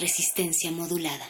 Resistencia modulada.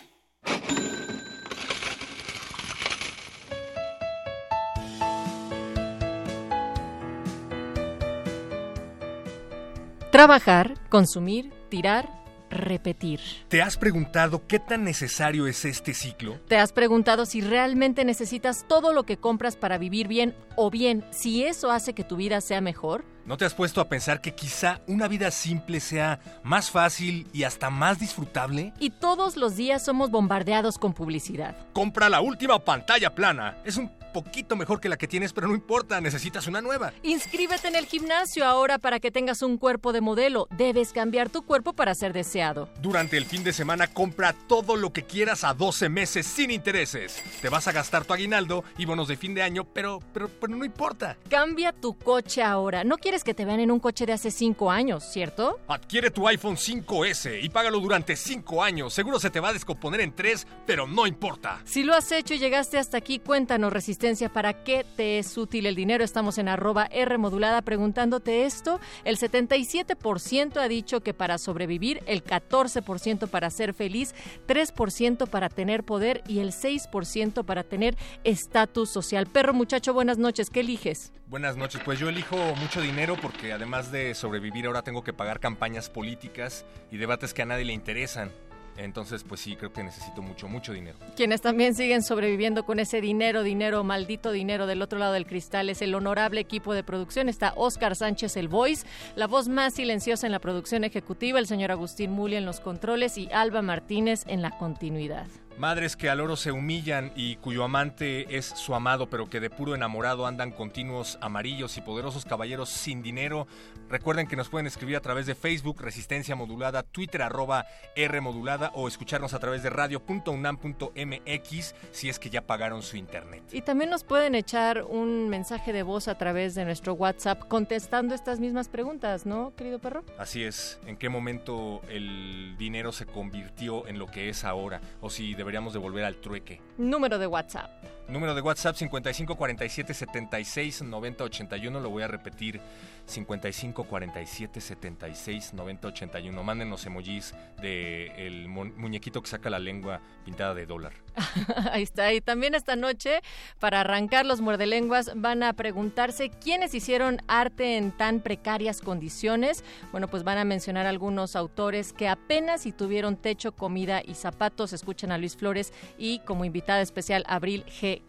Trabajar, consumir, tirar, repetir. ¿Te has preguntado qué tan necesario es este ciclo? ¿Te has preguntado si realmente necesitas todo lo que compras para vivir bien o bien si eso hace que tu vida sea mejor? ¿No te has puesto a pensar que quizá una vida simple sea más fácil y hasta más disfrutable? Y todos los días somos bombardeados con publicidad. Compra la última pantalla plana. Es un poquito mejor que la que tienes, pero no importa, necesitas una nueva. Inscríbete en el gimnasio ahora para que tengas un cuerpo de modelo. Debes cambiar tu cuerpo para ser deseado. Durante el fin de semana compra todo lo que quieras a 12 meses sin intereses. Te vas a gastar tu aguinaldo y bonos de fin de año, pero, pero, pero no importa. Cambia tu coche ahora. No quieres que te vean en un coche de hace 5 años, ¿cierto? Adquiere tu iPhone 5S y págalo durante 5 años. Seguro se te va a descomponer en 3, pero no importa. Si lo has hecho y llegaste hasta aquí, cuéntanos resistencia para qué te es útil el dinero. Estamos en arroba R modulada preguntándote esto. El 77% ha dicho que para sobrevivir, el 14% para ser feliz, 3% para tener poder y el 6% para tener estatus social. Perro muchacho, buenas noches. ¿Qué eliges? Buenas noches, pues yo elijo mucho dinero porque además de sobrevivir ahora tengo que pagar campañas políticas y debates que a nadie le interesan. Entonces, pues sí, creo que necesito mucho, mucho dinero. Quienes también siguen sobreviviendo con ese dinero, dinero, maldito dinero del otro lado del cristal es el honorable equipo de producción. Está Oscar Sánchez, el voice, la voz más silenciosa en la producción ejecutiva, el señor Agustín Muli en los controles y Alba Martínez en la continuidad. Madres que al oro se humillan y cuyo amante es su amado, pero que de puro enamorado andan continuos amarillos y poderosos caballeros sin dinero. Recuerden que nos pueden escribir a través de Facebook, Resistencia Modulada, Twitter, arroba R Modulada, o escucharnos a través de radio.unam.mx si es que ya pagaron su internet. Y también nos pueden echar un mensaje de voz a través de nuestro WhatsApp contestando estas mismas preguntas, ¿no, querido perro? Así es. ¿En qué momento el dinero se convirtió en lo que es ahora? O si debería deberíamos de volver al trueque. Número de WhatsApp. Número de WhatsApp 55 47 76 90 81. Lo voy a repetir 55 47 76 90 81. Mándenos emojis de el muñequito que saca la lengua pintada de dólar. Ahí está. Y también esta noche, para arrancar los muerdelenguas, van a preguntarse quiénes hicieron arte en tan precarias condiciones. Bueno, pues van a mencionar algunos autores que apenas si tuvieron techo, comida y zapatos. Escuchen a Luis Flores y como invitada especial Abril G.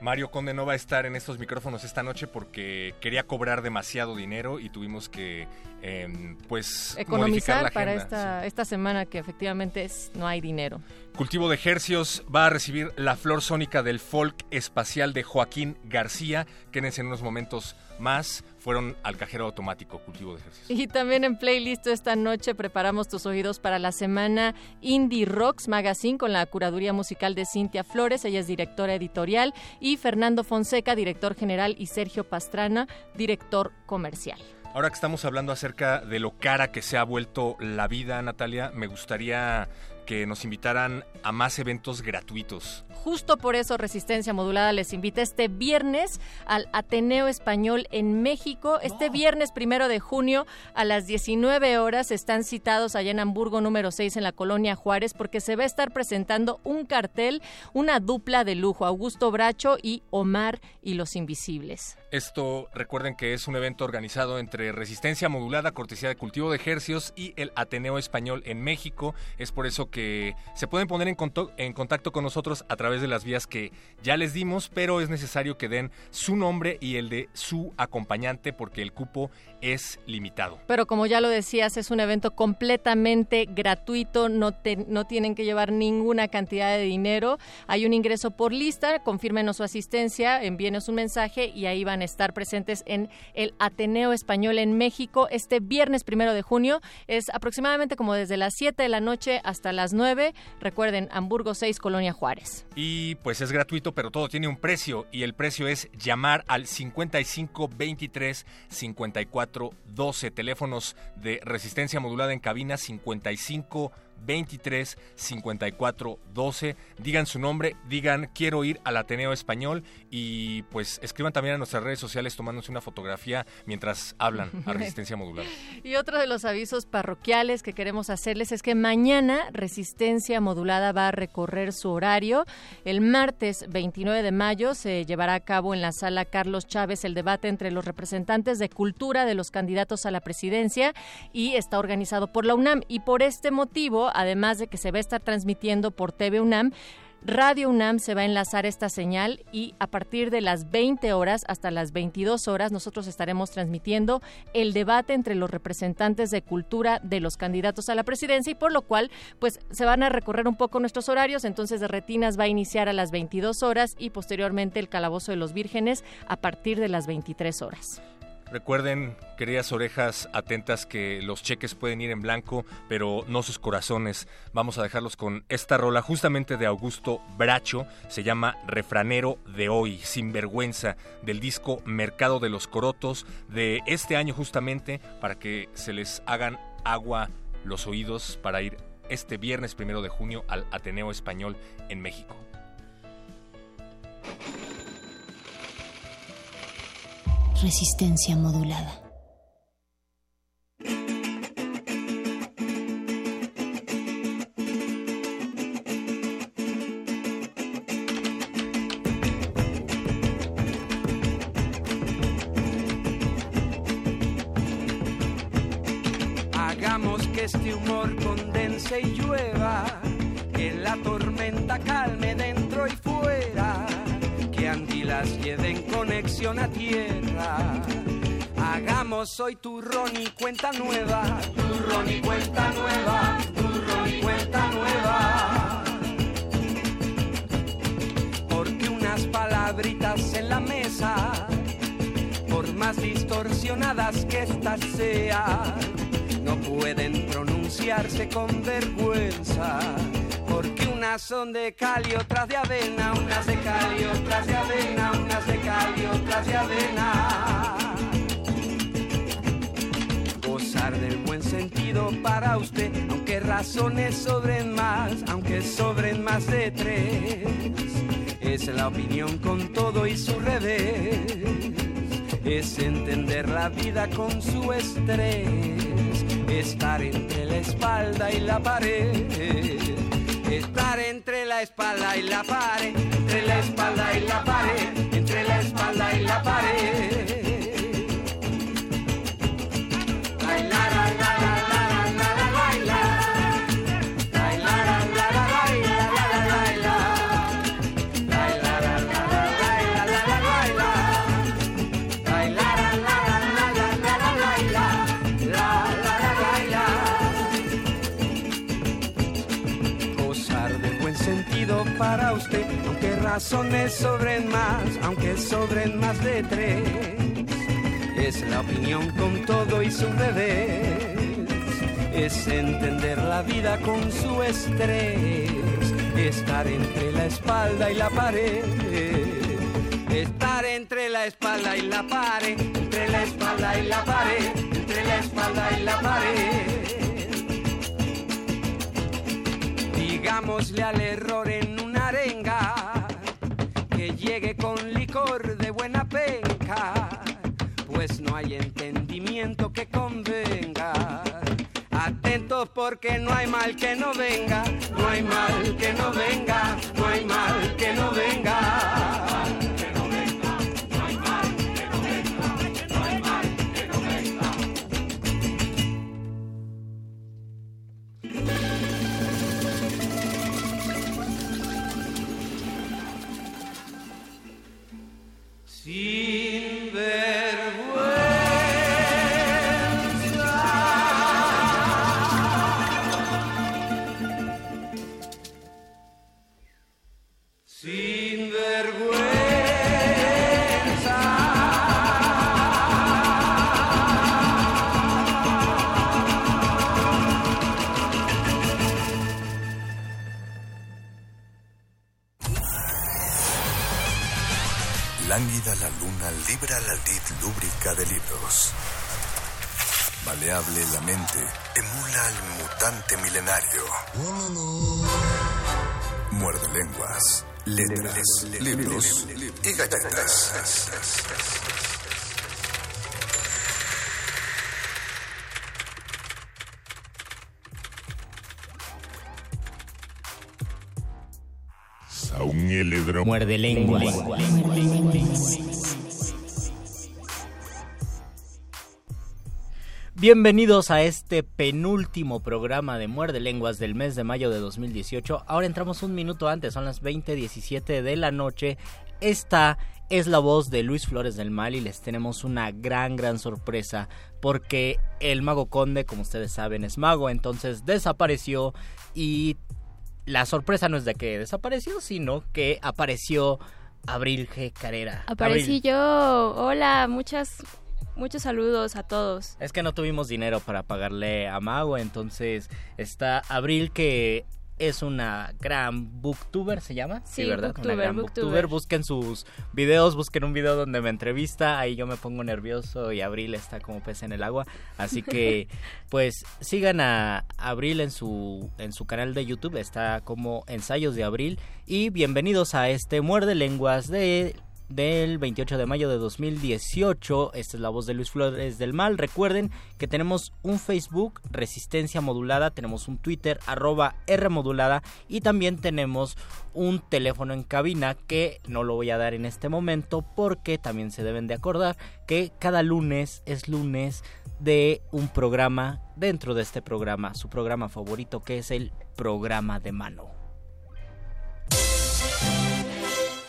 Mario Conde no va a estar en estos micrófonos esta noche porque quería cobrar demasiado dinero y tuvimos que eh, pues economizar la para agenda, esta, sí. esta semana que efectivamente no hay dinero. Cultivo de Hercios va a recibir la flor sónica del folk espacial de Joaquín García. Quédense en unos momentos más. Fueron al cajero automático Cultivo de Hercios. Y también en playlist esta noche preparamos tus oídos para la semana Indie Rocks Magazine con la curaduría musical de Cintia Flores, ella es directora editorial, y Fernando Fonseca, director general, y Sergio Pastrana, director comercial. Ahora que estamos hablando acerca de lo cara que se ha vuelto la vida, Natalia, me gustaría que nos invitaran a más eventos gratuitos. Justo por eso Resistencia Modulada les invita este viernes al Ateneo Español en México. Este viernes primero de junio a las 19 horas están citados allá en Hamburgo número 6 en la colonia Juárez porque se va a estar presentando un cartel, una dupla de lujo, Augusto Bracho y Omar y los Invisibles. Esto recuerden que es un evento organizado entre Resistencia Modulada, Cortesía de Cultivo de Ejercios y el Ateneo Español en México. Es por eso que se pueden poner en, en contacto con nosotros a través de las vías que ya les dimos, pero es necesario que den su nombre y el de su acompañante porque el cupo es limitado. Pero como ya lo decías, es un evento completamente gratuito, no, no tienen que llevar ninguna cantidad de dinero. Hay un ingreso por lista, confírmenos su asistencia, envíenos un mensaje y ahí van estar presentes en el Ateneo Español en México este viernes primero de junio. Es aproximadamente como desde las 7 de la noche hasta las 9. Recuerden, Hamburgo 6, Colonia Juárez. Y pues es gratuito, pero todo tiene un precio y el precio es llamar al 55 23 54 12 teléfonos de resistencia modulada en cabina 55 23 54 12. Digan su nombre, digan quiero ir al Ateneo Español y pues escriban también a nuestras redes sociales tomándose una fotografía mientras hablan a Resistencia Modular. y otro de los avisos parroquiales que queremos hacerles es que mañana Resistencia Modulada va a recorrer su horario. El martes 29 de mayo se llevará a cabo en la sala Carlos Chávez el debate entre los representantes de cultura de los candidatos a la presidencia y está organizado por la UNAM y por este motivo además de que se va a estar transmitiendo por TV UNAM. Radio UNAM se va a enlazar esta señal y a partir de las 20 horas hasta las 22 horas nosotros estaremos transmitiendo el debate entre los representantes de cultura de los candidatos a la presidencia y por lo cual pues se van a recorrer un poco nuestros horarios, entonces de Retinas va a iniciar a las 22 horas y posteriormente el Calabozo de los Vírgenes a partir de las 23 horas. Recuerden, queridas orejas atentas, que los cheques pueden ir en blanco, pero no sus corazones. Vamos a dejarlos con esta rola justamente de Augusto Bracho. Se llama Refranero de hoy, sin vergüenza, del disco Mercado de los Corotos de este año justamente, para que se les hagan agua los oídos para ir este viernes primero de junio al Ateneo Español en México. Resistencia modulada. Hagamos que este humor condense y llueva, que la tormenta calme las lleven conexión a tierra. Hagamos hoy turrón y cuenta nueva, turrón y cuenta nueva, turrón y cuenta nueva. Porque unas palabritas en la mesa, por más distorsionadas que estas sean, no pueden pronunciarse con vergüenza porque unas son de cal y otras de avena, unas de cal y otras de avena, unas de cal y otras de avena. Gozar del buen sentido para usted, aunque razones sobren más, aunque sobren más de tres. Es la opinión con todo y su revés. Es entender la vida con su estrés. Estar entre la espalda y la pared Estar entre la espalda y la pared, entre la espalda y la pared, entre la espalda y la pared. Razones sobren más, aunque sobren más de tres. Es la opinión con todo y su revés. Es entender la vida con su estrés. Estar entre la espalda y la pared. Estar entre la espalda y la pared. Entre la espalda y la pared. Entre la espalda y la pared démosle al error en una arenga, llegue con licor de buena penca, pues no hay entendimiento que convenga. Atentos porque no hay mal que no venga, no hay mal que no venga, no hay mal que no venga. Sin la lid lúbrica de libros. Maleable la mente emula al mutante milenario. Muerde lenguas, letras, libros y galletas. Muerde lenguas. Bienvenidos a este penúltimo programa de Muerde Lenguas del mes de mayo de 2018. Ahora entramos un minuto antes, son las 20:17 de la noche. Esta es la voz de Luis Flores del Mal y les tenemos una gran, gran sorpresa porque el mago conde, como ustedes saben, es mago, entonces desapareció y la sorpresa no es de que desapareció, sino que apareció Abril G. Carrera. Aparecí Abril. yo. Hola, muchas, muchos saludos a todos. Es que no tuvimos dinero para pagarle a Mago, entonces está Abril que es una gran booktuber, ¿se llama? Sí, ¿verdad? booktuber, una gran booktuber. booktuber. Busquen sus videos, busquen un video donde me entrevista, ahí yo me pongo nervioso y Abril está como pez en el agua. Así que, pues, sigan a Abril en su, en su canal de YouTube, está como Ensayos de Abril. Y bienvenidos a este Muerde Lenguas de del 28 de mayo de 2018. Esta es la voz de Luis Flores del Mal. Recuerden que tenemos un Facebook, Resistencia Modulada, tenemos un Twitter, arroba R Modulada, y también tenemos un teléfono en cabina que no lo voy a dar en este momento porque también se deben de acordar que cada lunes es lunes de un programa dentro de este programa, su programa favorito que es el programa de mano.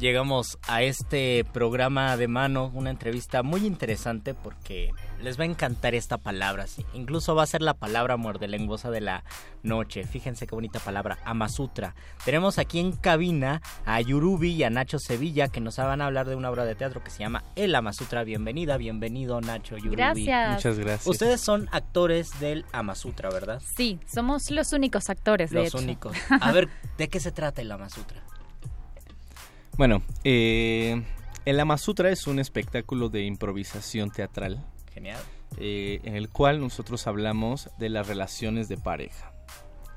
Llegamos a este programa de mano, una entrevista muy interesante porque les va a encantar esta palabra. sí. Incluso va a ser la palabra muerdelenguosa de la noche. Fíjense qué bonita palabra, Amasutra. Tenemos aquí en cabina a Yurubi y a Nacho Sevilla que nos van a hablar de una obra de teatro que se llama El Amasutra. Bienvenida, bienvenido Nacho Yurubi. Gracias. Muchas gracias. Ustedes son actores del Amasutra, ¿verdad? Sí, somos los únicos actores, de Los hecho. únicos. A ver, ¿de qué se trata el Amasutra? Bueno, eh, el Amasutra es un espectáculo de improvisación teatral Genial. eh, en el cual nosotros hablamos de las relaciones de pareja.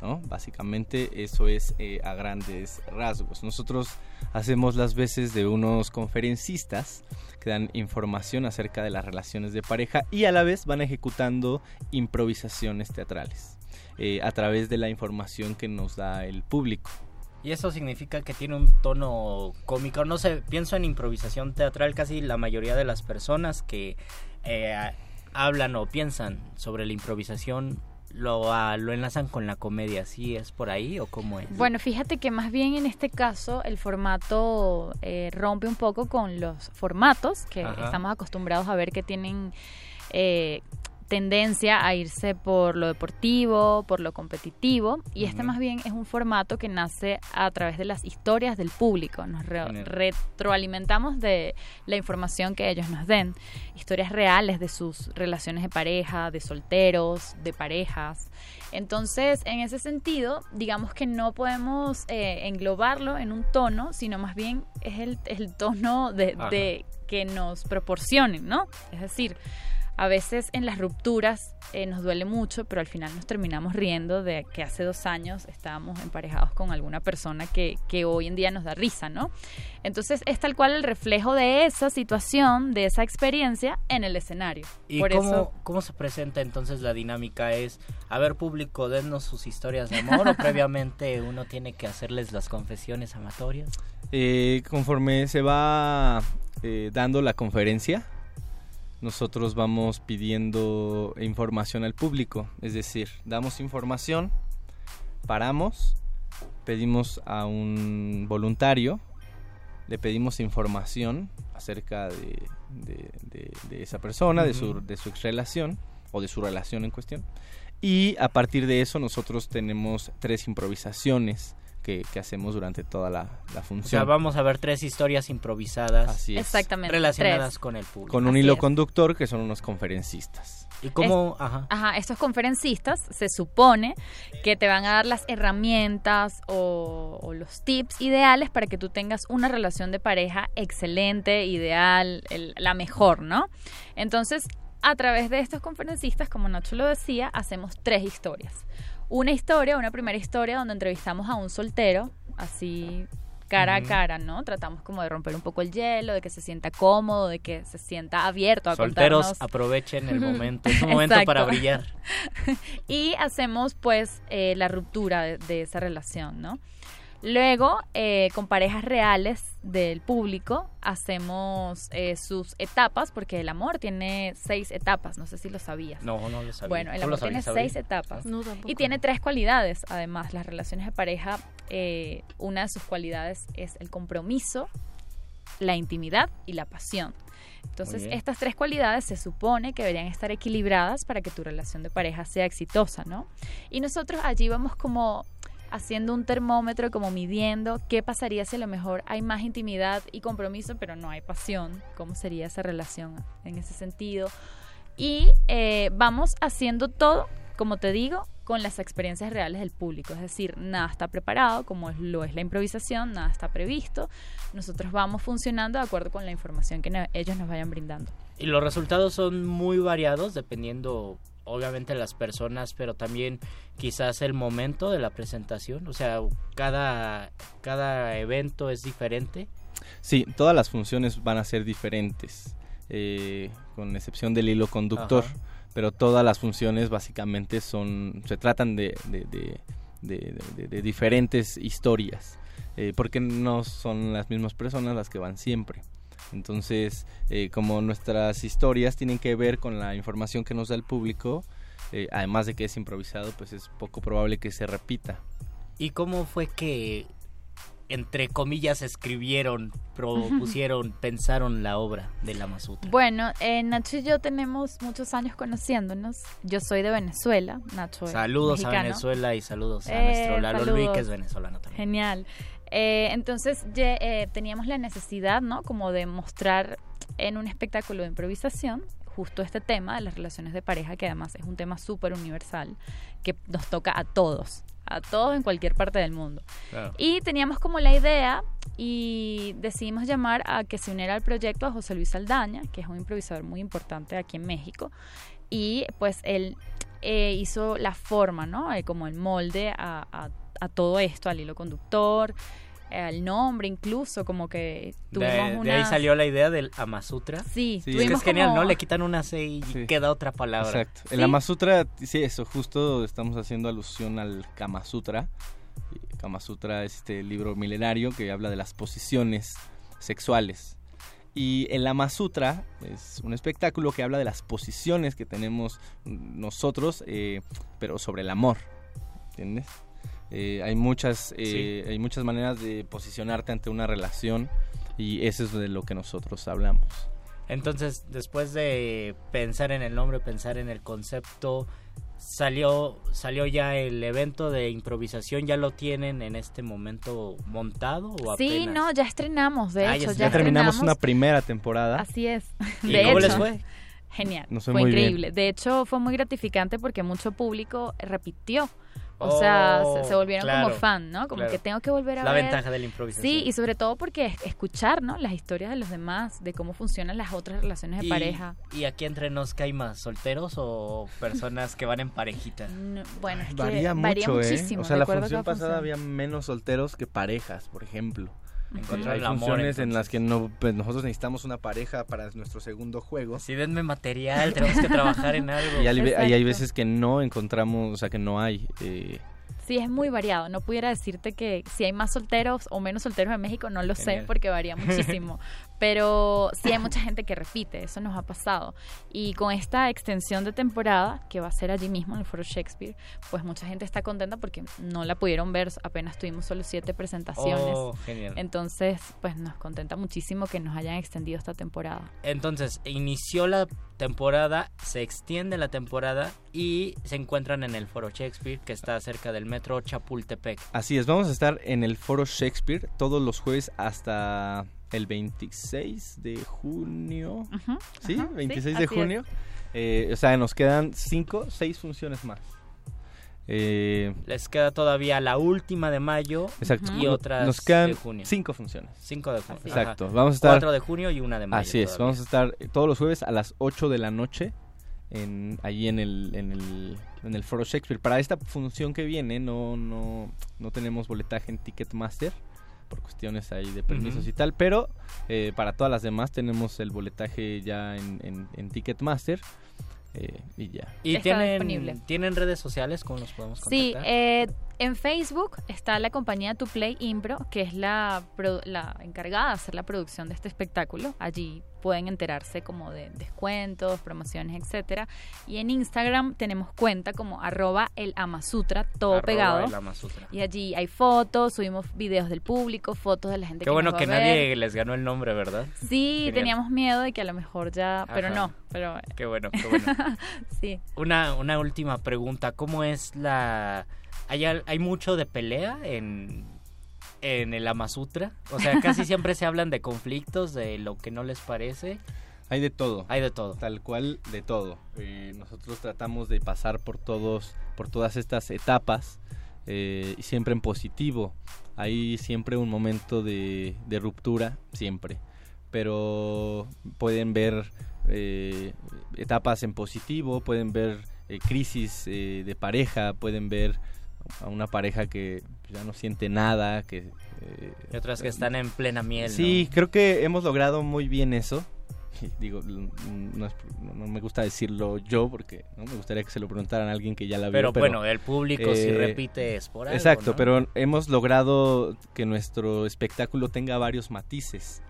¿no? Básicamente eso es eh, a grandes rasgos. Nosotros hacemos las veces de unos conferencistas que dan información acerca de las relaciones de pareja y a la vez van ejecutando improvisaciones teatrales eh, a través de la información que nos da el público. Y eso significa que tiene un tono cómico. No sé, pienso en improvisación teatral. Casi la mayoría de las personas que eh, hablan o piensan sobre la improvisación lo, ah, lo enlazan con la comedia. ¿Sí es por ahí o cómo es? Bueno, fíjate que más bien en este caso el formato eh, rompe un poco con los formatos que Ajá. estamos acostumbrados a ver que tienen eh, tendencia a irse por lo deportivo, por lo competitivo, y este más bien es un formato que nace a través de las historias del público. Nos retroalimentamos de la información que ellos nos den, historias reales de sus relaciones de pareja, de solteros, de parejas. Entonces, en ese sentido, digamos que no podemos eh, englobarlo en un tono, sino más bien es el, el tono de, de que nos proporcionen, ¿no? Es decir, a veces en las rupturas eh, nos duele mucho, pero al final nos terminamos riendo de que hace dos años estábamos emparejados con alguna persona que, que hoy en día nos da risa, ¿no? Entonces es tal cual el reflejo de esa situación, de esa experiencia en el escenario. ¿Y cómo, cómo se presenta entonces la dinámica? ¿Es, a ver público, dennos sus historias de amor o previamente uno tiene que hacerles las confesiones amatorias? Eh, conforme se va eh, dando la conferencia, nosotros vamos pidiendo información al público, es decir, damos información, paramos, pedimos a un voluntario, le pedimos información acerca de, esa persona, de, su, de su relación o de su relación en cuestión. Y a partir de eso nosotros tenemos tres improvisaciones que, hacemos durante toda la, función. O sea, vamos a ver tres historias improvisadas. Así Exactamente. Relacionadas con el público. Con un hilo conductor que son unos conferencistas. ¿Y cómo? ajá. estos conferencistas se supone que te van a dar las herramientas o, los tips ideales para que tú tengas una relación de pareja excelente, ideal, la mejor, ¿no? Entonces, a través de estos conferencistas, como Nacho lo decía, hacemos tres historias una historia, una primera historia donde entrevistamos a un soltero, así cara a cara, ¿no? Tratamos como de romper un poco el hielo, de que se sienta cómodo, de que se sienta abierto a Solteros, aprovechen el momento, es un momento para brillar. y hacemos pues eh, la ruptura de, esa relación, ¿no? Luego, eh, con parejas reales del público, hacemos eh, sus etapas, porque el amor tiene seis etapas, no sé si lo sabías. No, no lo sabía. Bueno, el amor tiene seis etapas. y tiene tres cualidades, además, las relaciones de pareja, eh, una de sus cualidades es el compromiso, la intimidad y la pasión. Entonces, estas tres cualidades se supone que deberían estar equilibradas para que tu relación de pareja sea exitosa, ¿no? Y nosotros allí vamos como haciendo un termómetro, como midiendo qué pasaría si a lo mejor hay más intimidad y compromiso, pero no hay pasión, cómo sería esa relación en ese sentido. Y eh, vamos haciendo todo, como te digo, con las experiencias reales del público. Es decir, nada está preparado, como lo es la improvisación, nada está previsto. Nosotros vamos funcionando de acuerdo con la información que ellos nos vayan brindando. Y los resultados son muy variados dependiendo obviamente las personas, pero también quizás el momento de la presentación, o sea, cada, cada evento es diferente. Sí, todas las funciones van a ser diferentes, eh, con excepción del hilo conductor, pero todas las funciones básicamente son, se tratan de, de, de, diferentes historias, eh, porque no son las mismas personas las que van siempre. Entonces, eh, como nuestras historias tienen que ver con la información que nos da el público, eh, además de que es improvisado, pues es poco probable que se repita. ¿Y cómo fue que, entre comillas, escribieron, propusieron, pensaron la obra de la Masutra? Bueno, eh, Nacho y yo tenemos muchos años conociéndonos. Yo soy de Venezuela, Nacho. Saludos a Venezuela y saludos a nuestro Lalo Luis, que es venezolano también. Genial. Eh, entonces eh, teníamos la necesidad, ¿no? Como de mostrar en un espectáculo de improvisación justo este tema de las relaciones de pareja, que además es un tema súper universal, que nos toca a todos, a todos en cualquier parte del mundo. Y teníamos como la idea y decidimos llamar a que se uniera al proyecto a José Luis Saldaña, que es un improvisador muy importante aquí en México, y pues él eh, hizo la forma, ¿no? como el molde a, a, a todo esto, al hilo conductor, el nombre incluso, como que tuvimos de, ahí salió la idea del Amasutra. Sí, sí. Es, genial, ¿no? Le quitan una C y queda otra palabra. Exacto. El Amasutra, sí, eso, justo estamos haciendo alusión al Kama Sutra. Kama Sutra es este libro milenario que habla de las posiciones sexuales. Y el Amasutra es un espectáculo que habla de las posiciones que tenemos nosotros, eh, pero sobre el amor. ¿Entiendes? Eh, hay, muchas, eh, hay muchas maneras de posicionarte ante una relación y eso es de lo que nosotros hablamos. Entonces, después de pensar en el nombre, pensar en el concepto, salió salió ya el evento de improvisación ya lo tienen en este momento montado o sí no ya estrenamos de ah, hecho ya, terminamos una primera temporada. Así es de ¿Y cómo les fue genial fue increíble. De hecho fue muy gratificante porque mucho público repitió o sea, se, volvieron como fan, ¿no? Como que tengo que volver a la ver. La ventaja de la improvisación. Sí, y sobre todo porque escuchar, ¿no? Las historias de los demás, de cómo funcionan las otras relaciones de pareja. ¿Y aquí entre nos que hay más? ¿Solteros o personas que van en parejita? bueno, es varía, varía mucho, ¿eh? muchísimo. O sea, la función pasada había menos solteros que parejas, por ejemplo. Encontrar Hay funciones en las que no, pues, nosotros necesitamos una pareja para nuestro segundo juego. Sí, denme material, tenemos que trabajar en algo. Y hay, hay, veces que no encontramos, o sea, que no hay. Eh, Sí, es muy variado. No pudiera decirte que si hay más solteros o menos solteros en México, no lo sé porque varía muchísimo. Pero sí hay mucha gente que repite, eso nos ha pasado. Y con esta extensión de temporada, que va a ser allí mismo en el Foro Shakespeare, pues mucha gente está contenta porque no la pudieron ver, apenas tuvimos solo siete presentaciones. Oh, genial. Entonces, pues nos contenta muchísimo que nos hayan extendido esta temporada. Entonces, inició la temporada, se extiende la temporada y se encuentran en el Foro Shakespeare, que está cerca del metro Chapultepec. Así es, vamos a estar en el Foro Shakespeare todos los jueves hasta el 26 de junio. ¿Sí? 26 de junio. Eh, o sea, nos quedan 5, 6 funciones más. Eh, Les queda todavía la última de mayo y otras Nos quedan de junio. cinco funciones. 5 de junio. Exacto. Vamos a estar 4 de junio y una de mayo. Así es. Vamos a estar todos los jueves a las 8 de la noche en allí en el en el en el Foro Shakespeare. Para esta función que viene no no no tenemos boletaje en Ticketmaster por cuestiones ahí de permisos y tal, pero eh, para todas las demás tenemos el boletaje ya en, en, Ticketmaster. Eh, y ya. ¿Y tienen, tienen redes sociales? ¿Cómo nos podemos contactar? Sí, eh, en Facebook está la compañía To Play Impro, que es la, la encargada de hacer la producción de este espectáculo. Allí pueden enterarse como de descuentos, promociones, etcétera. Y en Instagram tenemos cuenta como arroba el Amasutra, todo pegado. Y allí hay fotos, subimos videos del público, fotos de la gente Qué que bueno nos va que a nadie ver. les ganó el nombre, ¿verdad? Sí, teníamos miedo de que a lo mejor ya, pero no, pero Qué bueno, qué bueno. sí. Una, una última pregunta, ¿cómo es la... ¿Hay, hay mucho de pelea en, en el Amasutra? O sea, casi siempre se hablan de conflictos, de lo que no les parece. Hay de todo. Hay de todo. Tal cual de todo. Eh, nosotros tratamos de pasar por todos, por todas estas etapas eh, y siempre en positivo. Hay siempre un momento de, de ruptura, siempre. Pero pueden ver eh, etapas en positivo, pueden ver eh, crisis de pareja, pueden ver a una pareja que ya no siente nada, que eh, Y otras que están en plena miel. ¿no? Sí, creo que hemos logrado muy bien eso. Digo, no, es- no me gusta decirlo yo porque ¿no? me gustaría que se lo preguntaran a alguien que ya la vio. Pero, bueno, el público si repite es por algo, Exacto, ¿no? pero hemos logrado que nuestro espectáculo tenga varios matices.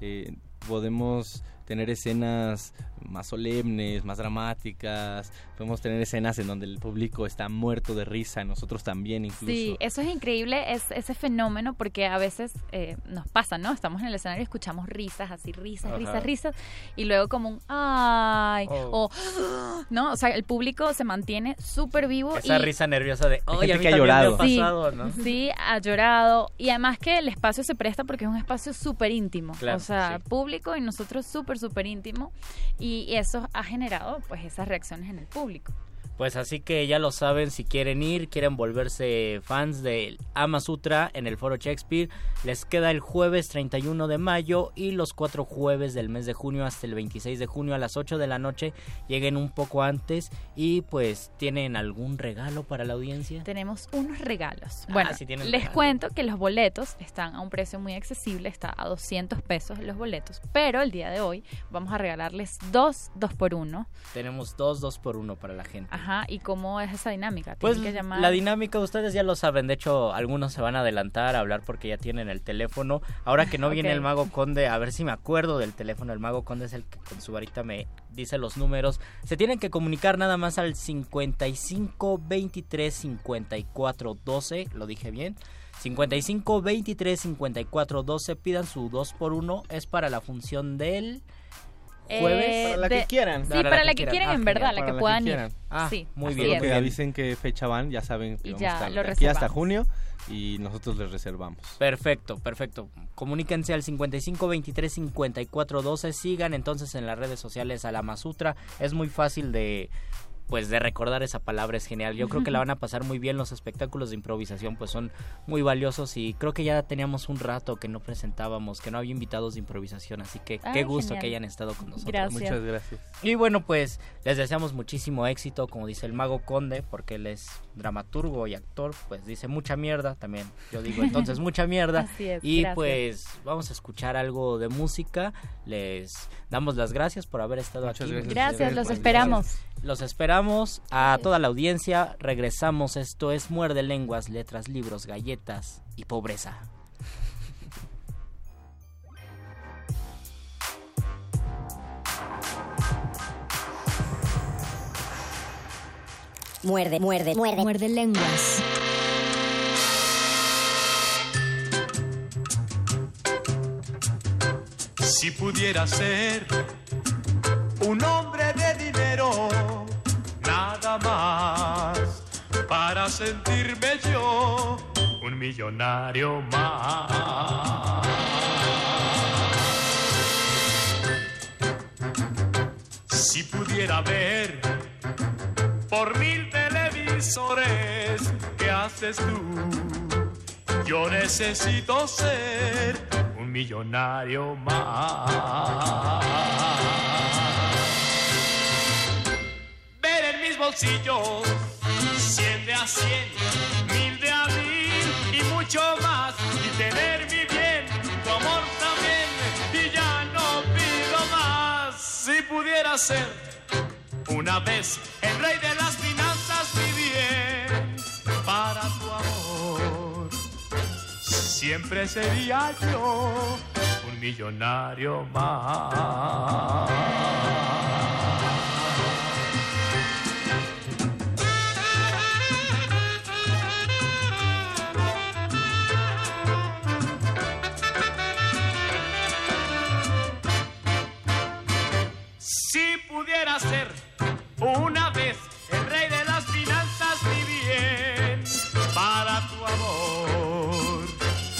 Eh, podemos tener escenas más solemnes, más dramáticas, podemos tener escenas en donde el público está muerto de risa, nosotros también incluso. Sí, eso es increíble, es ese fenómeno, porque a veces eh, nos pasa, ¿no? Estamos en el escenario y escuchamos risas, así, risas, Ajá. risas, risas, y luego como un ¡ay! Oh. o ¿no? O sea, el público se mantiene súper vivo. Esa y, risa nerviosa de, Hay oye, gente a mí que ha también me ha llorado". Sí, pasado, ¿no? sí, ha llorado. Y además que el espacio se presta porque es un espacio súper íntimo. Claro, o sea, sí. público y nosotros súper, súper íntimo. Y eso ha generado pues esas reacciones en el público. Pues así que ya lo saben, si quieren ir, quieren volverse fans del Ama Sutra en el Foro Shakespeare, les queda el jueves 31 de mayo y los cuatro jueves del mes de junio hasta el 26 de junio a las 8 de la noche. Lleguen un poco antes y pues tienen algún regalo para la audiencia. Tenemos unos regalos. Ah, Bueno, sí les regalo. cuento que los boletos están a un precio muy accesible, está a 200 pesos los boletos, pero el día de hoy vamos a regalarles dos, dos por uno. Tenemos dos, dos por uno para la gente. Ajá, ¿y cómo es esa dinámica? Pues Tienen que llamar. la dinámica ustedes ya lo saben, de hecho algunos se van a adelantar a hablar porque ya tienen el teléfono. Ahora que no viene el mago conde, a ver si me acuerdo del teléfono, el mago conde es el que con su varita me dice los números. Se tienen que comunicar nada más al 55 23 54 12, lo dije bien. 55 23 54 12, pidan su 2 por 1 es para la función del ¿Jueves? Eh, Para la de- que quieran. Sí, Para para, la que que quieran. Ah, en verdad, la que puedan ir. Ah, sí, muy bien. es. que avisen qué fecha van, ya saben que Y vamos ya a estar lo aquí hasta junio y nosotros les reservamos. Perfecto, perfecto. Comuníquense al 55 23 54 12. Sigan entonces en las redes sociales a la Masutra. Es muy fácil de pues de recordar esa palabra es genial. Yo creo que la van a pasar muy bien. Los espectáculos de improvisación pues son muy valiosos y creo que ya teníamos un rato que no presentábamos, que no había invitados de improvisación, así que Ay, qué gusto genial. que hayan estado con nosotros. Gracias. Muchas gracias. Y bueno, pues les deseamos muchísimo éxito, como dice el mago Conde, porque él es dramaturgo y actor, pues dice mucha mierda también. Yo digo entonces mucha mierda. Así es, y gracias. pues vamos a escuchar algo de música. Les damos las gracias por haber estado Muchas aquí. gracias. Gracias, los esperamos. Los esperamos a toda la audiencia. Regresamos. Esto es Muerde Lenguas, Letras, Libros, Galletas y Pobreza. Muerde, muerde, muerde. Muerde lenguas. Si pudiera ser un hombre de dinero, nada más, para sentirme yo un millonario más. Si pudiera ver por mil televisores, ¿qué haces tú? Yo necesito ser un millonario más. Ver en mis bolsillos cien de a cien, mil de a mil y mucho más. Y tener mi bien, tu amor también, y ya no pido más. Si pudiera ser una vez el rey de las finanzas, mi bien, para tu amor siempre sería yo un millonario más. Si pudiera ser una vez el rey de las finanzas, mi bien, para tu amor,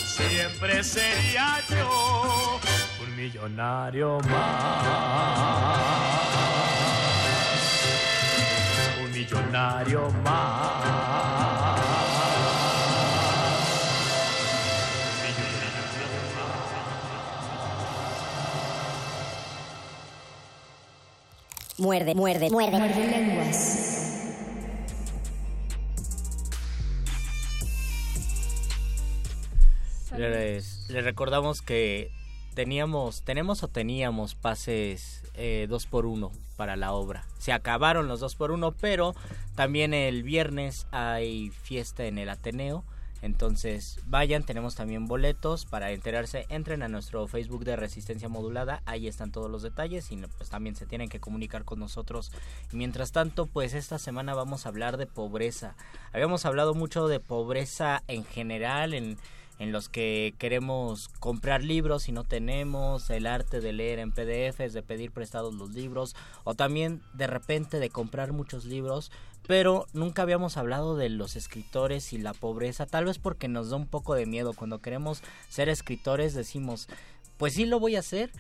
siempre sería yo un millonario más. Un millonario más. Muerde, muerde, muerde. Muerde lenguas. Les, les recordamos que teníamos, tenemos o teníamos pases eh, dos por uno para la obra. Se acabaron los dos por uno, pero también el viernes hay fiesta en el Ateneo. Entonces vayan, tenemos también boletos para enterarse. Entren a nuestro Facebook de Resistencia Modulada, ahí están todos los detalles y pues también se tienen que comunicar con nosotros. Mientras tanto, pues esta semana vamos a hablar de pobreza. Habíamos hablado mucho de pobreza en general, en, en los que queremos comprar libros y no tenemos, el arte de leer en PDFs, de pedir prestados los libros, o también de repente de comprar muchos libros, pero nunca habíamos hablado de los escritores y la pobreza, tal vez porque nos da un poco de miedo. Cuando queremos ser escritores decimos, pues sí lo voy a hacer,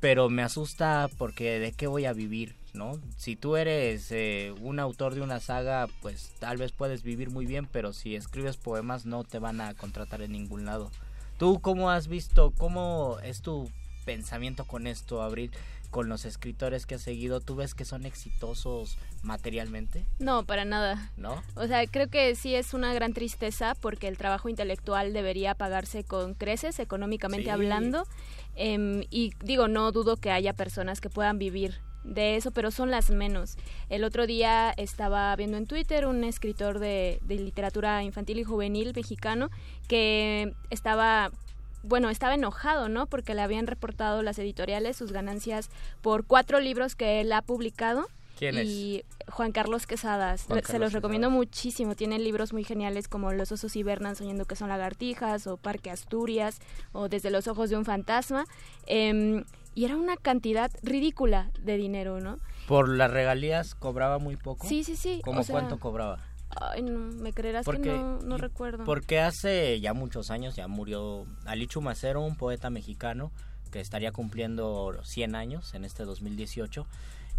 pero me asusta porque de qué voy a vivir, ¿no? Si tú eres eh, un autor de una saga, pues tal vez puedes vivir muy bien, pero si escribes poemas no te van a contratar en ningún lado. ¿Tú cómo has visto, cómo es tu pensamiento con esto, Abril? Con los escritores que has seguido, ¿tú ves que son exitosos materialmente? No, para nada. ¿No? O sea, creo que sí es una gran tristeza porque el trabajo intelectual debería pagarse con creces, económicamente Sí. hablando. Em, y digo, no dudo que haya personas que puedan vivir de eso, pero son las menos. El otro día estaba viendo en Twitter un escritor de, de literatura infantil y juvenil mexicano que estaba bueno, estaba enojado, ¿no? Porque le habían reportado las editoriales sus ganancias por cuatro libros que él ha publicado. ¿Quién es? y Juan Carlos Quesadas. Juan Se los recomiendo muchísimo. Tiene libros muy geniales como Los osos hibernan soñando que son lagartijas o Parque Asturias o Desde los ojos de un fantasma. Em, y era una cantidad ridícula de dinero, ¿no? Por las regalías cobraba muy poco. Sí, sí, sí. ¿Cómo cuánto cobraba? Ay, no, me creerás que no, no recuerdo. Porque hace ya muchos años ya murió Alichu Macero, un poeta mexicano que estaría cumpliendo 100 años en este 2018.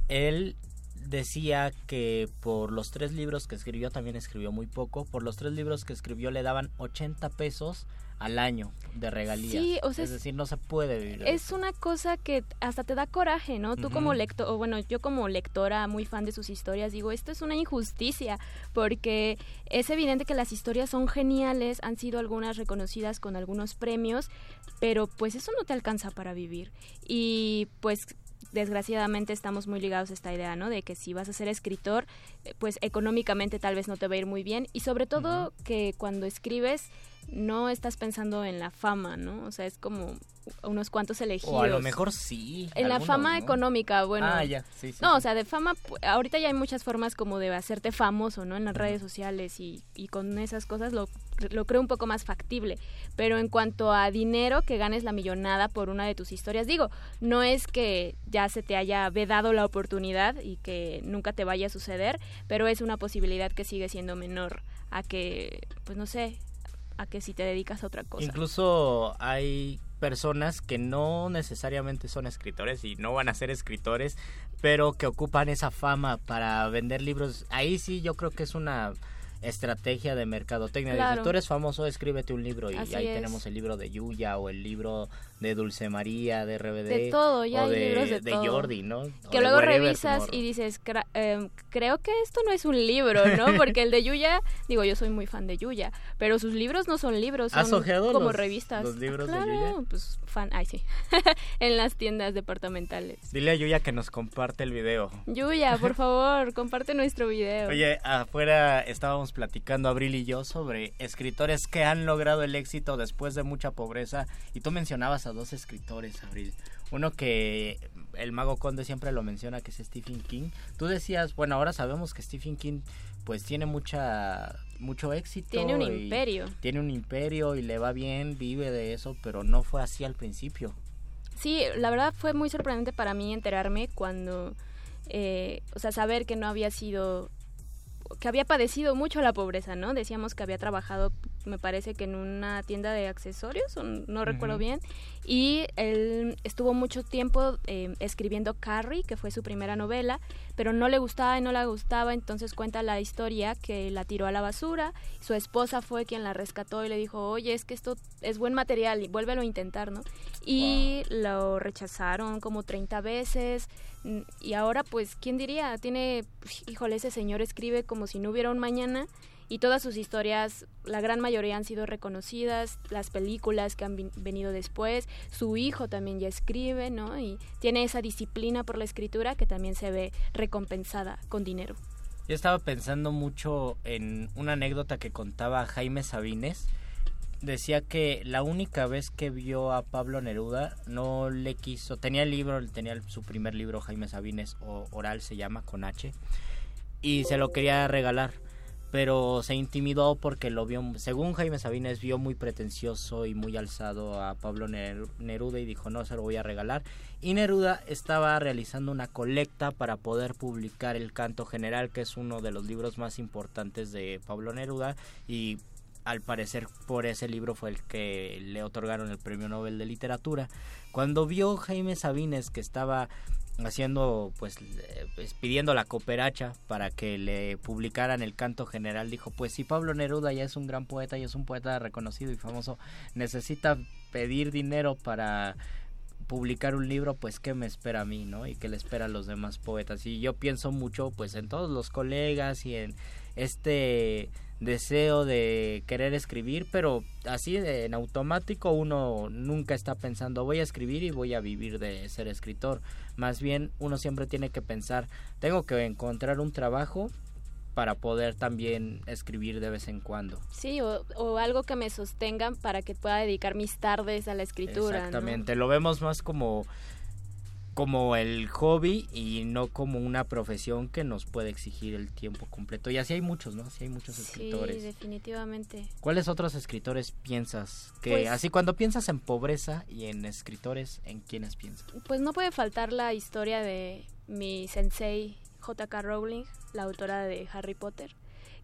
Él decía que por los tres libros que escribió, también escribió muy poco, por los tres libros que escribió le daban 80 pesos al año de regalías. Sí, o sea, es decir, no se puede vivir. Es una cosa que hasta te da coraje, ¿no? Tú como lector, o bueno, yo como lectora muy fan de sus historias, digo, esto es una injusticia, porque es evidente que las historias son geniales, han sido algunas reconocidas con algunos premios, pero pues eso no te alcanza para vivir. Y pues desgraciadamente estamos muy ligados a esta idea, ¿no? De que si vas a ser escritor, eh, pues económicamente tal vez no te va a ir muy bien y sobre todo que cuando escribes no estás pensando en la fama, ¿no? O sea, es como unos cuantos elegidos. O a lo mejor sí. En la fama económica, bueno. Ah, ya, sí, sí. No, o sea, de fama, ahorita ya hay muchas formas como de hacerte famoso, ¿no? En las redes sociales y, y con esas cosas lo, lo creo un poco más factible. Pero en cuanto a dinero, que ganes la millonada por una de tus historias, digo, no es que ya se te haya vedado la oportunidad y que nunca te vaya a suceder, pero es una posibilidad que sigue siendo menor a que, pues no sé, a que si te dedicas a otra cosa. Incluso hay personas que no necesariamente son escritores y no van a ser escritores, pero que ocupan esa fama para vender libros. Ahí sí yo creo que es una estrategia de mercadotecnia. Claro. tú eres famoso, escríbete un libro y ahí tenemos el libro de Yuya o el libro de Dulce María, de RBD. De todo, ya hay libros de, de Jordi, ¿no? Que luego revisas y dices, em, creo que esto no es un libro, ¿no? Porque el de Yuya, digo, yo soy muy fan de Yuya, pero sus libros no son libros, son como revistas. los libros claro, de Yuya? pues fan, ay sí, en las tiendas departamentales. Dile a Yuya que nos comparte el video. Yuya, por favor, comparte nuestro video. Oye, afuera estábamos platicando Abril y yo sobre escritores que han logrado el éxito después de mucha pobreza y tú mencionabas a dos escritores, Abril. Uno que el mago conde siempre lo menciona, que es Stephen King. Tú decías, bueno, ahora sabemos que Stephen King pues tiene mucha mucho éxito. Tiene un imperio. Tiene un imperio y le va bien, vive de eso, pero no fue así al principio. Sí, la verdad fue muy sorprendente para mí enterarme cuando, eh, o sea, saber que no había sido que había padecido mucho la pobreza, ¿no? Decíamos que había trabajado, me parece que en una tienda de accesorios, no recuerdo bien, y él estuvo mucho tiempo eh, escribiendo Carrie, que fue su primera novela, pero no le gustaba y no le gustaba, entonces cuenta la historia que la tiró a la basura, su esposa fue quien la rescató y le dijo, oye, es que esto es buen material y vuélvelo a intentar, ¿no? Y lo rechazaron como 30 veces, Mm, y ahora pues, ¿quién diría? Tiene, híjole, ese señor escribe como si no hubiera un mañana y todas sus historias, la gran mayoría han sido reconocidas, las películas que han venido después, su hijo también ya escribe, ¿no? Y tiene esa disciplina por la escritura que también se ve recompensada con dinero. Yo estaba pensando mucho en una anécdota que contaba Jaime Sabines, decía que la única vez que vio a Pablo Neruda no le quiso, tenía el libro, tenía su primer libro Jaime Sabines o Oral se llama con H y se lo quería regalar, pero se intimidó porque lo vio, según Jaime Sabines vio muy pretencioso y muy alzado a Pablo Neruda y dijo no se lo voy a regalar y Neruda estaba realizando una colecta para poder publicar el Canto General que es uno de los libros más importantes de Pablo Neruda y al parecer por ese libro fue el que le otorgaron el premio Nobel de Literatura. Cuando vio Jaime Sabines que estaba haciendo pues, pues, pidiendo la cooperacha para que le publicaran el canto general dijo pues si Pablo Neruda ya es un gran poeta y es un poeta reconocido y famoso. Necesita pedir dinero para publicar un libro pues qué me espera a mí no y qué le espera a los demás poetas y yo pienso mucho pues en todos los colegas y en este deseo de querer escribir, pero así en automático uno nunca está pensando voy a escribir y voy a vivir de ser escritor. Más bien uno siempre tiene que pensar tengo que encontrar un trabajo para poder también escribir de vez en cuando. Sí, o, algo que me sostenga para que pueda dedicar mis tardes a la escritura. Exactamente, lo vemos más como como el hobby y no como una profesión que nos puede exigir el tiempo completo. Y así hay muchos, ¿no? Así hay muchos escritores. Sí, definitivamente. ¿Cuáles otros escritores piensas? Que Pues- así cuando piensas en pobreza y en escritores, ¿en quiénes piensas? Pues no puede faltar la historia de mi sensei J.K. Rowling, la autora de Harry Potter,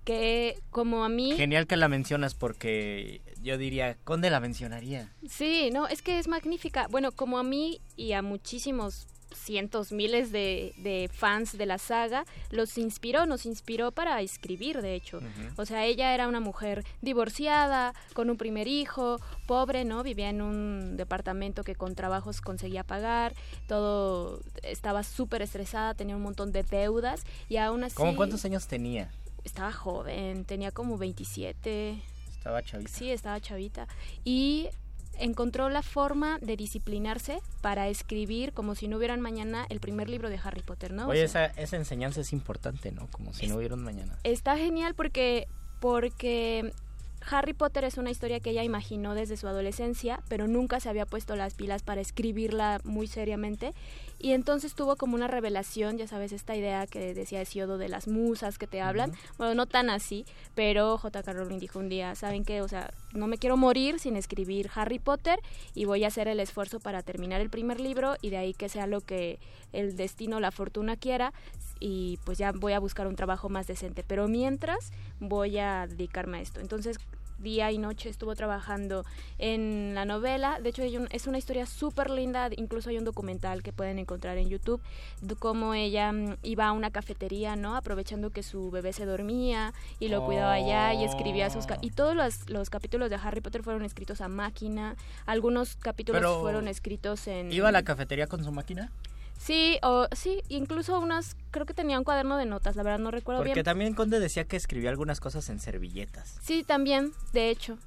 que como a mí... Genial que la mencionas porque yo diría, ¿dónde la mencionaría? Sí, no, es que es magnífica. Bueno, como a mí y a muchísimos cientos, miles de, de fans de la saga, los inspiró, nos inspiró para escribir, de hecho. O sea, ella era una mujer divorciada, con un primer hijo, pobre, ¿no? Vivía en un departamento que con trabajos conseguía pagar, todo estaba súper estresada, tenía un montón de deudas y aún así... ¿Cómo cuántos años tenía? Estaba joven, tenía como 27. Estaba chavita. Sí, estaba chavita. Y encontró la forma de disciplinarse para escribir como si no hubieran mañana el primer libro de Harry Potter, ¿no? O Oye, sea, esa, esa enseñanza es importante, ¿no? Como si no hubiera un mañana. Está genial porque porque Harry Potter es una historia que ella imaginó desde su adolescencia, pero nunca se había puesto las pilas para escribirla muy seriamente. Y entonces tuvo como una revelación, ya sabes, esta idea que decía Hesiodo de las musas que te hablan. Bueno, no tan así, pero J.K. Rowling dijo un día, ¿saben qué? O sea, no me quiero morir sin escribir Harry Potter y voy a hacer el esfuerzo para terminar el primer libro y de ahí que sea lo que el destino, la fortuna quiera y pues ya voy a buscar un trabajo más decente. Pero mientras voy a dedicarme a esto. Entonces día y noche estuvo trabajando en la novela. De hecho, un- es una historia súper linda. Incluso hay un documental que pueden encontrar en YouTube de cómo ella mm, iba a una cafetería, ¿no? Aprovechando que su bebé se dormía y lo cuidaba allá y escribía sus... Y todos los, los capítulos de Harry Potter fueron escritos a máquina. Algunos capítulos Pero, fueron escritos en... ¿Iba a la cafetería con su máquina? Sí, o sí, incluso unas... Creo que tenía un cuaderno de notas, la verdad no recuerdo Porque bien. también Conde decía que escribía algunas cosas en servilletas. Sí, también, de hecho.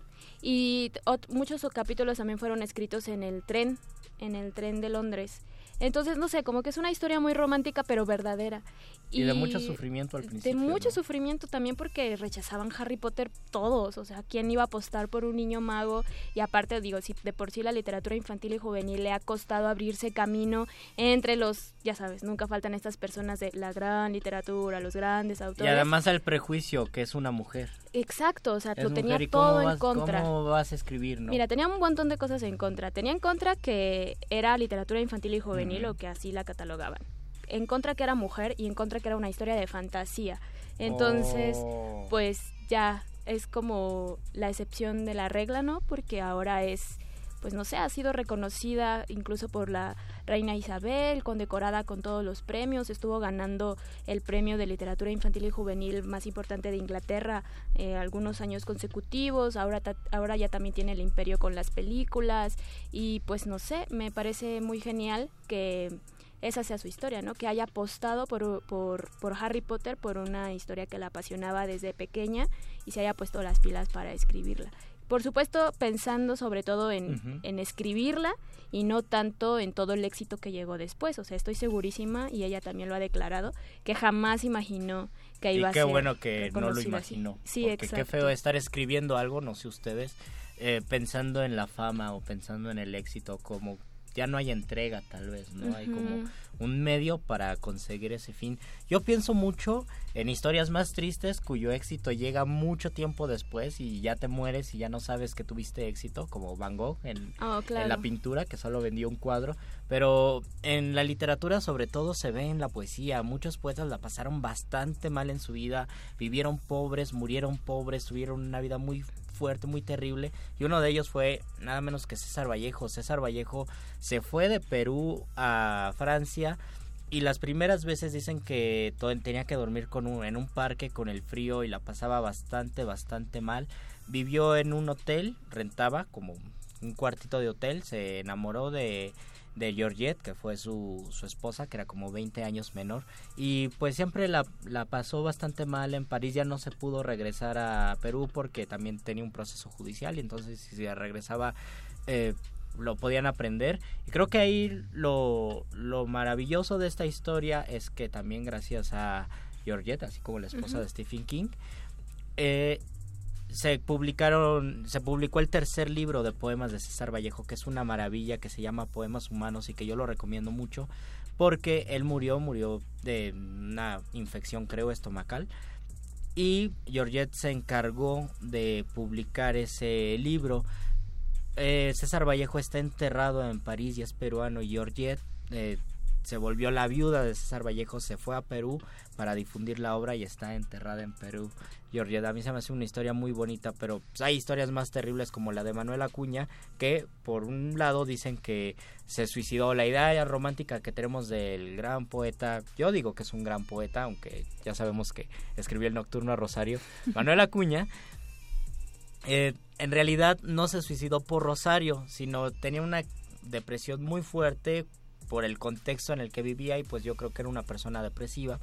Y muchos capítulos también fueron escritos en el tren, en el tren de Londres. Entonces, no sé, como que es una historia muy romántica, pero verdadera. Y, de mucho sufrimiento al principio. De mucho ¿no? sufrimiento también porque rechazaban Harry Potter todos, o sea, ¿quién iba a apostar por un niño mago? Y aparte, digo, si de por sí la literatura infantil y juvenil le ha costado abrirse camino entre los, ya sabes, nunca faltan estas personas de la gran literatura, los grandes Y autores. además el prejuicio que es una mujer. Exacto, o sea, Es lo tenía ¿y todo en contra. ¿Cómo vas a escribir, no? Mira, tenía un montón de cosas en contra. Tenía en contra que era literatura infantil y juvenil Ujú. o que así la catalogaban. En contra que era mujer y en contra que era una historia de fantasía. Entonces, Oh. pues ya es como la excepción de la regla, ¿no? Porque ahora es, pues no sé, ha sido reconocida incluso por la reina Isabel, condecorada con todos los premios, estuvo ganando el premio de literatura infantil y juvenil más importante de Inglaterra eh, algunos años consecutivos, ahora, ta- ahora ya también tiene el imperio con las películas y pues no sé, me parece muy genial que esa sea su historia, ¿no? Que haya apostado por, por, por Harry Potter, por una historia que la apasionaba desde pequeña y se haya puesto las pilas para escribirla. Por supuesto, pensando sobre todo en, en escribirla y no tanto en todo el éxito que llegó después. O sea, estoy segurísima, y ella también lo ha declarado, que jamás imaginó que Y iba a qué ser bueno que no lo reconocida así. imaginó. Sí, porque exacto. qué feo estar escribiendo algo, no sé ustedes, eh, pensando en la fama o pensando en el éxito, como ya no hay entrega tal vez, ¿no? Hay como. Un medio para conseguir ese fin. Yo pienso mucho en historias más tristes cuyo éxito llega mucho tiempo después y ya te mueres y ya no sabes que tuviste éxito, como Van Gogh en, Oh, en la claro. pintura, que solo vendió un cuadro, pero en la literatura sobre todo se ve en la poesía. Muchos poetas la pasaron bastante mal en su vida, vivieron pobres, murieron pobres, tuvieron una vida muy fuerte, muy terrible, y uno de ellos fue nada menos que César Vallejo. César Vallejo se fue de Perú a Francia y las primeras veces dicen que to- tenía que dormir con un- en un parque con el frío y la pasaba bastante, bastante mal. Vivió en un hotel, rentaba como un cuartito de hotel, se enamoró de, de Georgette, que fue su, su esposa, que era como 20 años menor, y pues siempre la, la pasó bastante mal en París, ya no se pudo regresar a Perú porque también tenía un proceso judicial, y entonces si regresaba... eh, lo podían aprender y creo que ahí lo, lo maravilloso de esta historia es que también gracias a Georgette así como la esposa de Stephen King eh, se publicaron, se publicó el tercer libro de poemas de César Vallejo, que es una maravilla, que se llama Poemas Humanos y que yo lo recomiendo mucho, porque él murió, murió de una infección, creo, estomacal. Y Georgette se encargó de publicar ese libro. Eh, César Vallejo está enterrado en París y es peruano. Georgette eh, se volvió la viuda de César Vallejo, se fue a Perú para difundir la obra y está enterrada en Perú. Georgette, a mí se me hace una historia muy bonita, pero pues, hay historias más terribles como la de Manuel Acuña, que por un lado dicen que se suicidó. La idea romántica que tenemos del gran poeta, yo digo que es un gran poeta, aunque ya sabemos que escribió el Nocturno a Rosario, Manuel Acuña, eh, en realidad no se suicidó por Rosario, sino tenía una depresión muy fuerte por el contexto en el que vivía y pues yo creo que era una persona depresiva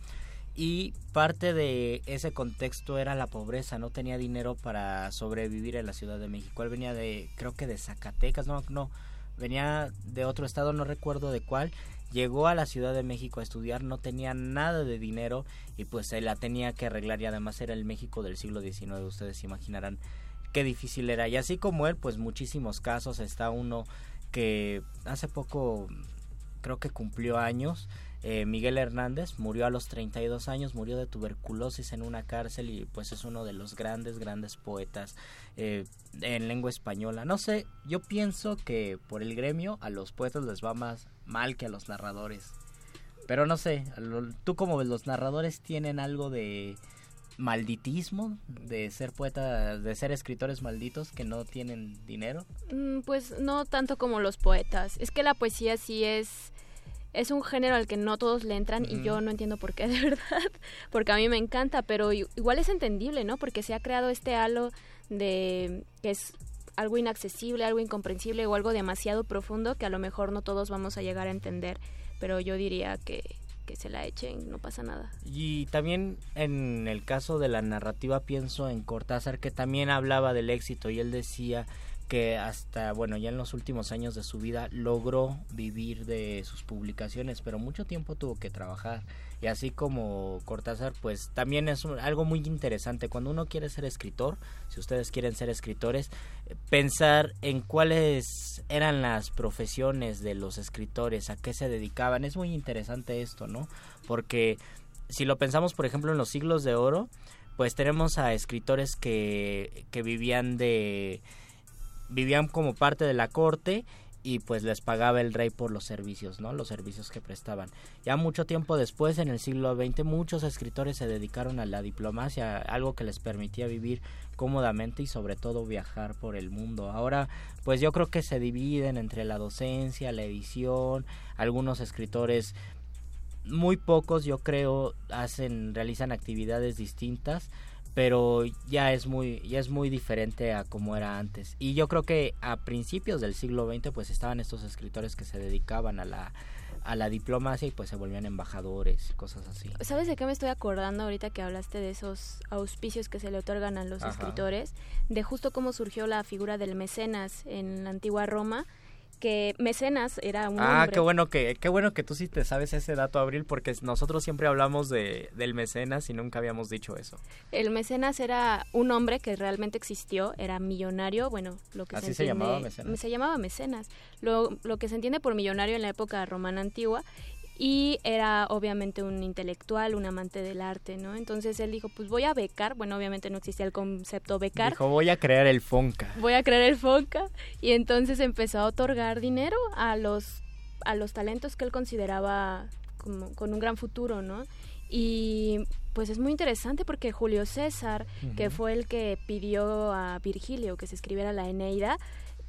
y parte de ese contexto era la pobreza, no tenía dinero para sobrevivir en la Ciudad de México. Él venía de, creo que de Zacatecas, no, no, venía de otro estado, no recuerdo de cuál. Llegó a la Ciudad de México a estudiar, no tenía nada de dinero y pues él la tenía que arreglar y además era el México del siglo XIX, ustedes imaginarán qué difícil era. Y así como él, pues muchísimos casos, está uno que hace poco creo que cumplió años, eh, Miguel Hernández murió a los 32 años, murió de tuberculosis en una cárcel y pues es uno de los grandes, grandes poetas eh, en lengua española. No sé, yo pienso que por el gremio a los poetas les va más mal que a los narradores. Pero no sé, ¿tú como? ¿Los narradores tienen algo de malditismo de ser poeta, de ser escritores malditos que no tienen dinero? Mm, pues no tanto como los poetas. Es que la poesía sí es es un género al que no todos le entran y yo no entiendo por qué de verdad, porque a mí me encanta, pero igual es entendible, ¿no? Porque se ha creado este halo de que es algo inaccesible, algo incomprensible o algo demasiado profundo que a lo mejor no todos vamos a llegar a entender, pero yo diría que que se la echen, no pasa nada. Y también en el caso de la narrativa pienso en Cortázar que también hablaba del éxito y él decía que hasta, bueno, ya en los últimos años de su vida logró vivir de sus publicaciones, pero mucho tiempo tuvo que trabajar. Y así como Cortázar, pues también es algo muy interesante. Cuando uno quiere ser escritor, si ustedes quieren ser escritores, pensar en cuáles eran las profesiones de los escritores, a qué se dedicaban. Es muy interesante esto, ¿no? Porque si lo pensamos, por ejemplo, en los siglos de oro, pues tenemos a escritores que, que vivían de vivían como parte de la corte y pues les pagaba el rey por los servicios, ¿no? Los servicios que prestaban. Ya mucho tiempo después, en el siglo XX, muchos escritores se dedicaron a la diplomacia, algo que les permitía vivir cómodamente y sobre todo viajar por el mundo. Ahora, pues yo creo que se dividen entre la docencia, la edición, algunos escritores muy pocos yo creo hacen realizan actividades distintas pero ya es muy ya es muy diferente a como era antes. Y yo creo que a principios del siglo XX pues estaban estos escritores que se dedicaban a la a la diplomacia y pues se volvían embajadores cosas así. Sabes de qué me estoy acordando ahorita que hablaste de esos auspicios que se le otorgan a los escritores de justo cómo surgió la figura del mecenas en la antigua Roma que Mecenas era un ah, qué bueno que qué bueno que tú sí te sabes ese dato, Abril, porque nosotros siempre hablamos de, del Mecenas y nunca habíamos dicho eso. El Mecenas era un hombre que realmente existió, era millonario, bueno, lo que Así se, llamaba Mecenas. Se llamaba Mecenas. Lo, lo que se entiende por millonario en la época romana antigua y era obviamente un intelectual, un amante del arte, ¿no? Entonces él dijo, pues voy a becar, bueno, obviamente no existía el concepto becar. Dijo, voy a crear el Fonca. Voy a crear el Fonca y entonces empezó a otorgar dinero a los a los talentos que él consideraba como con un gran futuro, ¿no? Y pues es muy interesante porque Julio César, que fue el que pidió a Virgilio que se escribiera la Eneida,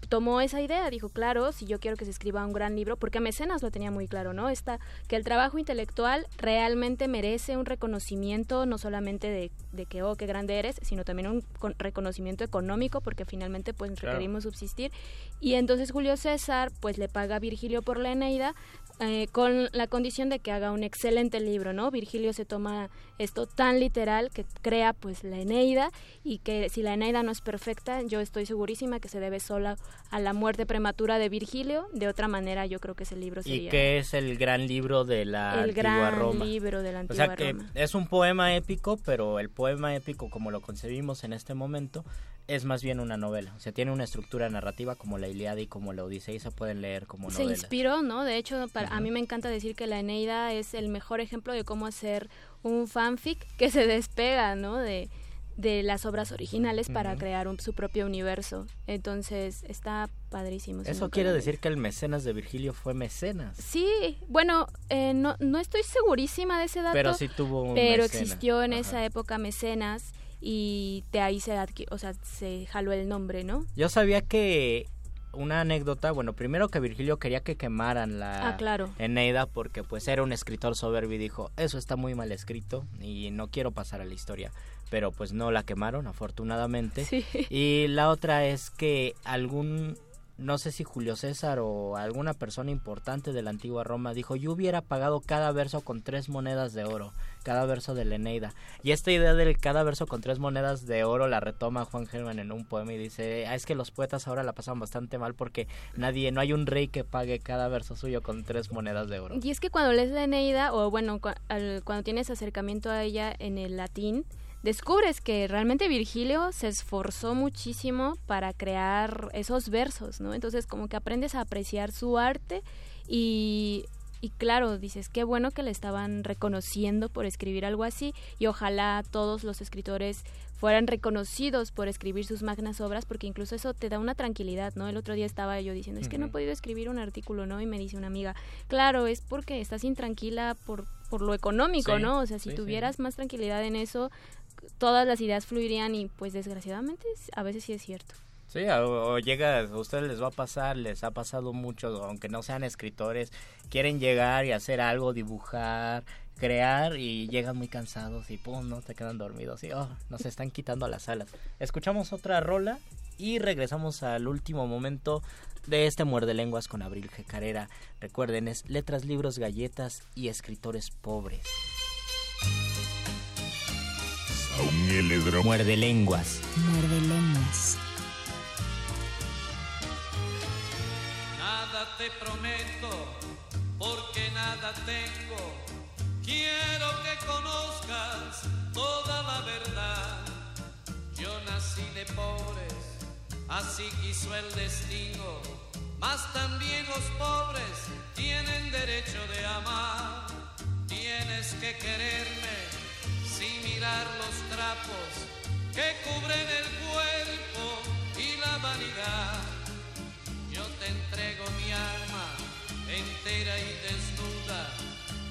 tomó esa idea, dijo, claro, si yo quiero que se escriba un gran libro, porque Mecenas lo tenía muy claro, ¿no? Está, que el trabajo intelectual realmente merece un reconocimiento, no solamente de, de que, oh, qué grande eres, sino también un reconocimiento económico, porque finalmente pues requerimos subsistir. Y entonces Julio César pues le paga a Virgilio por la Eneida, eh, con la condición de que haga un excelente libro, ¿no? Virgilio se toma esto tan literal que crea pues la Eneida y que si la Eneida no es perfecta, yo estoy segurísima que se debe sola a la muerte prematura de Virgilio. De otra manera, yo creo que ese libro sería... ¿Y qué es el gran libro de la el antigua gran Roma? libro de la O antigua sea que Roma. es un poema épico, pero el poema épico como lo concebimos en este momento es más bien una novela. O sea, tiene una estructura narrativa como la Ilíada y como la Odisea y se pueden leer como Se novelas. inspiró, ¿no? De hecho, para, a mí me encanta decir que la Eneida es el mejor ejemplo de cómo hacer un fanfic que se despega, ¿no? De, de las obras originales para crear un- su propio universo. Entonces, está padrísimo. si Eso quiere decir que el mecenas de Virgilio fue mecenas. Sí, bueno, eh, no, no estoy segurísima de ese dato. Pero sí tuvo un Pero mecenas. existió en esa época mecenas y de ahí se o sea, se jaló el nombre, ¿no? Yo sabía que una anécdota, bueno, primero que Virgilio quería que quemaran la Ah, claro. Eneida porque pues era un escritor soberbio y dijo, eso está muy mal escrito y no quiero pasar a la historia. Pero pues no la quemaron, afortunadamente. Sí. Y la otra es que algún, no sé si Julio César o alguna persona importante de la antigua Roma dijo, yo hubiera pagado cada verso con tres monedas de oro, cada verso de la Eneida. Y esta idea del cada verso con tres monedas de oro la retoma Juan Germán en un poema y dice, "Ah, es que los poetas ahora la pasan bastante mal porque nadie, no hay un rey que pague cada verso suyo con tres monedas de oro. Y es que cuando lees la Eneida, o bueno, al- cuando tienes acercamiento a ella en el latín, descubres que realmente Virgilio se esforzó muchísimo para crear esos versos, ¿no? Entonces como que aprendes a apreciar su arte y, y claro, dices, qué bueno que le estaban reconociendo por escribir algo así y ojalá todos los escritores fueran reconocidos por escribir sus magnas obras, porque incluso eso te da una tranquilidad, ¿no? El otro día estaba yo diciendo, es que no he podido escribir un artículo, ¿no? Y me dice una amiga, claro, es porque estás intranquila por, por lo económico, Sí, ¿no? O sea, si sí, sí. tuvieras más tranquilidad en eso, todas las ideas fluirían y pues desgraciadamente a veces sí es cierto. Sí, o, o llega, a ustedes les va a pasar, les ha pasado mucho, aunque no sean escritores, quieren llegar y hacer algo, dibujar, crear y llegan muy cansados y pum, no te quedan dormidos y oh, nos están quitando las alas. Escuchamos otra rola y regresamos al último momento de este muerde lenguas con Abril G. Carrera. Recuerden, es letras, libros, galletas y escritores pobres. Muerde lenguas. Muerde lenguas. Te prometo, porque nada tengo. Quiero que conozcas toda la verdad. Yo nací de pobres, así quiso el destino. Mas también los pobres tienen derecho de amar. Tienes que quererme sin mirar los trapos que cubren el cuerpo y la vanidad. Yo te entrego mi alma entera y desnuda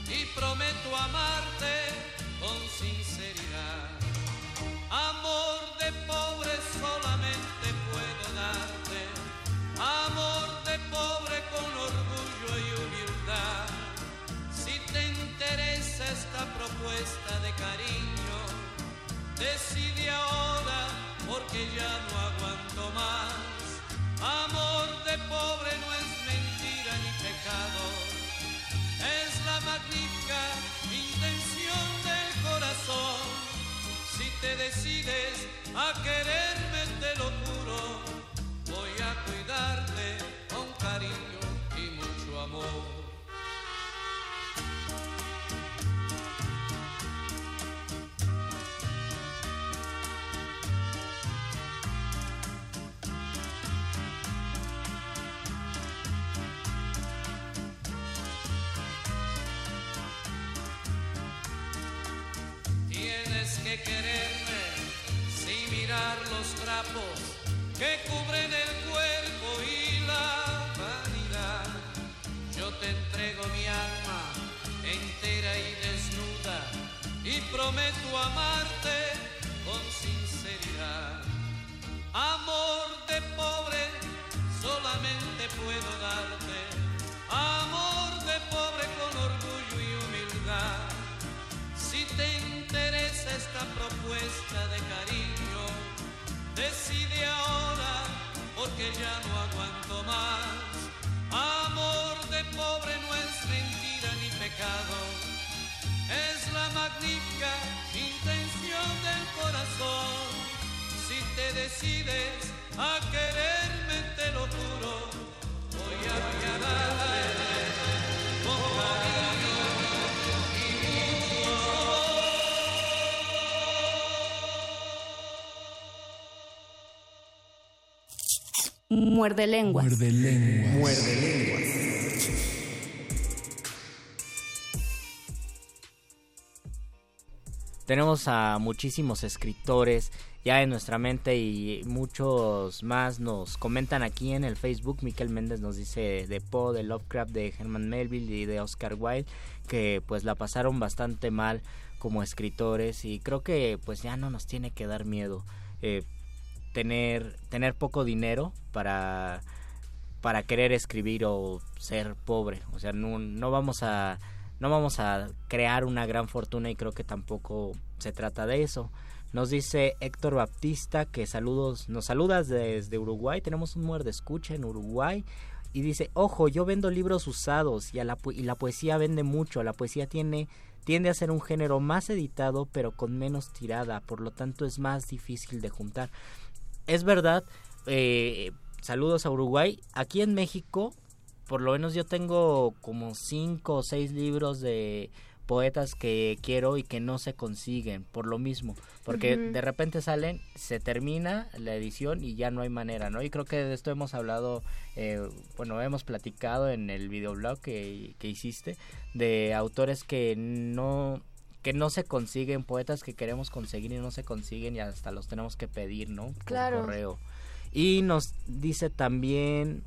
y prometo amarte con sinceridad. Amor de pobre solamente puedo darte, amor de pobre con orgullo y humildad. Si te interesa esta propuesta de cariño, decide ahora porque ya no aguanto más. Amor a quererme, te lo juro, voy a cuidarte con cariño y mucho amor. Tienes que quererme los trapos que cubren el cuerpo y la vanidad. Yo te entrego mi alma entera y desnuda y prometo amarte con sinceridad. Amor de pobre solamente puedo darte. Amor de pobre con orgullo y humildad. Si te interesa esta propuesta de cariño, Decide ahora porque ya no aguanto más. Amor de pobre no es mentira ni pecado. Es la magnífica intención del corazón. Si te decides a quererme, te lo juro, voy a, voy a dar Muerde lenguas. Muerde lenguas. Muerde lenguas. Tenemos a muchísimos escritores ya en nuestra mente y muchos más nos comentan aquí en el Facebook. Miquel Méndez nos dice de Poe, de Lovecraft, de Herman Melville y de Oscar Wilde que pues la pasaron bastante mal como escritores y creo que pues ya no nos tiene que dar miedo eh, tener tener poco dinero para para querer escribir o ser pobre. O sea no, no vamos a no vamos a crear una gran fortuna y creo que tampoco se trata de eso. Nos dice Héctor Baptista que saludos, nos saludas desde Uruguay, tenemos un muerde escucha en Uruguay. Y dice, ojo, yo vendo libros usados y, la, y la poesía vende mucho, la poesía tiene tiende a ser un género más editado pero con menos tirada, por lo tanto es más difícil de juntar. Es verdad, eh, saludos a Uruguay, aquí en México por lo menos yo tengo como cinco o seis libros de poetas que quiero y que no se consiguen por lo mismo. Porque de repente salen se termina la edición y ya no hay manera no y creo que de esto hemos hablado eh, bueno hemos platicado en el videoblog que, que hiciste de autores que no que no se consiguen poetas que queremos conseguir y no se consiguen y hasta los tenemos que pedir no por claro correo y nos dice también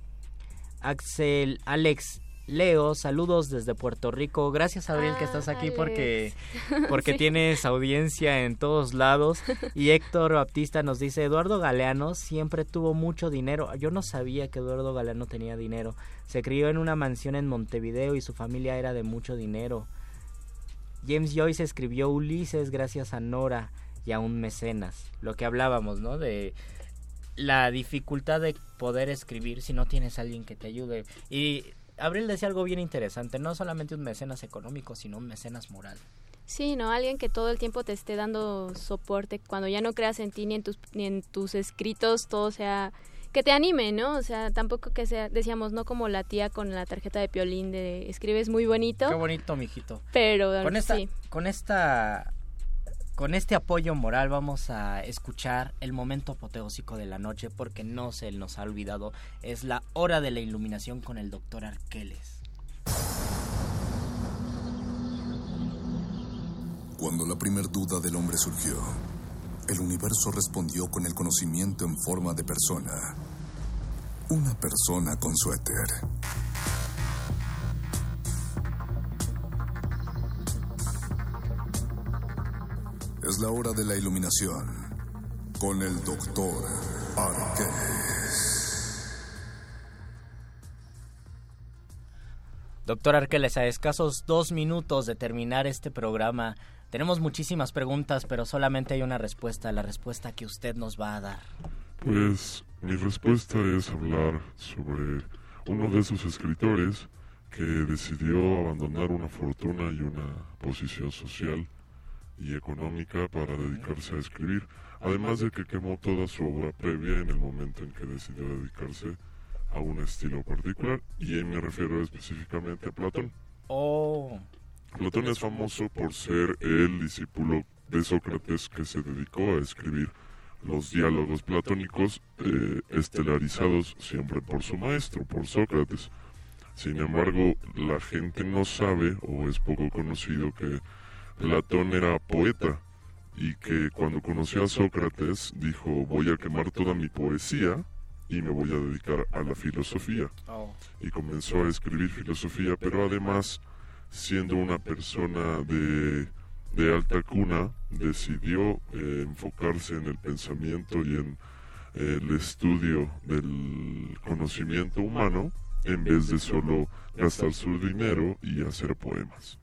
Axel, Alex, Leo, saludos desde Puerto Rico. Gracias Abril que estás aquí porque porque tienes audiencia en todos lados. Y Héctor Baptista nos dice, Eduardo Galeano siempre tuvo mucho dinero. Yo no sabía que Eduardo Galeano tenía dinero. Se crió en una mansión en Montevideo y su familia era de mucho dinero. James Joyce escribió Ulises gracias a Nora y a un mecenas. Lo que hablábamos, ¿no? De la dificultad de poder escribir si no tienes a alguien que te ayude. Y Abril decía algo bien interesante, no solamente un mecenas económico, sino un mecenas moral. Sí, ¿no? Alguien que todo el tiempo te esté dando soporte, cuando ya no creas en ti ni en tus, ni en tus escritos, todo sea... Que te anime, ¿no? O sea, tampoco que sea, decíamos, no como la tía con la tarjeta de piolín de escribes muy bonito. Qué bonito, mijito. Pero con esta, sí. con esta con este apoyo moral vamos a escuchar el momento apoteósico de la noche porque no se nos ha olvidado. Es la hora de la iluminación con el doctor Arqueles. Cuando la primer duda del hombre surgió, el universo respondió con el conocimiento en forma de persona. Una persona con suéter. Es la hora de la iluminación con el doctor Arqueles. Doctor Arqueles, a escasos dos minutos de terminar este programa, tenemos muchísimas preguntas, pero solamente hay una respuesta, la respuesta que usted nos va a dar. Pues mi respuesta es hablar sobre uno de esos escritores que decidió abandonar una fortuna y una posición social y económica para dedicarse a escribir, además de que quemó toda su obra previa en el momento en que decidió dedicarse a un estilo particular, y ahí me refiero específicamente a Platón. Oh. Platón es famoso por ser el discípulo de Sócrates que se dedicó a escribir los diálogos platónicos eh, estelarizados siempre por su maestro, por Sócrates. Sin embargo, la gente no sabe o es poco conocido que Platón era poeta y que cuando conoció a Sócrates dijo voy a quemar toda mi poesía y me voy a dedicar a la filosofía. Oh. Y comenzó a escribir filosofía, pero además, siendo una persona de, de alta cuna, decidió eh, enfocarse en el pensamiento y en eh, el estudio del conocimiento humano en vez de solo gastar su dinero y hacer poemas.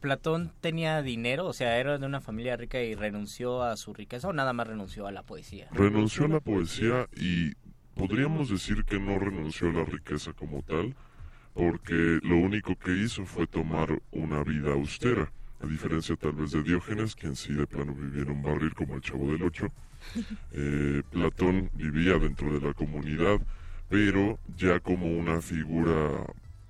Platón tenía dinero, o sea, era de una familia rica y renunció a su riqueza o nada más renunció a la poesía. Renunció a la poesía y podríamos decir que no renunció a la riqueza como tal, porque lo único que hizo fue tomar una vida austera, a diferencia tal vez de Diógenes, quien sí de plano vivía en un barril como el Chavo del Ocho. Eh, Platón vivía dentro de la comunidad, pero ya como una figura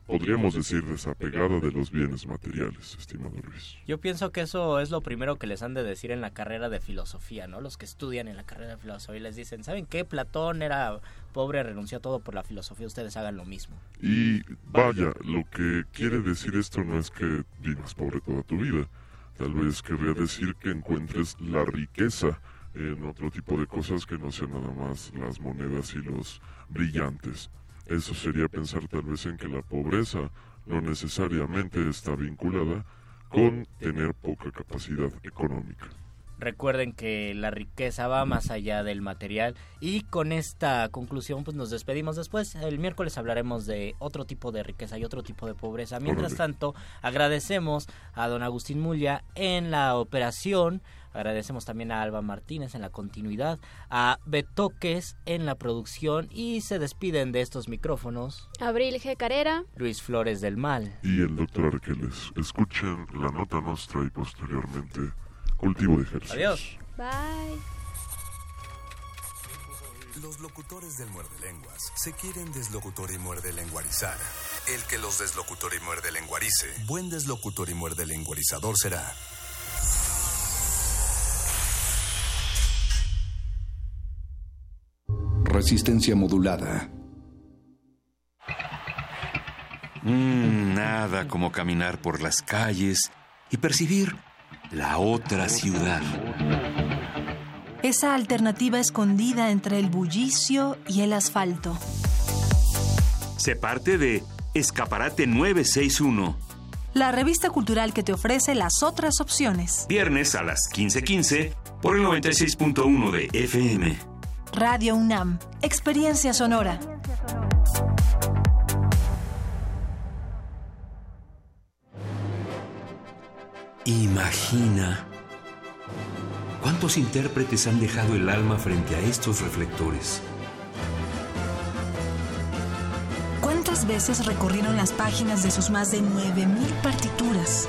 podríamos decir, desapegada de los bienes materiales, estimado Luis. Yo pienso que eso es lo primero que les han de decir en la carrera de filosofía, ¿no? Los que estudian en la carrera de filosofía les dicen, ¿saben qué? Platón era pobre, renunció a todo por la filosofía, ustedes hagan lo mismo. Y vaya, lo que quiere decir esto no es que vivas pobre toda tu vida. Tal vez querría decir que encuentres la riqueza en otro tipo de cosas que no sean nada más las monedas y los brillantes. Eso sería pensar tal vez en que la pobreza no necesariamente está vinculada con tener poca capacidad económica. Recuerden que la riqueza va más allá del material y con esta conclusión pues nos despedimos después. El miércoles hablaremos de otro tipo de riqueza y otro tipo de pobreza. Mientras tanto, agradecemos a don Agustín Mulla en la operación, agradecemos también a Alba Martínez en la continuidad, a Betoques en la producción y se despiden de estos micrófonos. Abril G. Carrera. Luis Flores del Mal. Y el doctor Arqueles. Escuchen la nota nuestra y posteriormente cultivo de ejercicios. Adiós. Bye. Los locutores del muerde lenguas se quieren deslocutor y muerde lenguarizar. El que los deslocutor y muerde lenguarice, buen deslocutor y muerde lenguarizador será. Resistencia modulada. Mm, nada como caminar por las calles y percibir la otra ciudad. Esa alternativa escondida entre el bullicio y el asfalto. Se parte de Escaparate 961. La revista cultural que te ofrece las otras opciones. Viernes a las 15:15 por el 96.1 de FM. Radio UNAM. Experiencia sonora. Imagina cuántos intérpretes han dejado el alma frente a estos reflectores. ¿Cuántas veces recorrieron las páginas de sus más de 9000 partituras?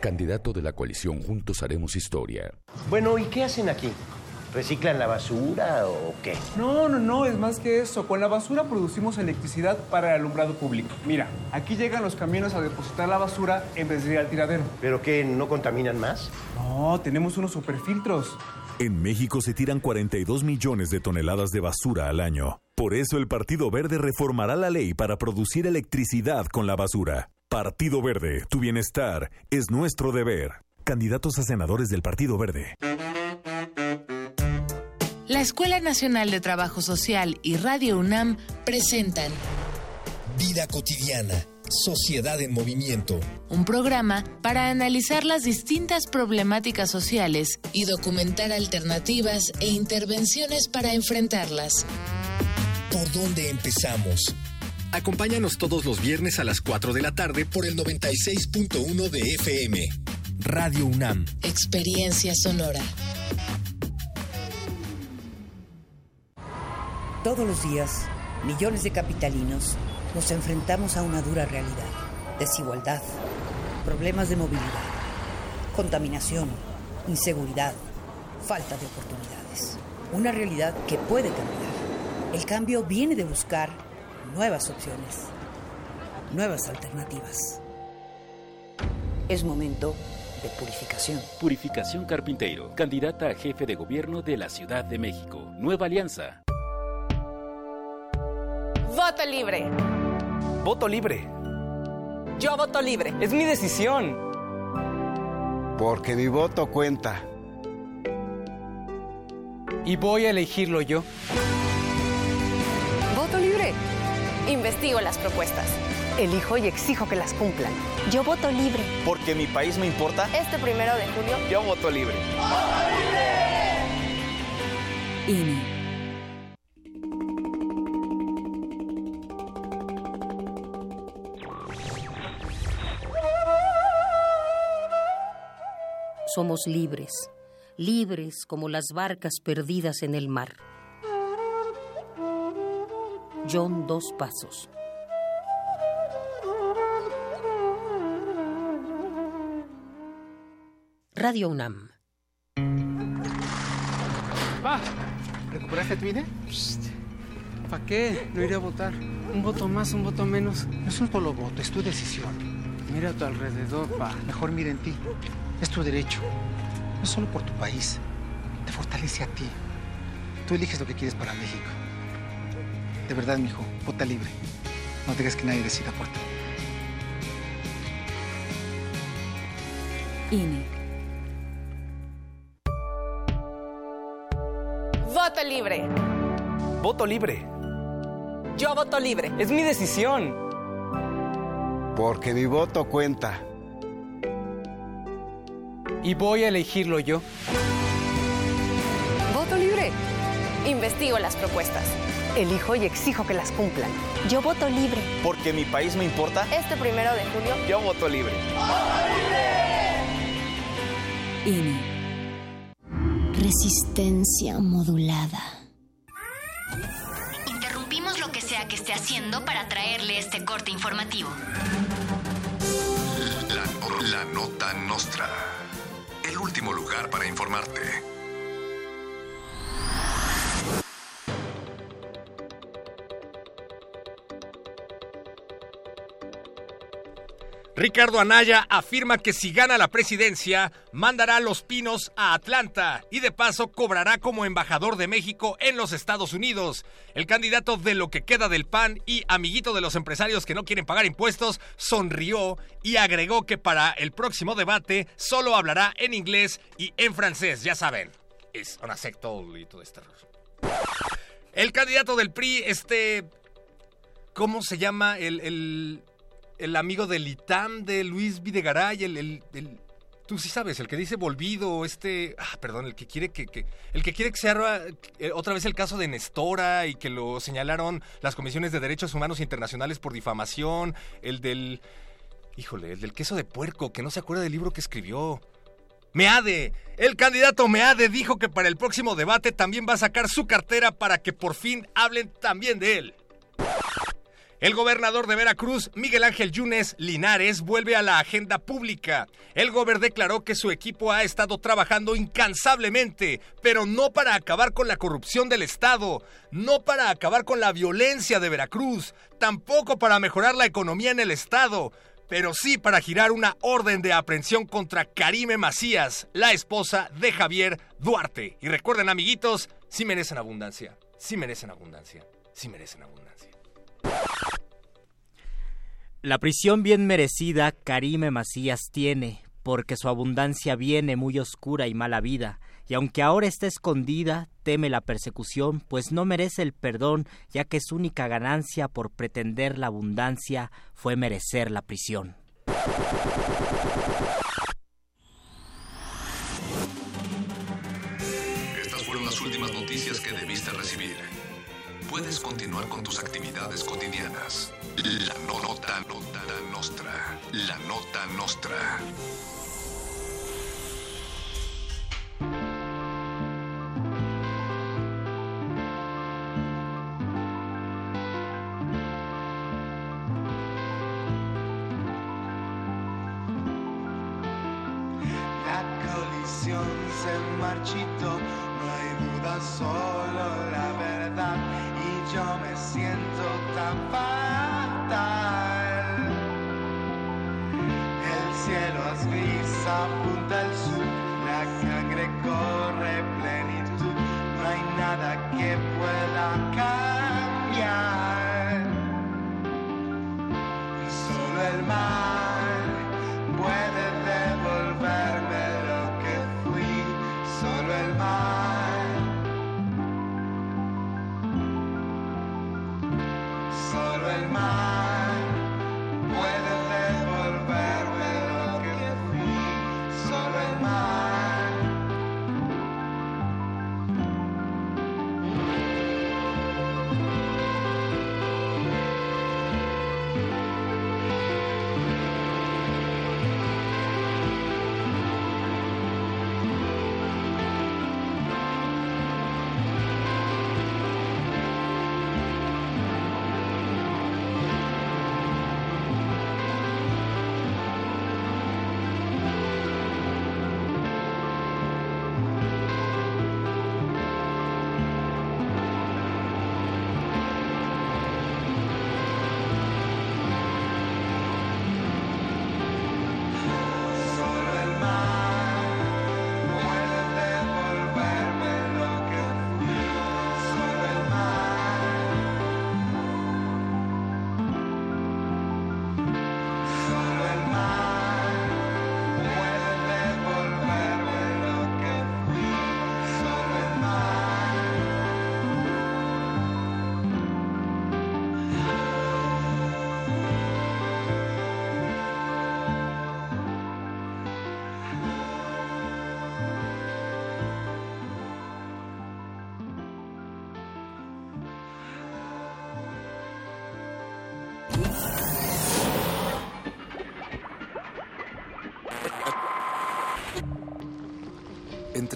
Candidato de la coalición Juntos Haremos Historia. Bueno, ¿y qué hacen aquí? ¿Reciclan la basura o qué? No, no, no, es más que eso. Con la basura producimos electricidad para el alumbrado público. Mira, aquí llegan los camiones a depositar la basura en vez de ir al tiradero. ¿Pero qué, no contaminan más? No, tenemos unos superfiltros. En México se tiran 42 millones de toneladas de basura al año. Por eso el Partido Verde reformará la ley para producir electricidad con la basura. Partido Verde, tu bienestar es nuestro deber. Candidatos a senadores del Partido Verde. La Escuela Nacional de Trabajo Social y Radio UNAM presentan Vida cotidiana, sociedad en movimiento. un programa para analizar las distintas problemáticas sociales y documentar alternativas e intervenciones para enfrentarlas. ¿Por dónde empezamos? Acompáñanos todos los viernes a las 4 de la tarde por el 96.1 de FM. Radio UNAM. Experiencia sonora. Todos los días, millones de capitalinos nos enfrentamos a una dura realidad. Desigualdad, problemas de movilidad, contaminación, inseguridad, falta de oportunidades. Una realidad que puede cambiar. El cambio viene de buscar nuevas opciones, nuevas alternativas. Es momento de purificación. Purificación Carpinteiro, candidata a jefe de gobierno de la Ciudad de México. Nueva Alianza. Voto libre. Voto libre. Yo voto libre. Es mi decisión. Porque mi voto cuenta. Y voy a elegirlo yo. Voto libre. Investigo las propuestas. Elijo y exijo que las cumplan. Yo voto libre. Porque mi país me importa. Este primero de julio. Yo voto libre. INE. Somos libres, libres como las barcas perdidas en el mar. John Dos Pasos. Radio UNAM. Va, ¿recuperaste tu INE? ¿Para qué? No iré a votar. Un voto más, un voto menos. No es un solo voto, es tu decisión. Mira a tu alrededor, pa. Mejor mira en ti. Es tu derecho. No solo por tu país. Te fortalece a ti. Tú eliges lo que quieres para México. De verdad, mijo, vota libre. No dejes que nadie decida por ti. INE. Voto libre. Voto libre. Yo voto libre. Es mi decisión. Porque mi voto cuenta. Y voy a elegirlo yo. Voto libre. Investigo las propuestas. Elijo y exijo que las cumplan. Yo voto libre. Porque mi país me importa. Este primero de julio. Yo voto libre. INE. Resistencia modulada. Interrumpimos lo que sea que esté haciendo para traerle este corte informativo. La, la nota nostra. El último lugar para informarte. Ricardo Anaya afirma que si gana la presidencia, mandará los pinos a Atlanta y de paso cobrará como embajador de México en los Estados Unidos. El candidato de lo que queda del PAN y amiguito de los empresarios que no quieren pagar impuestos sonrió y agregó que para el próximo debate solo hablará en inglés y en francés, ya saben. Es una secta y todo esto. El candidato del PRI, este... ¿Cómo se llama? El, el amigo del ITAM de Luis Videgaray, el, el, tú sí sabes, el que dice volvido, este, ah, perdón, el que quiere que, que- el que quiere que se abra eh, otra vez el caso de Nestora y que lo señalaron las comisiones de derechos humanos internacionales por difamación, el del, híjole, el del queso de puerco, que no se acuerda del libro que escribió. Meade, el candidato Meade dijo que para el próximo debate también va a sacar su cartera para que por fin hablen también de él. El gobernador de Veracruz, Miguel Ángel Yunes Linares, vuelve a la agenda pública. El gober declaró que su equipo ha estado trabajando incansablemente, pero no para acabar con la corrupción del Estado, no para acabar con la violencia de Veracruz, tampoco para mejorar la economía en el Estado, pero sí para girar una orden de aprehensión contra Karime Macías, la esposa de Javier Duarte. Y recuerden, amiguitos, sí merecen abundancia, sí merecen abundancia, sí merecen abundancia. La prisión bien merecida Karime Macías tiene, porque su abundancia viene muy oscura y mala vida, y aunque ahora está escondida, teme la persecución, pues no merece el perdón, ya que su única ganancia por pretender la abundancia fue merecer la prisión. Estas fueron las últimas noticias que debiste recibir. Puedes continuar con tus actividades cotidianas. La nota, nota nostra. La nota nostra. La se marchitó, no hay duda, solo la verdad. Y yo me siento tan fatal. El cielo es gris, apunta al sur, la sangre corre plenitud. No hay nada que pueda cambiar. Solo el mar Solo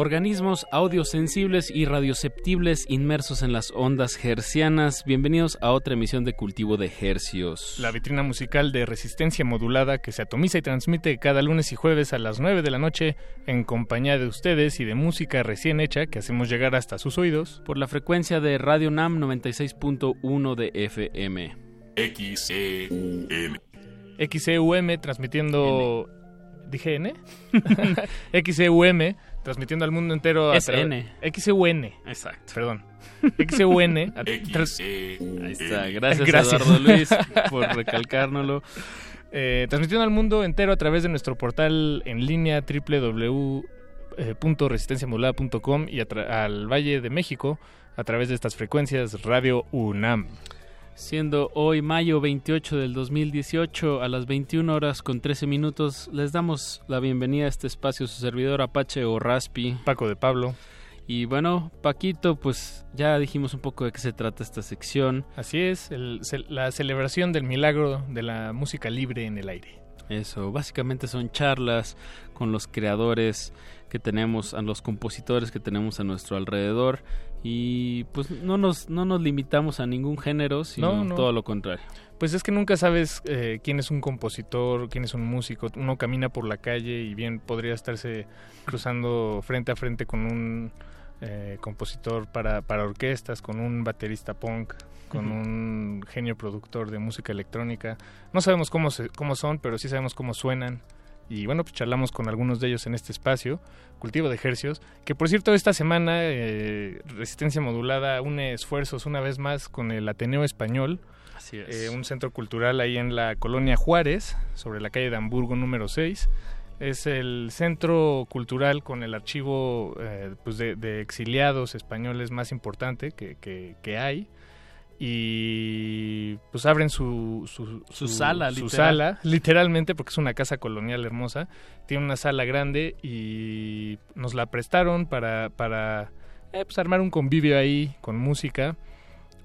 Organismos audiosensibles y radioceptibles inmersos en las ondas hercianas. Bienvenidos a otra emisión de Cultivo de Hercios. La vitrina musical de resistencia modulada que se atomiza y transmite cada lunes y jueves a las 9 de la noche en compañía de ustedes y de música recién hecha que hacemos llegar hasta sus oídos. Por la frecuencia de Radio NAM 96.1 de FM. XEUM. XEUM transmitiendo... ¿Dije N? XEUM transmitiendo al mundo entero. Es N. XEUN. Exacto. Perdón. A- tras- Ahí está. Gracias, Eduardo Luis por recalcárnoslo. Eh, transmitiendo al mundo entero a través de nuestro portal en línea www.resistenciamodulada.com y a tra- al Valle de México a través de estas frecuencias Radio UNAM. Siendo hoy mayo 28 del 2018 a las 21 horas con 13 minutos, les damos la bienvenida a este espacio, su servidor Apache o Raspi. Paco de Pablo. Y bueno, Paquito, pues ya dijimos un poco de qué se trata esta sección. Así es, el- la celebración del milagro de la música libre en el aire. Eso, básicamente son charlas con los creadores que tenemos, a los compositores que tenemos a nuestro alrededor y pues no nos, no nos limitamos a ningún género, sino No, no. todo lo contrario. Pues es que nunca sabes eh, quién es un compositor, quién es un músico. Uno camina por la calle y bien podría estarse cruzando frente a frente con un eh, compositor para, para orquestas, con un baterista punk, con un genio productor de música electrónica. No sabemos cómo, se- cómo son, pero sí sabemos cómo suenan. Y bueno, pues charlamos con algunos de ellos en este espacio, Cultivo de Ejercios, que por cierto esta semana eh, Resistencia Modulada une esfuerzos una vez más con el Ateneo Español, Así es. eh, un centro cultural ahí en la colonia Juárez, sobre la calle de Hamburgo número 6. Es el centro cultural con el archivo eh, pues de, de exiliados españoles más importante que, que- que hay. Y pues abren su, su, Su sala, su literal. sala, literalmente, porque es una casa colonial hermosa. Tiene una sala grande y nos la prestaron para, para eh, pues, armar un convivio ahí con música.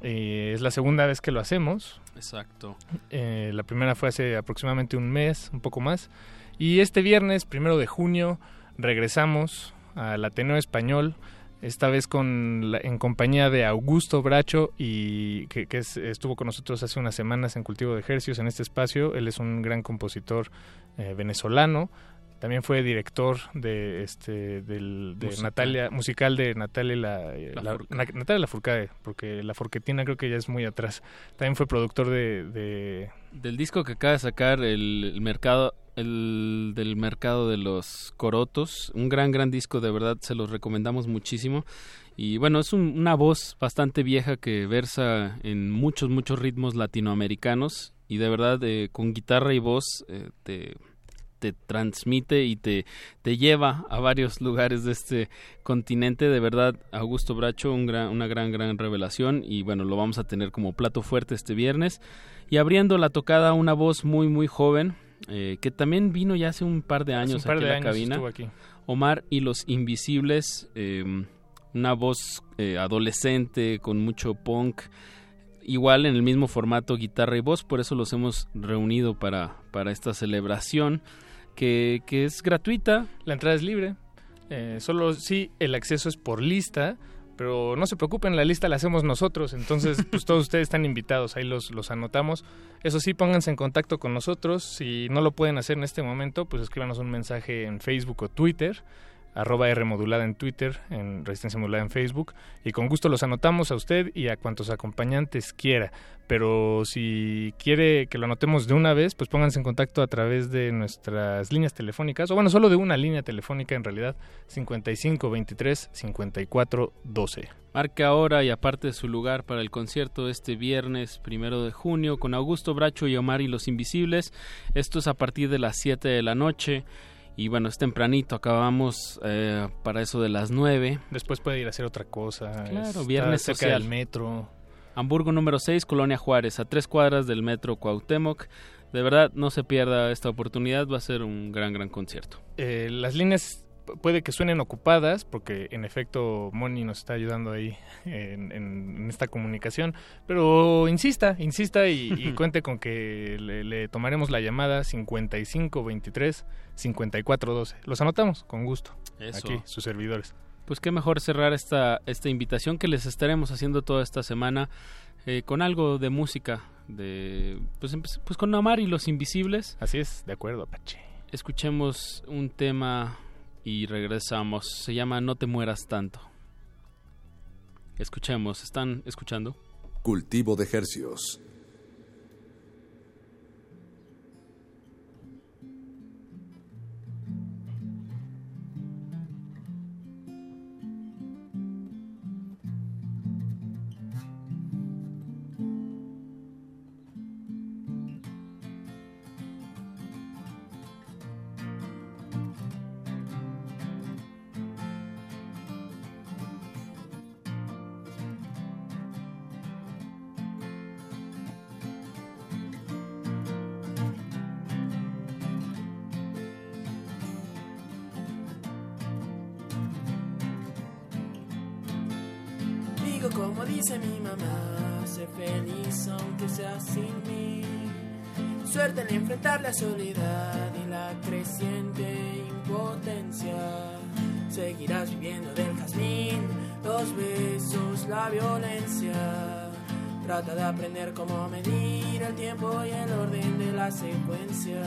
Eh, es la segunda vez que lo hacemos. Exacto. Eh, la primera fue hace aproximadamente un mes, un poco más. Y este viernes, primero de junio, regresamos al Ateneo Español. Esta vez con la- en compañía de Augusto Bracho y que, que es- estuvo con nosotros hace unas semanas en Cultivo de Ejercios en este espacio. Él es un gran compositor eh, venezolano. También fue director de este del de Musical. Natalia musical de Natalia la, eh, la-. Na- Natalia Lafourcade, porque la Forquetina creo que ya es muy atrás. También fue productor de, de Del disco que acaba de sacar el, el mercado el del mercado de los corotos, un gran gran disco de verdad, se los recomendamos muchísimo. Y bueno, es un- una voz bastante vieja que versa en muchos muchos ritmos latinoamericanos y de verdad eh, con guitarra y voz eh, te te transmite y te, te lleva a varios lugares de este continente. De verdad, Augusto Bracho, un gran, una gran, gran revelación. Y bueno, lo vamos a tener como plato fuerte este viernes. Y abriendo la tocada, una voz muy, muy joven, eh, que también vino ya hace un par de años par aquí de en la cabina. aquí. Omar y los Invisibles, eh, una voz eh, adolescente con mucho punk, igual en el mismo formato guitarra y voz, por eso los hemos reunido para, para esta celebración que, que es gratuita. La entrada es libre. Eh, solo sí, el acceso es por lista, pero no se preocupen, la lista la hacemos nosotros, entonces pues todos ustedes están invitados, ahí los, los anotamos. Eso sí, pónganse en contacto con nosotros, si no lo pueden hacer en este momento, pues escríbanos un mensaje en Facebook o Twitter, arroba R modulada en Twitter, en Resistencia Modulada en Facebook, y con gusto los anotamos a usted y a cuantos acompañantes quiera. Pero si quiere que lo anotemos de una vez, pues pónganse en contacto a través de nuestras líneas telefónicas, o bueno, solo de una línea telefónica en realidad, 55 23 54 12. Marque ahora y aparte su lugar para el concierto este viernes primero de junio con Augusto Bracho y Omar y los Invisibles. Esto es a partir de las 7 de la noche. Y bueno, es tempranito, acabamos eh, para eso de las 9. Después puede ir a hacer otra cosa. Claro, está viernes cerca social. del metro. Hamburgo número 6, Colonia Juárez, a tres cuadras del metro Cuauhtémoc. De verdad, no se pierda esta oportunidad, va a ser un gran, gran concierto. Eh, las líneas puede que suenen ocupadas, porque en efecto Moni nos está ayudando ahí en, en- en esta comunicación, pero insista, insista y, y cuente con que le, le tomaremos la llamada 55 23 54 12. Los anotamos con gusto. Eso. Aquí, sus servidores. Pues qué mejor cerrar esta, esta invitación que les estaremos haciendo toda esta semana eh, con algo de música, de pues, empe- pues con Omar y los Invisibles. Así es, de acuerdo, Apache. Escuchemos un tema y regresamos. Se llama No te mueras tanto. Escuchemos, ¿están escuchando? Cultivo de Hercios. Trata de aprender cómo medir el tiempo y el orden de las secuencias.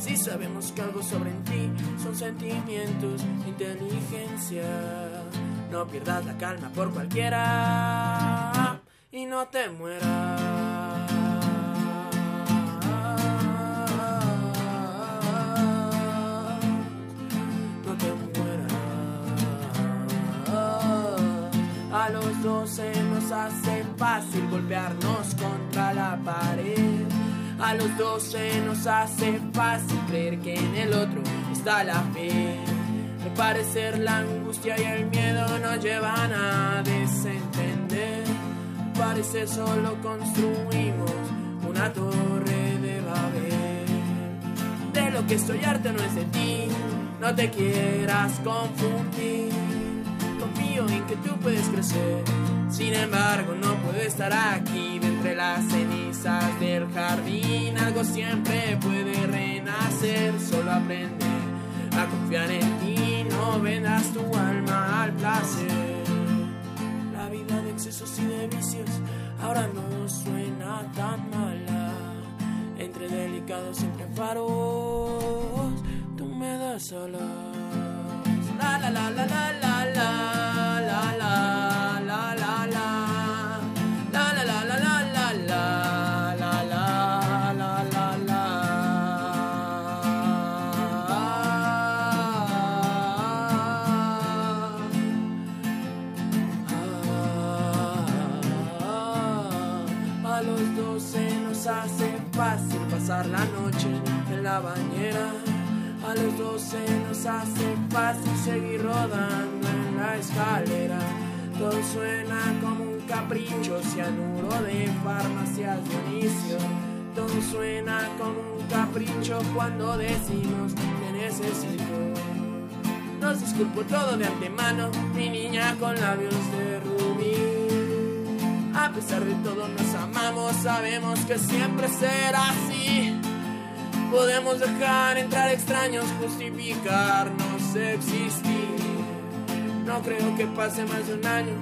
Si sabemos que algo sobre ti son sentimientos, inteligencia. No pierdas la calma por cualquiera y no te mueras. A los dos se nos hace fácil golpearnos contra la pared. A los dos se nos hace fácil creer que en el otro está la fe. Al parecer la angustia y el miedo nos llevan a desentender. Al parecer solo construimos una torre de Babel. De lo que estoy harto no es de ti, no te quieras confundir. Confío en que tú puedes crecer, sin embargo no puedo estar aquí de entre las cenizas del jardín. Algo siempre puede renacer, solo aprende a confiar en ti, no vendas tu alma al placer. excesos y de vicios, ahora no suena tan mala. Entre delicados, entre faros, tú me das alas. La la la la la la la la pasar la noche en la bañera. A los dos se nos hace fácil seguir rodando en la escalera. Todo suena como un capricho, cianuro de farmacias Dionisio. Todo suena como un capricho cuando decimos que necesito. Nos disculpo todo de antemano, mi niña con labios de. A pesar de todo nos amamos, sabemos que siempre será así. Podemos dejar entrar extraños, justificarnos existir. No creo que pase más de un año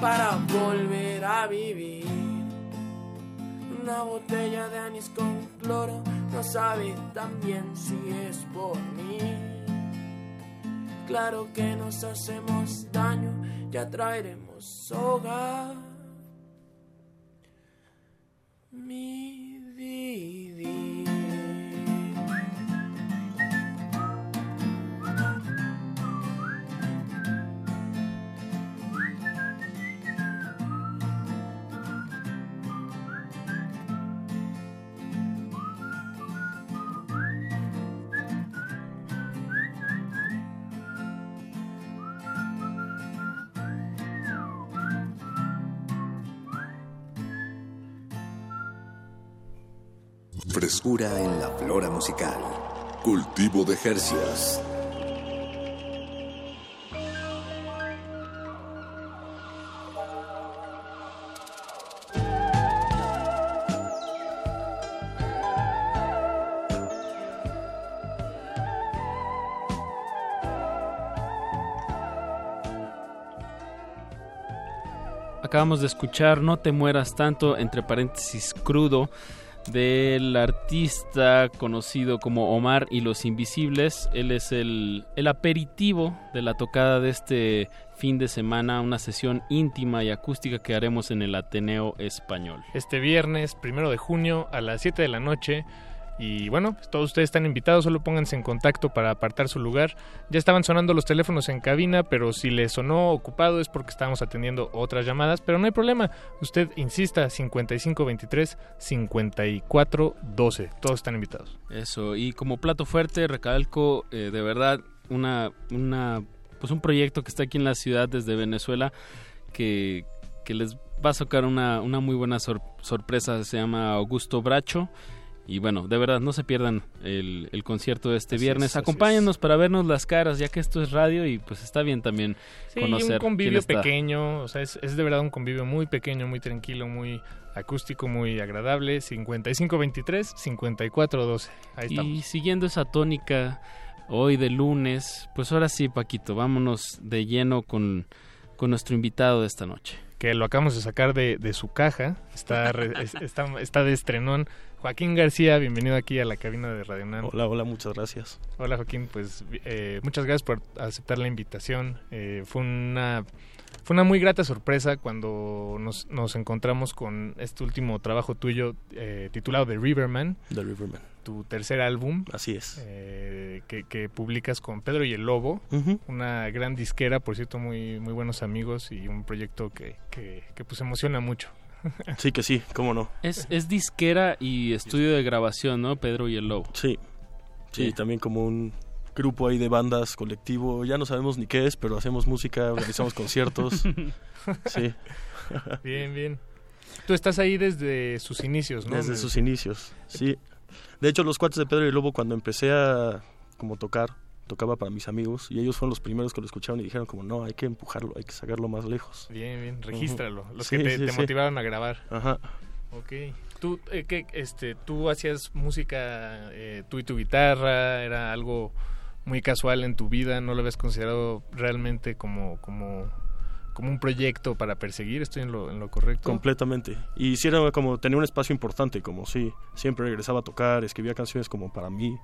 para volver a vivir. Una botella de anís con cloro no sabe tan bien si es por mí. Claro que nos hacemos daño, ya traeremos hogar. me. Frescura en la flora musical. Cultivo de Jercias. Acabamos de escuchar No te mueras tanto, entre paréntesis crudo, del artista conocido como Omar y los Invisibles. Él es el, el aperitivo de la tocada de este fin de semana, una sesión íntima y acústica que haremos en el Ateneo Español. Este viernes, primero de junio, a las 7 de la noche. Y bueno, pues todos ustedes están invitados, solo pónganse en contacto para apartar su lugar. Ya estaban sonando los teléfonos en cabina, pero si les sonó ocupado es porque estábamos atendiendo otras llamadas, pero no hay problema. Usted insista 5523 5412. Todos están invitados. Eso, y como plato fuerte, recalco eh, de verdad una, una, pues un proyecto que está aquí en la ciudad desde Venezuela que, que les va a sacar una, una muy buena sor- sorpresa. Se llama Augusto Bracho. Y bueno, de verdad, no se pierdan el, el concierto de este Así viernes. es, así Acompáñennos para vernos las caras, ya que esto es radio y pues está bien también Sí, conocer un convivio pequeño, o sea, es, es de verdad un convivio muy pequeño, muy tranquilo, muy acústico, muy agradable. 5523 5412. Ahí estamos. Y siguiendo esa tónica hoy de lunes, pues ahora sí, Paquito, vámonos de lleno con, con nuestro invitado de esta noche. que lo acabamos de sacar de, de su caja. Está, re- está, está de estrenón. Joaquín García, bienvenido aquí a la cabina de Radio UNAM. Hola, hola, muchas gracias. Hola Joaquín, pues eh, muchas gracias por aceptar la invitación. Eh, fue una fue una muy grata sorpresa cuando nos, nos encontramos con este último trabajo tuyo eh, titulado The Riverman. The Riverman. Tu tercer álbum. Así es. eh, que, que publicas con Pedro y el Lobo. Una gran disquera, por cierto, muy, muy buenos amigos y un proyecto que, que, que pues emociona mucho. Sí que sí, cómo no. Es, es disquera y estudio de grabación, ¿no? Pedro y el Lobo. Sí. Sí, Sí. también como un grupo ahí de bandas, colectivo, ya no sabemos ni qué es, pero hacemos música, organizamos conciertos. Sí. bien, bien. Tú estás ahí desde sus inicios, ¿no? Desde sus inicios, sí. De hecho, los cuates de Pedro y el Lobo, cuando empecé a como tocar, tocaba para mis amigos y ellos fueron los primeros que lo escucharon y dijeron como, no, hay que empujarlo, hay que sacarlo más lejos. Bien, bien, regístralo. Los Sí, que te, sí, te motivaron a grabar. Ajá. Ok. ¿Tú, eh, qué, este, ¿Tú hacías música, eh, tú y tu guitarra? ¿Era algo muy casual en tu vida? ¿No lo habías considerado realmente como, como, como un proyecto para perseguir, estoy en lo, en lo correcto. Completamente. Y sí era como, tenía un espacio importante, como sí, siempre regresaba a tocar, escribía canciones como para mí,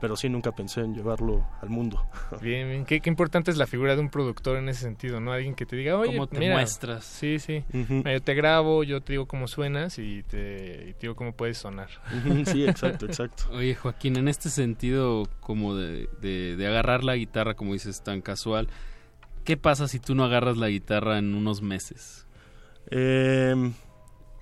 Pero sí nunca pensé en llevarlo al mundo. Bien, bien. Qué, qué importante es la figura de un productor en ese sentido, ¿no? Alguien que te diga, oye, ¿Cómo te mira, muestras? Sí, sí. Ujú. Mira, yo te grabo, yo te digo cómo suenas y te, y te digo cómo puedes sonar. Sí, exacto, exacto. Oye, Joaquín, en este sentido, como de, de- de agarrar la guitarra, como dices, tan casual, ¿qué pasa si tú no agarras la guitarra en unos meses? Em,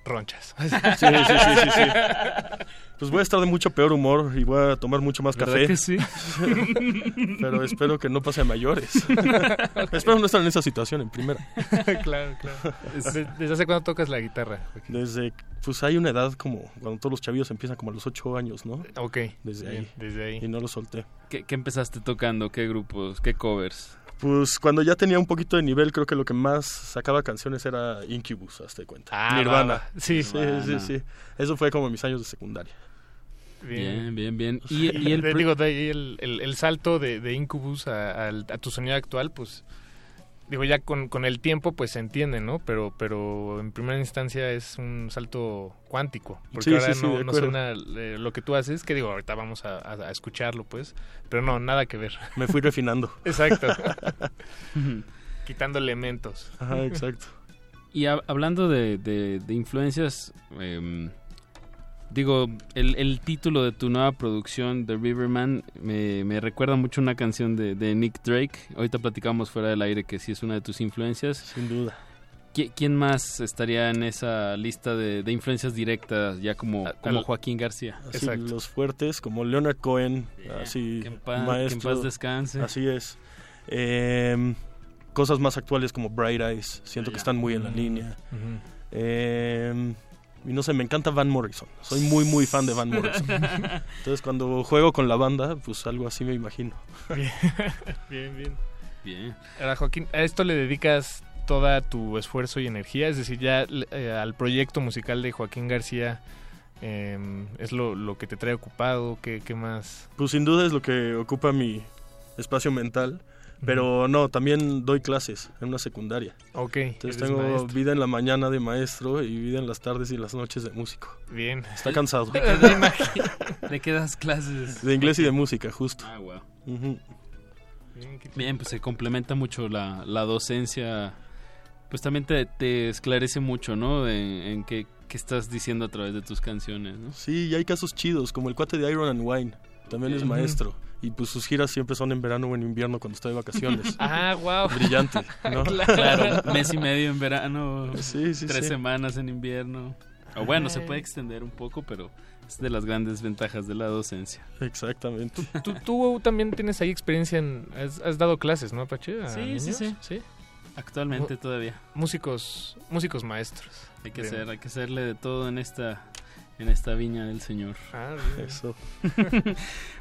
Ronchas. Sí, sí, sí, sí, sí. Pues voy a estar de mucho peor humor y voy a tomar mucho más ¿Verdad café. que sí? Pero espero que no pase a mayores. espero no estar en esa situación en primera. claro, claro. ¿Desde, hace cuándo tocas la guitarra? Desde, pues hay una edad como cuando todos los chavillos empiezan como a los 8 años, ¿no? Ok. Desde Bien, ahí. desde ahí. Y no lo solté. ¿Qué, qué empezaste tocando? ¿Qué grupos? ¿Qué covers? Pues cuando ya tenía un poquito de nivel, creo que lo que más sacaba canciones era Incubus, hasta de cuenta. Ah, Nirvana. va, va. Sí. sí, Nirvana. sí, sí. Eso fue como mis años de secundaria. Bien, bien, bien. Y, y el, Te digo, de ahí el, el, el salto de, de Incubus a, tu sonido actual, pues, digo, ya con, con el tiempo, pues se entiende, ¿no? Pero, pero en primera instancia es un salto cuántico. Porque Sí, ahora sí, sí, no, no suena eh, lo que tú haces, que digo, ahorita vamos a, a- a escucharlo, pues, pero no, nada que ver. Me fui refinando. Exacto. Quitando elementos. Ajá, exacto. Y hab- hablando de, de- de influencias, em, digo, el, el título de tu nueva producción, The Riverman, me, me recuerda mucho una canción de, de Nick Drake. Ahorita platicamos fuera del aire que sí es una de tus influencias. Sin duda. ¿Qui- ¿Quién más estaría en esa lista de, de influencias directas, ya como, como al- Joaquín García? Así, los fuertes, como Leonard Cohen, así, que en paz- maestro. que en paz descanse. Así es. Em, cosas más actuales como Bright Eyes, siento que están muy en la Mm. línea. Em, y no sé, me encanta Van Morrison. Soy muy, muy fan de Van Morrison. Entonces, cuando juego con la banda, pues algo así me imagino. Bien, bien, bien. Bien. Ahora, Joaquín, ¿a esto le dedicas toda tu esfuerzo y energía? Es decir, ya eh, al proyecto musical de Joaquín García, eh, ¿es lo, lo que te trae ocupado? ¿Qué, qué más? Pues sin duda es lo que ocupa mi espacio mental. Pero no, también doy clases en una secundaria. Ok, Entonces tengo maestro. vida en la mañana de maestro y vida en las tardes y las noches de músico. Bien. Está cansado. ¿De qué, das- ¿De qué das clases? De inglés y de música, justo. Ah, wow. Bien, pues se complementa mucho la, la docencia. Pues también te, te esclarece mucho, ¿no? En, en qué, qué estás diciendo a través de tus canciones, ¿no? Sí, y hay casos chidos, como el cuate de Iron and Wine. También es maestro. Y pues sus giras siempre son en verano o en invierno cuando está de vacaciones. Ah, wow. Brillante, ¿no? Claro, mes y medio en verano, Sí, sí, tres sí. semanas en invierno. O bueno, se puede extender un poco, pero es de las grandes ventajas de la docencia. Exactamente. ¿Tú, tú también tienes ahí experiencia en... Has, has dado clases, ¿no, Apache? Sí, sí, sí. Actualmente todavía. Músicos, músicos maestros. Hay que Bien. ser, hay que hacerle de todo en esta, en esta viña del Señor. Ah, bien. Eso.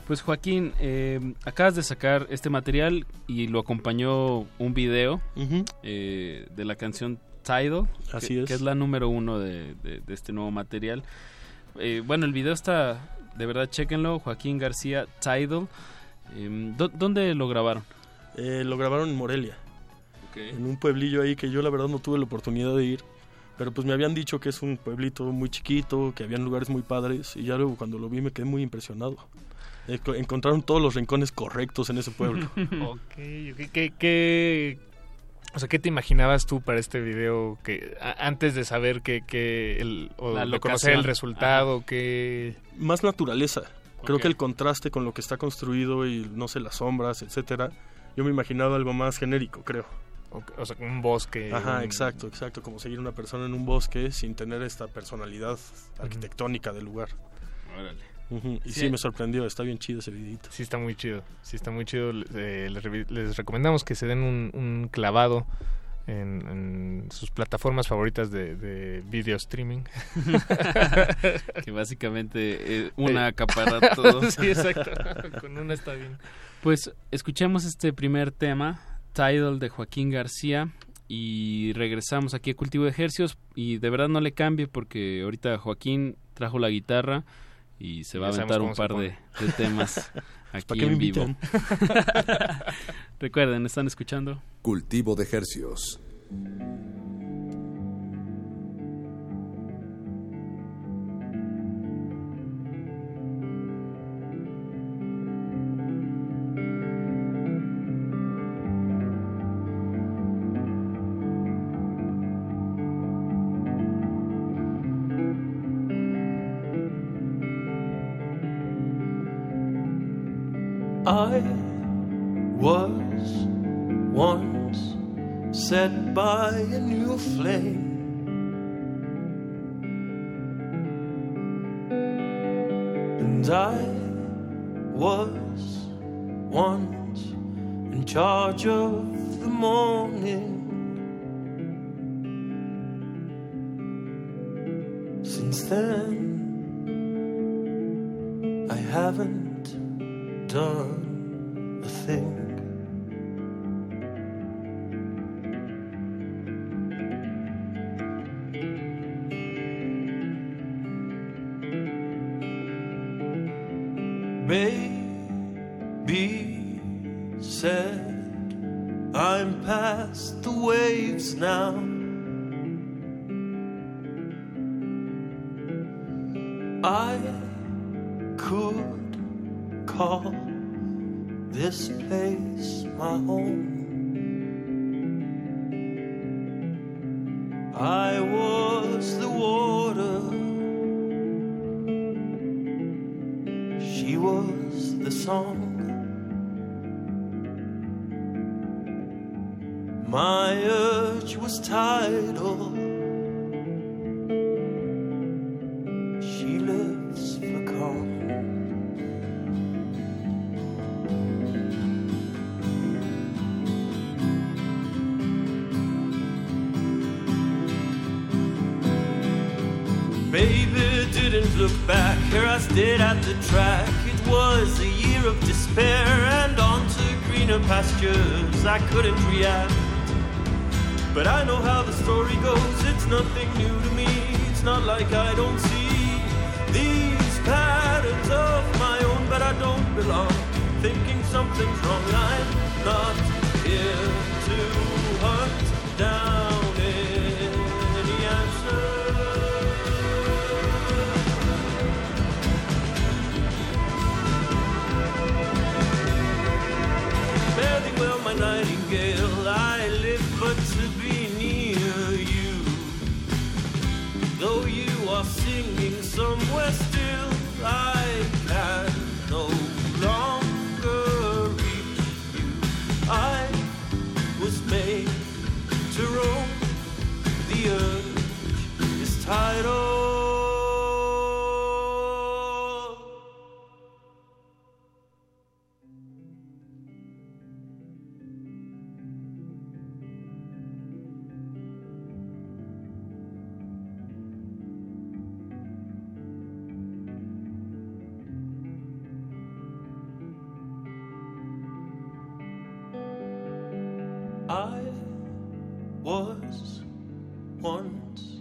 pues Joaquín, eh, acabas de sacar este material y lo acompañó un video eh, de la canción Tidal, Así que, es. que es la número uno de, de- de este nuevo material. Eh, bueno, el video está, de verdad, chéquenlo, Joaquín García Tidal. Eh, ¿dó- ¿Dónde lo grabaron? Eh, lo grabaron en Morelia. En un pueblillo ahí que yo la verdad no tuve la oportunidad de ir. Pero pues me habían dicho que es un pueblito muy chiquito, que habían lugares muy padres. Y ya luego cuando lo vi me quedé muy impresionado. Co- encontraron todos los rincones correctos en ese pueblo. ok, ok. ¿Qué, qué- o sea, ¿qué te imaginabas tú para este video que a- antes de saber que, que el, o La lo conocer el resultado, que Más naturaleza. Creo Ok. que el contraste con lo que está construido y no sé, las sombras, etcétera. Yo me imaginaba algo más genérico, creo. O, o sea, un bosque. Ajá, un- exacto, exacto. Como seguir una persona en un bosque sin tener esta personalidad arquitectónica del lugar. Ujú, Y Sí. sí. me sorprendió, está bien chido ese videito. Sí, está muy chido. Sí, está muy chido. Eh, les, recomendamos que se den un, un clavado en, en sus plataformas favoritas de, de video streaming. que básicamente eh, una acapara todo. sí, exacto. Con una está bien. Pues escuchemos este primer tema, Tidal de Joaquín García, y regresamos aquí a Cultivo de Ejercios. Y de verdad no le cambie porque ahorita Joaquín trajo la guitarra y se va a aventar un par de, de temas ¿Para aquí en vivo. Recuerden, están escuchando Cultivo de Hercios. Flame. And I was once in charge of the morning. Since then, I haven't done was once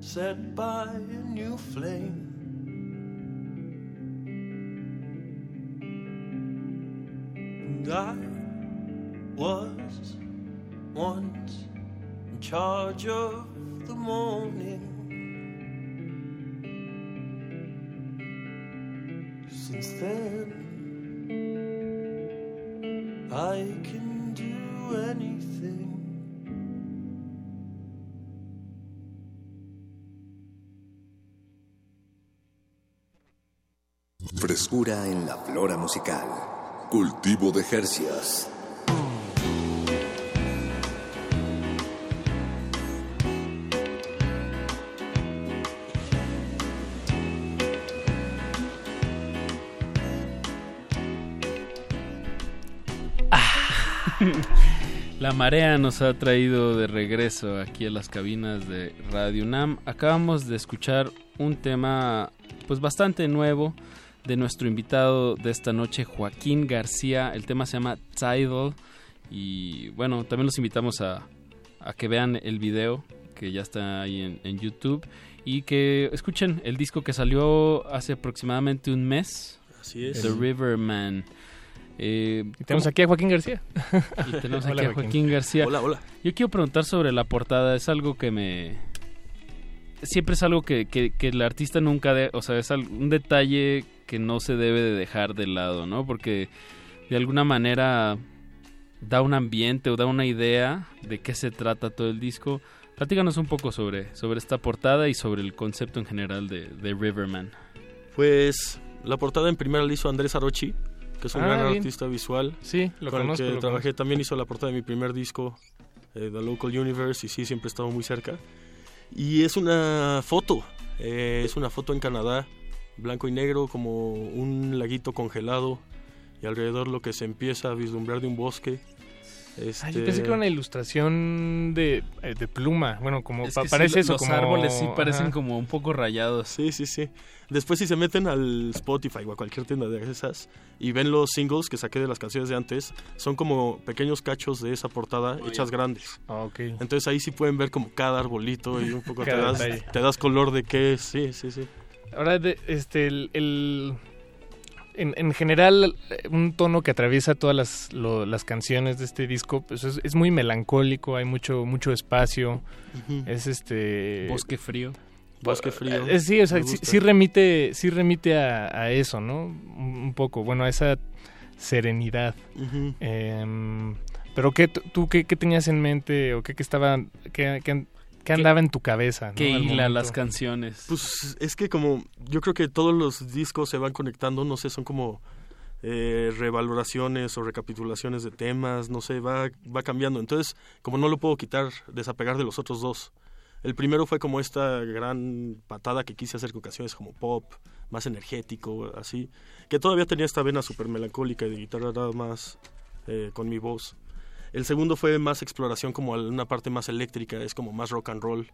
set by a new flame. And I was once in charge of the morning. Frescura en la flora musical. Cultivo de Jercias. La marea nos ha traído de regreso aquí a las cabinas de Radio UNAM. Acabamos de escuchar un tema pues bastante nuevo de nuestro invitado de esta noche, Joaquín García. El tema se llama Tidal y bueno, también los invitamos a, a que vean el video que ya está ahí en, en YouTube y que escuchen el disco que salió hace aproximadamente un mes. Así es. The Riverman. Eh, Y tenemos ¿cómo- aquí a Joaquín García. Y tenemos Hola, aquí a Joaquín. Joaquín García. Hola, hola. Yo quiero preguntar sobre la portada. Es algo que me... Siempre es algo que, que, que el artista nunca... De... O sea, es un detalle que no se debe de dejar de lado, ¿no? Porque de alguna manera da un ambiente o da una idea de qué se trata todo el disco. Platícanos un poco sobre, sobre esta portada y sobre el concepto en general de, de Riverman. Pues la portada en primera la hizo Andrés Arochi, que es un Ah, gran bien. artista visual. Sí, lo con conozco, el que lo trabajé. conozco. También hizo la portada de mi primer disco, eh, The Local Universe, y sí, siempre he estado muy cerca. Y es una foto, eh, es una foto en Canadá, blanco y negro, como un laguito congelado, y alrededor lo que se empieza a vislumbrar de un bosque. Ah, yo Este, pensé que era una ilustración de, eh, de pluma. Bueno, como Es pa- que sí, parece lo- eso. los como- árboles sí parecen ajá. como un poco rayados. Sí, sí, sí. Después si se meten al Spotify o a cualquier tienda de esas y ven los singles que saqué de las canciones de antes, son como pequeños cachos de esa portada hechas grandes. Ah, ok. Entonces ahí sí pueden ver como cada arbolito y un poco te das, te das color de qué es. Sí, sí, sí. Ahora, de- este, el, el- en, en general, eh, un tono que atraviesa todas las, lo- las canciones de este disco, pues es, es muy melancólico, hay mucho, mucho espacio, es este... Bosque frío. Bosque frío. Eh, sí, o sea, sí, sí remite, sí remite a, a eso, ¿no? Un, un poco, bueno, a esa serenidad. Ujú. Em, pero ¿qué, tú qué, qué tenías en mente o qué, qué estaba, qué, qué- qué andaba en tu cabeza? ¿no? Que al hila las canciones. Pues es que como yo creo que todos los discos se van conectando, no sé, son como eh, revaloraciones o recapitulaciones de temas, no sé, va, va cambiando. Entonces, como no lo puedo quitar, desapegar de los otros dos. El primero fue como esta gran patada que quise hacer con canciones como pop, más energético, así, que todavía tenía esta vena súper melancólica y de guitarra nada más eh, con mi voz. El segundo fue más exploración como a una parte más eléctrica, es como más rock and roll.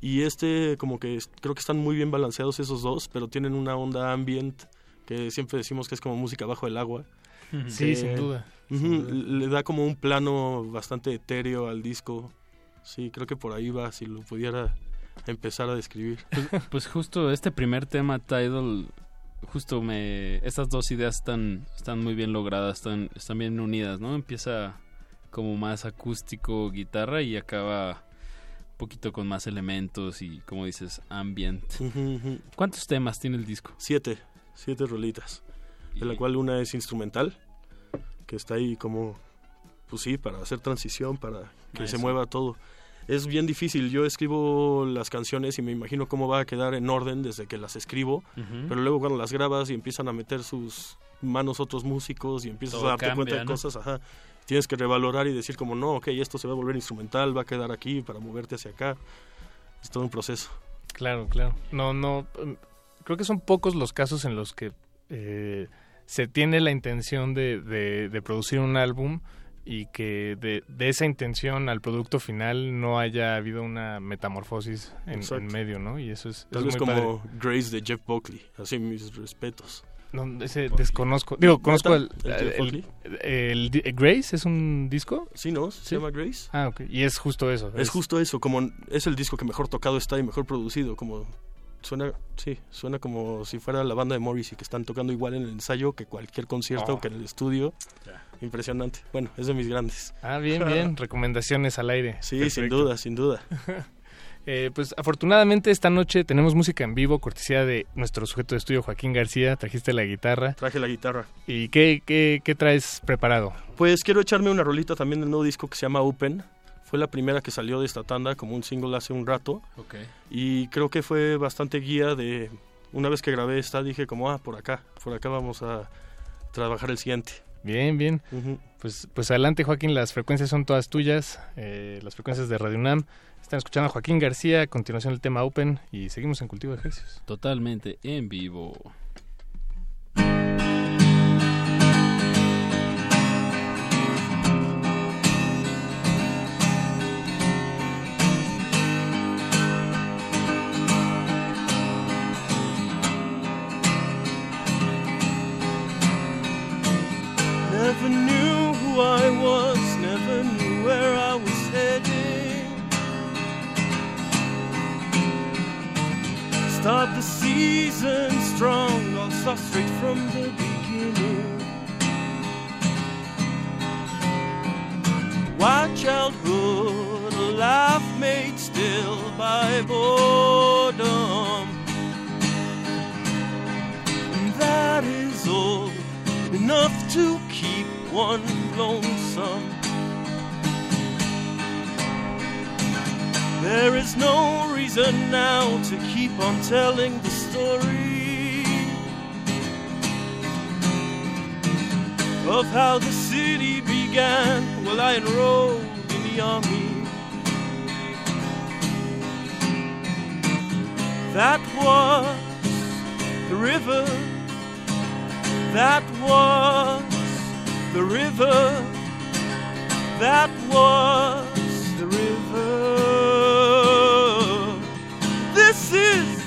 Y este, como que es- creo que están muy bien balanceados esos dos, pero tienen una onda ambient que siempre decimos que es como música bajo el agua. Sí, Que- sin duda. Ujú, Sin duda. Le da como un plano bastante etéreo al disco. Sí, creo que por ahí va, si lo pudiera empezar a describir. Pues, pues justo este primer tema, Tidal, justo me... Estas dos ideas están, están muy bien logradas, están, están bien unidas, ¿no? Empieza como más acústico, guitarra y acaba un poquito con más elementos y, como dices, ambient. ¿Cuántos temas tiene el disco? Siete, siete rolitas, de la cual una es instrumental, que está ahí como, pues sí, para hacer transición, para que se Eso. mueva todo. Es bien difícil, yo escribo las canciones y me imagino cómo va a quedar en orden desde que las escribo, Ujú. pero luego cuando las grabas y empiezan a meter sus manos otros músicos y empiezas Todo a darte cambia, cuenta de ¿no? cosas, ajá, tienes que revalorar y decir como, no, ok, esto se va a volver instrumental, va a quedar aquí para moverte hacia acá. Es todo un proceso. Claro, claro. No, no. em, Creo que son pocos los casos en los que eh, se tiene la intención de, de- de producir un álbum y que de, de esa intención al producto final no haya habido una metamorfosis en, medio, ¿no? Y eso es, Tal eso vez es muy como padre. Grace de Jeff Buckley, así mis respetos. No, ese desconozco. Digo, conozco el. ¿El el- el di- Grace, ¿es un disco? Sí, ¿no? Se llama Grace. Ah, ok. Y es justo eso. Es justo eso, como es el disco que mejor tocado está y mejor producido, como suena, sí, suena como si fuera la banda de Morrissey que están tocando igual en el ensayo que cualquier concierto Oh. que en el estudio. Impresionante. Bueno, es de mis grandes. Ah, bien, bien. Recomendaciones al aire. Sí, sin duda, sin duda. Eh, pues afortunadamente esta noche tenemos música en vivo, cortesía de nuestro sujeto de estudio Joaquín García. Trajiste la guitarra. Traje la guitarra. ¿Y qué, qué, qué traes preparado? Pues quiero echarme una rolita también del nuevo disco que se llama Open. Fue la primera que salió de esta tanda como un single hace un rato. Ok. Y creo que fue bastante guía de... Una vez que grabé esta dije como, ah, por acá, por acá vamos a trabajar el siguiente. Bien, bien. Pues, pues adelante, Joaquín. Las frecuencias son todas tuyas. eh, las frecuencias de Radio UNAM. Están escuchando a Joaquín García. A continuación, el tema Open. Y seguimos en Cultivo de Ejercicios. Totalmente en vivo. never knew who I was, never knew where I was heading. Start the season strong, I saw straight from the beginning. Wild childhood, a life made still by boredom. And that is all enough to keep one lonesome. There is no reason now to keep on telling the story of how the city began. Well, I enrolled in the army. That was the river. That was the river. That was the river. This is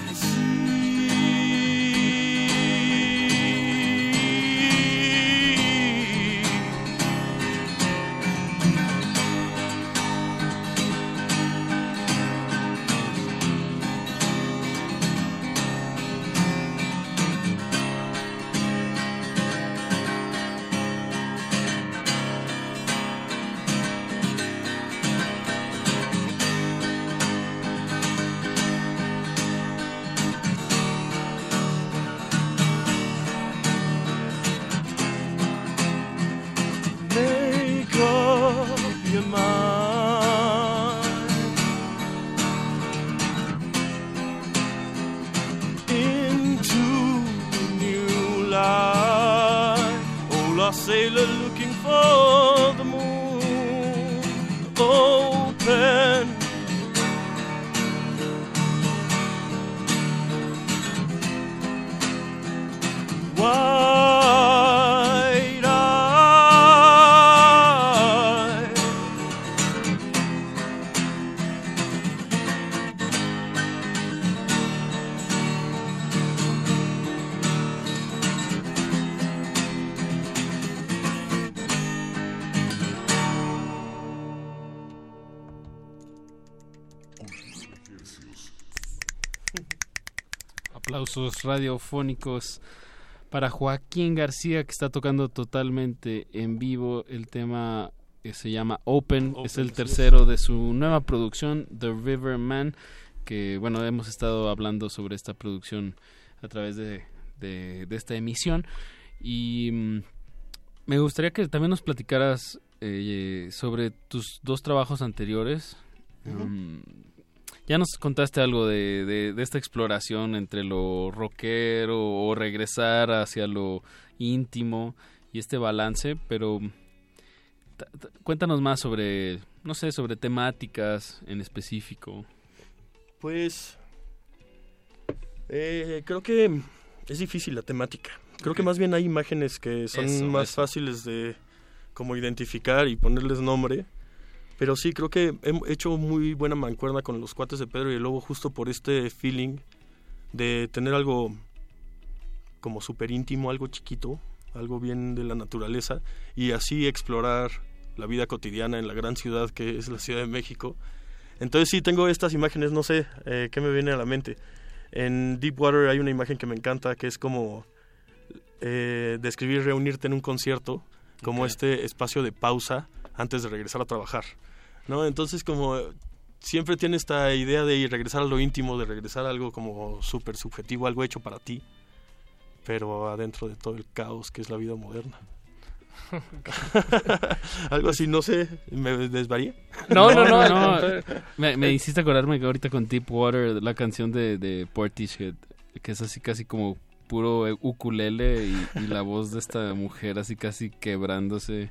radiofónicos para Joaquín García que está tocando totalmente en vivo el tema que se llama Open, es el tercero de su nueva producción The River Man que bueno hemos estado hablando sobre esta producción a través de, de- de esta emisión. Y mm, me gustaría que también nos platicaras eh, sobre tus dos trabajos anteriores. Um, ya nos contaste algo de, de- de esta exploración entre lo rockero o regresar hacia lo íntimo y este balance, pero ta- ta- cuéntanos más sobre, no sé, sobre temáticas en específico. Pues eh, creo que es difícil la temática. Creo que más bien hay imágenes que son Eso, más eso. fáciles de como identificar y ponerles nombre. Pero sí, creo que he hecho muy buena mancuerna con los cuates de Pedro y el Lobo justo por este feeling de tener algo como súper íntimo, algo chiquito, algo bien de la naturaleza y así explorar la vida cotidiana en la gran ciudad que es la Ciudad de México. Entonces sí, tengo estas imágenes, no sé eh, qué me viene a la mente. En Deepwater hay una imagen que me encanta que es como eh, describir reunirte en un concierto como este espacio de pausa antes de regresar a trabajar. ¿no? Entonces como siempre tiene esta idea de regresar a lo íntimo, de regresar a algo como súper subjetivo, algo hecho para ti, pero adentro de todo el caos que es la vida moderna. algo así, no sé, me desvarié. No, no, no, contrario. Me, me hiciste acordarme que ahorita con Deepwater, la canción de, de Portishead, que es así casi como puro ukulele y, y la voz de esta mujer así casi quebrándose.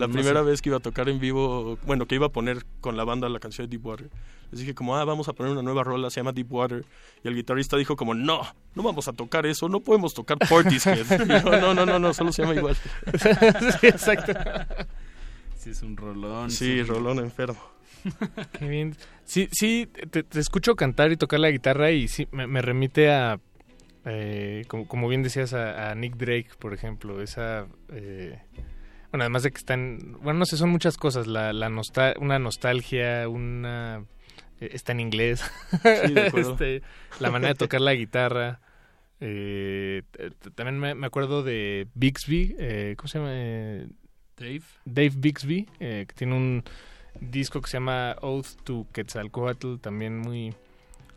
La No primera sé. vez que iba a tocar en vivo, bueno, que iba a poner con la banda la canción de Deepwater, les dije como, ah, vamos a poner una nueva rola, se llama Deepwater. Y el guitarrista dijo como, no, no vamos a tocar eso, no podemos tocar Portishead. Yo, no, no, no, no, solo se llama igual. Sí, exacto. Sí, es un rolón. Sí, rolón enfermo. Qué bien. Sí, sí, te, te escucho cantar y tocar la guitarra y sí, me, me remite a, eh, como, como bien decías, a, a Nick Drake, por ejemplo. Esa, eh, bueno, además de que están, bueno, no sé, son muchas cosas. La, la nostal- una nostalgia, una, eh, está en inglés. Sí, de. Este, la manera de tocar la guitarra. Eh, también me, me acuerdo de Bixby, eh, ¿cómo se llama? Eh, Dave. Dave Bixby, eh, que tiene un disco que se llama Oath to Quetzalcoatl, también muy,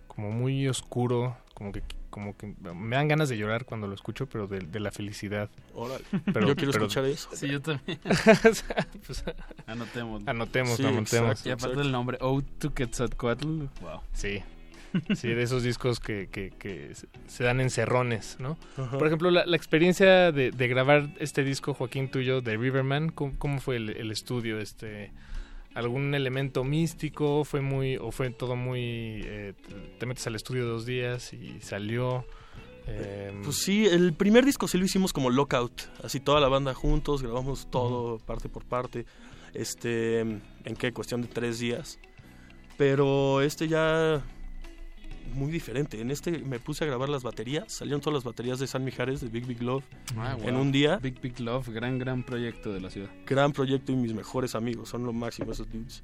como muy oscuro, como que como que me dan ganas de llorar cuando lo escucho, pero de, de la felicidad. Órale. Yo quiero escuchar eso. Sí, yo también. pues, anotemos. Anotemos, Sí, anotemos. exacto. Y aparte del nombre, Ode to Quetzalcoatl, wow. Sí. Sí, de esos discos que, que, que se- dan encerrones, ¿no? Por ejemplo, la, la experiencia de, de grabar este disco, Joaquín, tuyo, de Riverman, ¿cómo, cómo fue el, el estudio? Este, ¿Algún elemento místico? ¿Fue muy, o fue todo muy... eh, te metes al estudio dos días y salió? eh, Pues sí, el primer disco sí lo hicimos como lockout, así toda la banda juntos, grabamos todo parte por parte, este, en qué cuestión de tres días. Pero este ya muy diferente. En este me puse a grabar las baterías, salieron todas las baterías de San Mijares de Big Big Love Ah, en un día. Big Big Love, gran, gran proyecto de la ciudad. Gran proyecto y mis mejores amigos, son lo máximo esos dudes.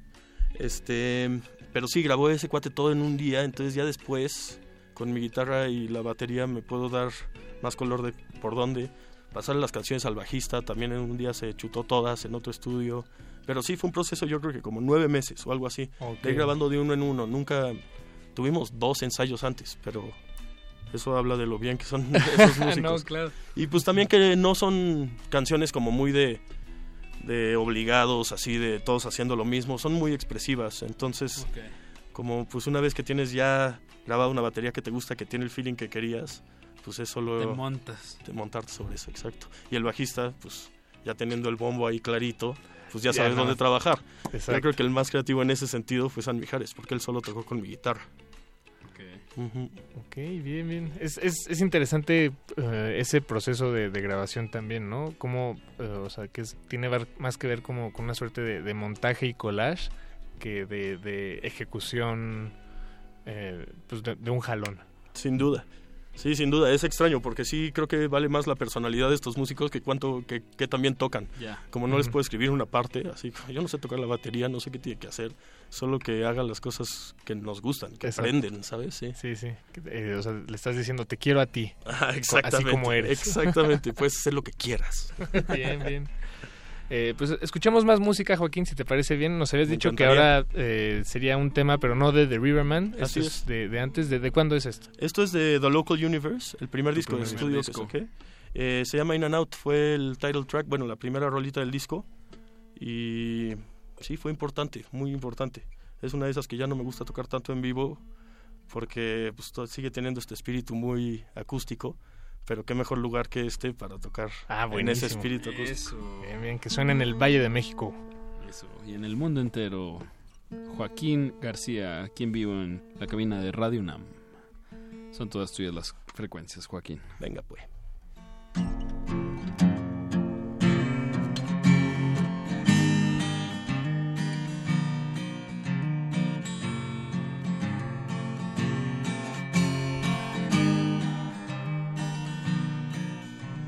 Este, pero sí, grabó ese cuate todo en un día, entonces ya después con mi guitarra y la batería me puedo dar más color de por dónde. Pasarle las canciones al bajista, también en un día se chutó todas en otro estudio. Pero sí, fue un proceso yo creo que como nueve meses o algo así. Ok. De ir grabando de uno en uno. Nunca tuvimos dos ensayos antes, pero eso habla de lo bien que son esos músicos. No, claro. Y pues también que no son canciones como muy de, de obligados, así de todos haciendo lo mismo, son muy expresivas. Entonces, como pues una vez que tienes ya grabado una batería que te gusta, que tiene el feeling que querías, pues es solo... Te montas. De montarte sobre eso, exacto. Y el bajista, pues ya teniendo el bombo ahí clarito, pues ya sabes dónde trabajar. Exacto. Yo creo que el más creativo en ese sentido fue San Mijares, porque él solo tocó con mi guitarra. Ujú. Ok, bien, bien. Es, es, es interesante eh, ese proceso de, de grabación también, ¿no? Como, eh, o sea, que es- tiene ver- más que ver como con una suerte de, de montaje y collage que de, de ejecución, eh, pues de, de un jalón. Sin duda. Sí, sin duda. Es extraño porque sí creo que vale más la personalidad de estos músicos que cuánto que, que también tocan. Ya. Como no les puedo escribir una parte, así yo no sé tocar la batería, no sé qué tiene que hacer, solo que hagan las cosas que nos gustan, que Exacto. aprenden, ¿sabes? Sí. Sí, sí. Eh, o sea, le estás diciendo, te quiero a ti. Ah, Así exactamente. como eres. Exactamente. Puedes hacer lo que quieras. bien, bien. Eh, pues escuchamos más música, Joaquín, si te parece bien. Nos habías Me dicho que ahora eh, sería un tema, pero no de The Riverman. Así Esto es. De, de antes. ¿De, de cuándo es esto? Esto es de The Local Universe, el primer El disco de estudio disco. que saqué. Eh, se llama In and Out, fue el title track, bueno, la primera rolita del disco. Y sí, fue importante, muy importante. Es una de esas que ya no me gusta tocar tanto en vivo porque pues, sigue teniendo este espíritu muy acústico. Pero qué mejor lugar que este para tocar Ah, en ese espíritu acústico. Eso. Bien, bien, que suena en el Valle de México. Eso. Y en el mundo entero, Joaquín García, aquí en vivo en la cabina de Radio UNAM. Son todas tuyas las frecuencias, Joaquín. Venga, pues.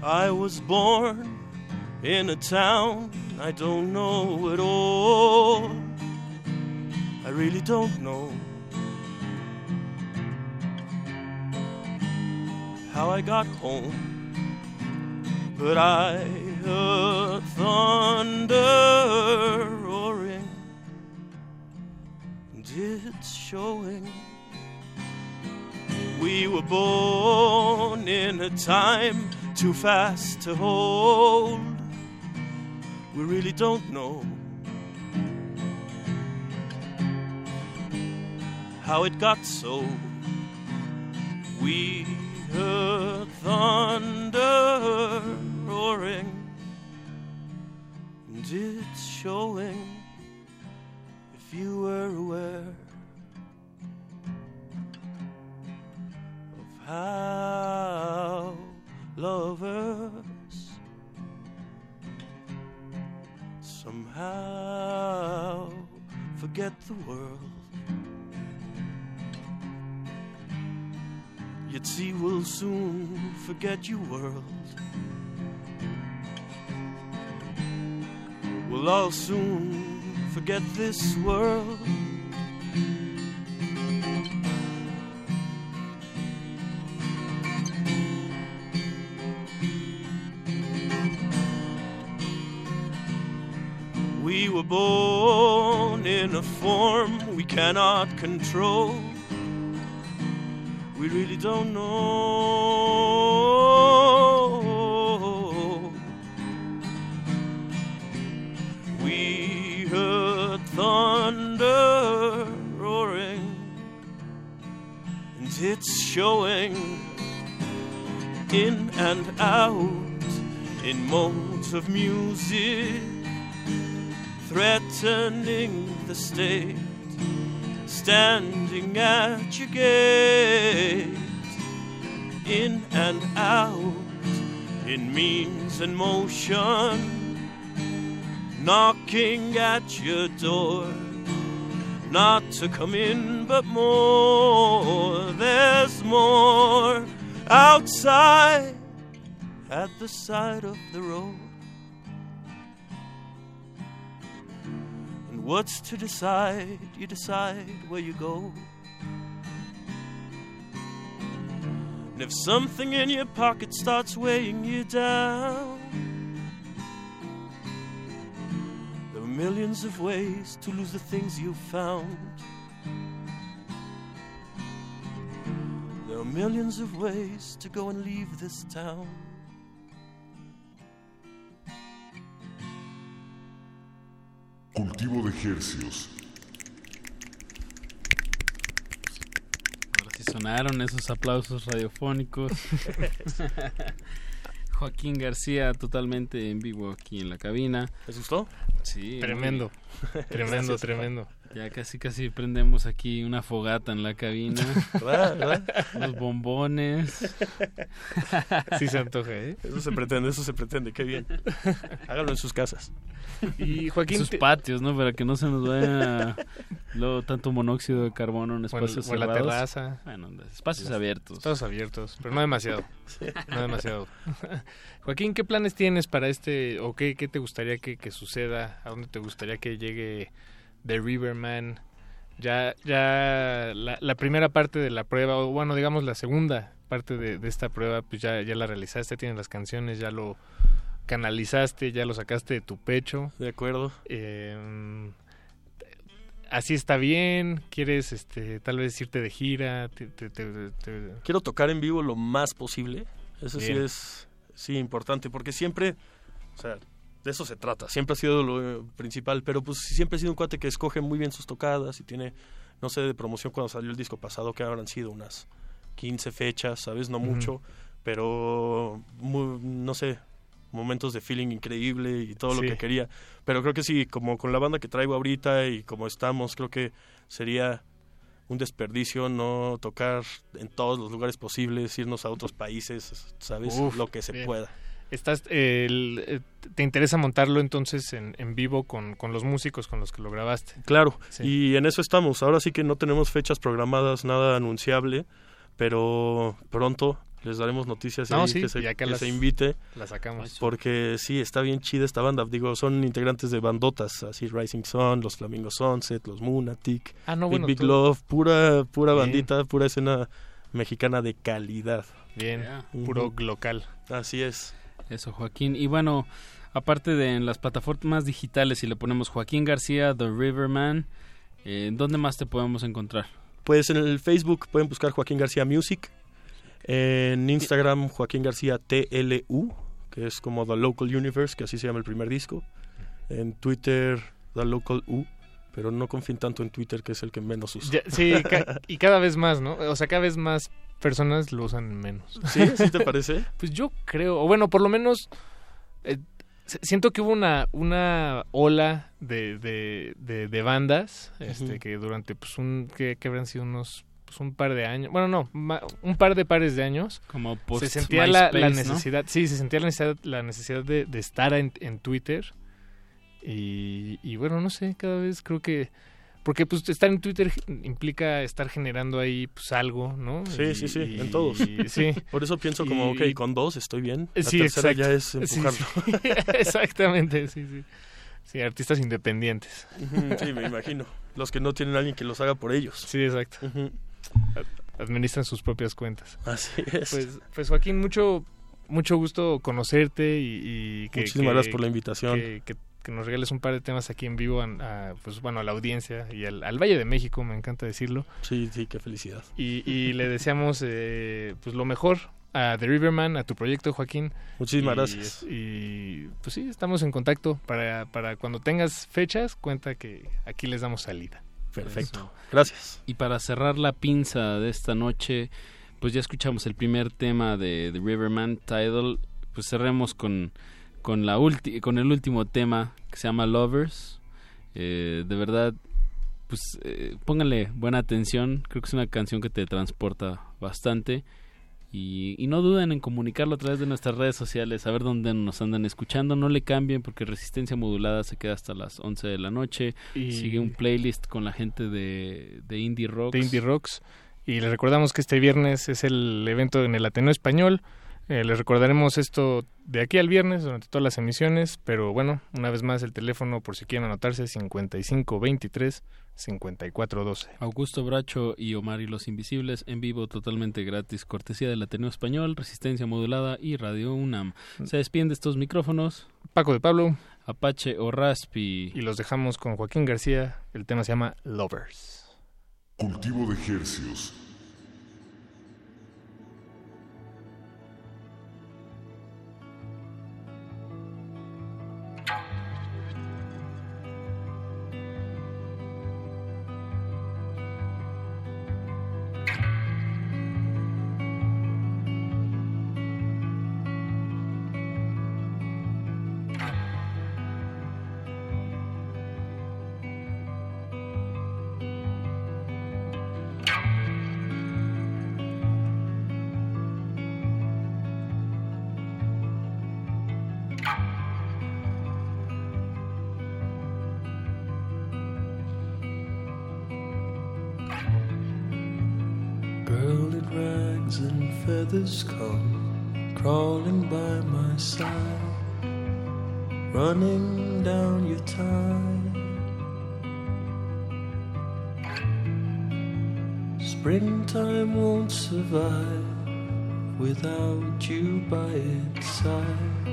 I was born in a town I don't know at all. I really don't know how I got home, but I heard thunder roaring, and it's showing. We were born in a time too fast to hold. We really don't know how it got so. We heard thunder roaring, and it's showing if you were aware of how lovers somehow forget the world. Yet see, we'll soon forget you, world. We'll all soon forget this world. Cannot control. We really don't know. We heard thunder roaring, and it's showing in and out in modes of music, threatening the state, standing at your gate, in and out in means and motion, knocking at your door. Not to come in, but more. There's more outside at the side of the road. What's to decide? You decide where you go. And if something in your pocket starts weighing you down, there are millions of ways to lose the things you've found. There are millions of ways to go and leave this town. Cultivo de ejercios. Ahora sí sonaron esos aplausos radiofónicos. Joaquín García totalmente en vivo aquí en la cabina. ¿Les gustó? Sí. Tremendo. muy- Tremendo, tremendo. Ya casi casi prendemos aquí una fogata en la cabina. ¿Verdad? ¿Verdad? Los bombones. Sí se antoja, ¿eh? Eso se pretende, eso se pretende, qué bien. Háganlo en sus casas. Y Joaquín, sus te- patios, ¿no? Para que no se nos vaya luego tanto monóxido de carbono en O en- espacios o en la terraza. Bueno, espacios Las- abiertos. Espacios abiertos, pero no demasiado. No demasiado. Joaquín, ¿qué planes tienes para este, o qué, qué te gustaría que, que suceda? ¿A dónde te gustaría que llegue The Riverman? Ya, ya la, la primera parte de la prueba, o bueno, digamos la segunda parte de, de esta prueba, pues ya, ya la realizaste, tienes las canciones, ya lo canalizaste, ya lo sacaste de tu pecho. De acuerdo. Eh, así está bien, quieres este tal vez irte de gira, te- te- te- te- Quiero tocar en vivo lo más posible. Eso sí es sí importante, porque siempre, o sea, de eso se trata. Siempre ha sido lo eh, principal, pero pues siempre he sido un cuate que escoge muy bien sus tocadas y tiene, no sé, de promoción cuando salió el disco pasado, que habrán sido unas 15 fechas, ¿sabes? No mucho, pero muy- no sé, momentos de feeling increíble y todo Sí. lo que quería. Pero creo que sí, como con la banda que traigo ahorita y como estamos, creo que sería un desperdicio no tocar en todos los lugares posibles, irnos a otros países, ¿sabes? Uf, lo que se bien. pueda. Estás, eh, el- eh, ¿Te interesa montarlo entonces en, en vivo con, con los músicos con los que lo grabaste? Claro, Sí. y en eso estamos. Ahora sí que no tenemos fechas programadas, nada anunciable, pero pronto les daremos noticias No, ahí sí, que, se, ya que que las- se invite. las sacamos. Porque sí, está bien chida esta banda. Digo, son integrantes de bandotas, así Rising Sun, los Flamingo Sunset, los Moonatic, Ah, no, Big bueno, Big tú- Love, pura, pura Bien. bandita, pura escena mexicana de calidad. Bien, puro local. Así es. Eso, Joaquín. Y bueno, aparte de en las plataformas digitales, si le ponemos Joaquín García, The Riverman, eh, ¿dónde más te podemos encontrar? Pues en el Facebook pueden buscar Joaquín García Music. En Instagram, Joaquín García TLU, que es como The Local Universe, que así se llama el primer disco. En Twitter, The Local U, pero no confíen tanto en Twitter, que es el que menos uso. Ya- sí, ca- y cada vez más, ¿no? O sea, cada vez más personas lo usan menos. ¿Sí? ¿Sí te parece? Pues yo creo, o bueno, por lo menos eh, siento que hubo una, una ola de, de, de, de bandas este, que durante pues un que, que habrán sido unos pues, un par de años, bueno no, ma- un par de pares de años Como se post sentía la, la necesidad, sí, se sentía la necesidad, la necesidad de, de estar en, en Twitter y, y bueno, no sé, cada vez creo que porque pues estar en Twitter implica estar generando ahí pues algo, ¿no? Sí, Y- sí, sí, en todos. y- sí. Por eso pienso como, ok, con dos estoy bien. La Sí, tercera exacto. ya es empujarlo. sí. Exactamente, sí, sí. Sí, artistas independientes. Sí, me imagino. Los que no tienen a alguien que los haga por ellos. Sí, exacto. Ad- Administran sus propias cuentas. Así es. Pues, pues Joaquín, mucho mucho gusto conocerte y, y que, Muchísimas que- gracias por la invitación. Que, que que nos regales un par de temas aquí en vivo a, a, pues bueno a la audiencia y al, al, Valle de México, me encanta decirlo. Sí, sí, qué felicidad. Y, y le deseamos eh, pues lo mejor a The Riverman, a tu proyecto, Joaquín. Muchísimas y, gracias. Y pues sí, estamos en contacto para, para cuando tengas fechas, cuenta que aquí les damos salida. Perfecto. Eso. Gracias. Y para cerrar la pinza de esta noche, pues ya escuchamos el primer tema de The Riverman, Tidal. Pues cerremos con, con, la con el último tema que se llama Lovers. Eh, de verdad, pues eh, pónganle buena atención. Creo que es una canción que te transporta bastante. Y, y, no duden en comunicarlo a través de nuestras redes sociales, a ver dónde nos andan escuchando. No le cambien porque Resistencia Modulada se queda hasta las 11 de la noche. Y... Sigue un playlist con la gente de, de Indie Rocks. De Indie Rocks. Y les recordamos que este viernes es el evento en el Ateneo Español. Eh, les recordaremos esto de aquí al viernes durante todas las emisiones, pero bueno, una vez más el teléfono por si quieren anotarse 5523 5412. Augusto Bracho y Omar y los Invisibles en vivo totalmente gratis, cortesía del Ateneo Español, Resistencia Modulada y Radio UNAM. Se despiden de estos micrófonos Paco de Pablo, Apache o Raspi y los dejamos con Joaquín García. El tema se llama Lovers. Cultivo de ejercios. You by its side.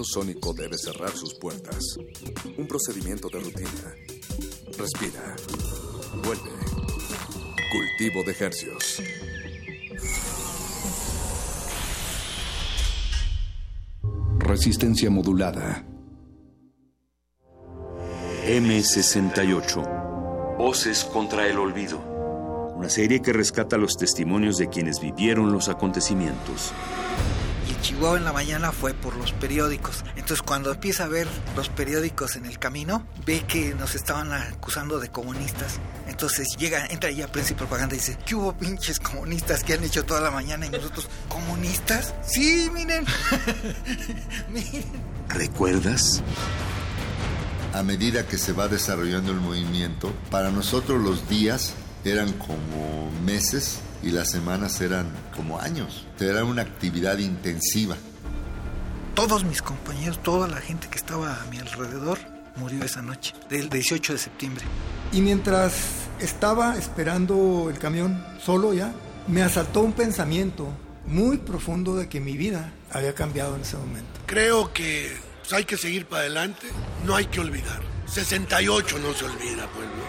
Ultrasónico debe cerrar sus puertas. Un procedimiento de rutina. Respira. Vuelve. Cultivo de hercios. Resistencia modulada. M68. Voces contra el olvido. Una serie que rescata los testimonios de quienes vivieron los acontecimientos. Chihuahua en la mañana fue por los periódicos. Entonces cuando empieza a ver los periódicos en el camino, ve que nos estaban acusando de comunistas. Entonces llega, entra ya Prensa y Propaganda y dice, ¿qué hubo pinches comunistas que han hecho toda la mañana? Y nosotros, ¿comunistas? Sí, miren. miren. ¿Recuerdas? A medida que se va desarrollando el movimiento, para nosotros los días eran como meses y las semanas eran como años. Era una actividad intensiva. Todos mis compañeros, toda la gente que estaba a mi alrededor murió esa noche, del 18 de septiembre. Y mientras estaba esperando el camión solo ya, me asaltó un pensamiento muy profundo de que mi vida había cambiado en ese momento. Creo que pues, hay que seguir para adelante, no hay que olvidar. 68 no se olvida, pueblo.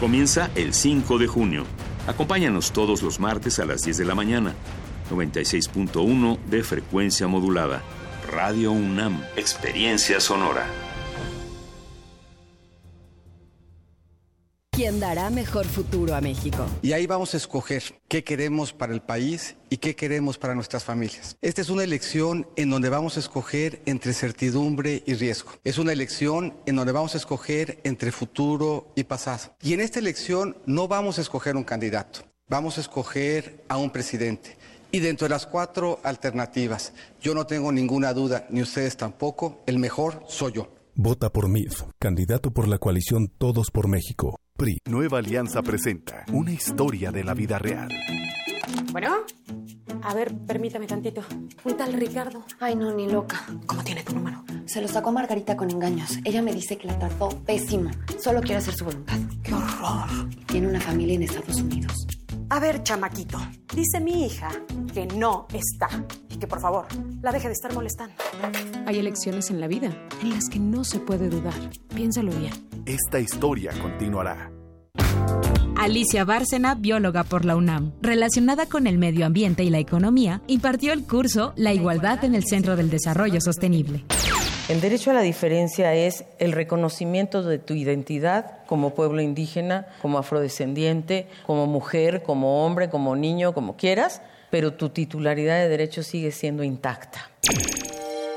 Comienza el 5 de junio. Acompáñanos todos los martes a las 10 de la mañana. 96.1 de frecuencia modulada. Radio UNAM. Experiencia sonora. ¿Quién dará mejor futuro a México? Y ahí vamos a escoger qué queremos para el país y qué queremos para nuestras familias. Esta es una elección en donde vamos a escoger entre certidumbre y riesgo. Es una elección en donde vamos a escoger entre futuro y pasado. Y en esta elección no vamos a escoger un candidato, vamos a escoger a un presidente. Y dentro de las cuatro alternativas, yo no tengo ninguna duda, ni ustedes tampoco, el mejor soy yo. Vota por MIF, candidato por la coalición Todos por México. PRI. Nueva Alianza presenta una historia de la vida real. Bueno, a ver, permítame tantito. Un tal Ricardo. Ay, no, ni loca. ¿Cómo tiene tu número? Se lo sacó Margarita con engaños. Ella me dice que la trató pésimo. Solo quiere hacer su voluntad. ¡Qué horror! Tiene una familia en Estados Unidos. A ver, chamaquito. Dice mi hija que no está. Y que por favor, la deje de estar molestando. Hay elecciones en la vida en las que no se puede dudar. Piénsalo bien. Esta historia continuará. Alicia Bárcena, bióloga por la UNAM, relacionada con el medio ambiente y la economía, impartió el curso La igualdad en el Centro del Desarrollo Sostenible. El derecho a la diferencia es el reconocimiento de tu identidad como pueblo indígena, como afrodescendiente, como mujer, como hombre, como niño, como quieras, pero tu titularidad de derecho sigue siendo intacta.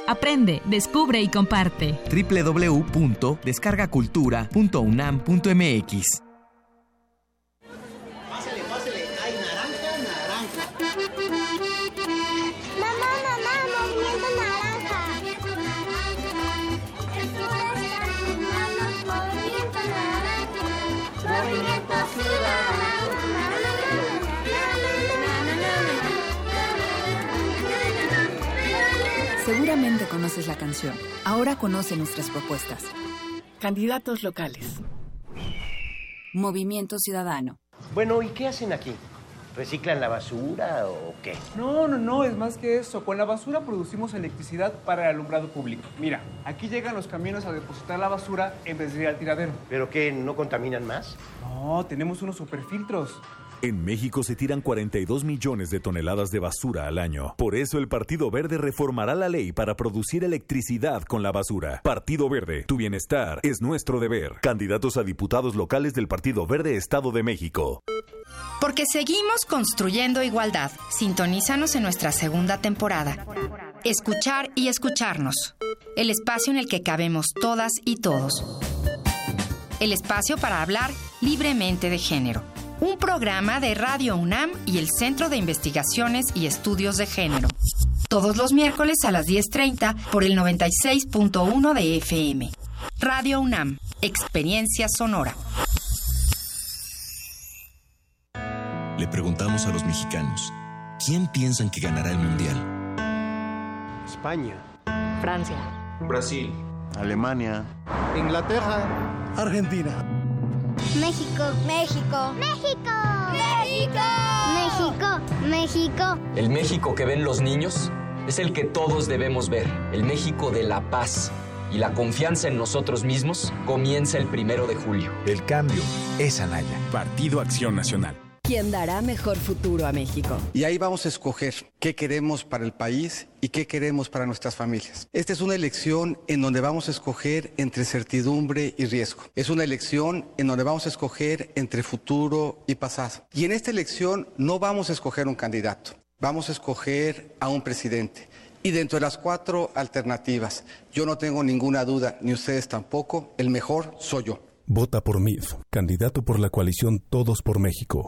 Aprende, descubre y comparte. www.descargacultura.unam.mx Seguramente conoces la canción. Ahora conoce nuestras propuestas. Candidatos locales. Movimiento Ciudadano. Bueno, ¿y qué hacen aquí? ¿Reciclan la basura o qué? No, no, no, es más que eso. Con la basura producimos electricidad para el alumbrado público. Mira, aquí llegan los camiones a depositar la basura en vez de ir al tiradero. ¿Pero qué? ¿No contaminan más? No, tenemos unos superfiltros. En México se tiran 42 millones de toneladas de basura al año. Por eso el Partido Verde reformará la ley para producir electricidad con la basura. Partido Verde, tu bienestar es nuestro deber. Candidatos a diputados locales del Partido Verde Estado de México. Porque seguimos construyendo igualdad. Sintonízanos en nuestra segunda temporada. Escuchar y escucharnos. El espacio en el que cabemos todas y todos. El espacio para hablar libremente de género. Un programa de Radio UNAM y el Centro de Investigaciones y Estudios de Género. Todos los miércoles a las 10.30 por el 96.1 de FM. Radio UNAM, Experiencia Sonora. Le preguntamos a los mexicanos, ¿quién piensan que ganará el Mundial? España. Francia. Brasil. Alemania. Inglaterra. Argentina. México, México, México, México, México, México. ¿El México que ven los niños? es el que todos debemos ver, el México de la paz. Y la confianza en nosotros mismos comienza el primero de julio. El cambio es Anaya. Partido Acción Nacional. ¿Quién dará mejor futuro a México? Y ahí vamos a escoger qué queremos para el país y qué queremos para nuestras familias. Esta es una elección en donde vamos a escoger entre certidumbre y riesgo. Es una elección en donde vamos a escoger entre futuro y pasado. Y en esta elección no vamos a escoger un candidato, vamos a escoger a un presidente. Y dentro de las cuatro alternativas, yo no tengo ninguna duda, ni ustedes tampoco, el mejor soy yo. Vota por MIF, candidato por la coalición Todos por México,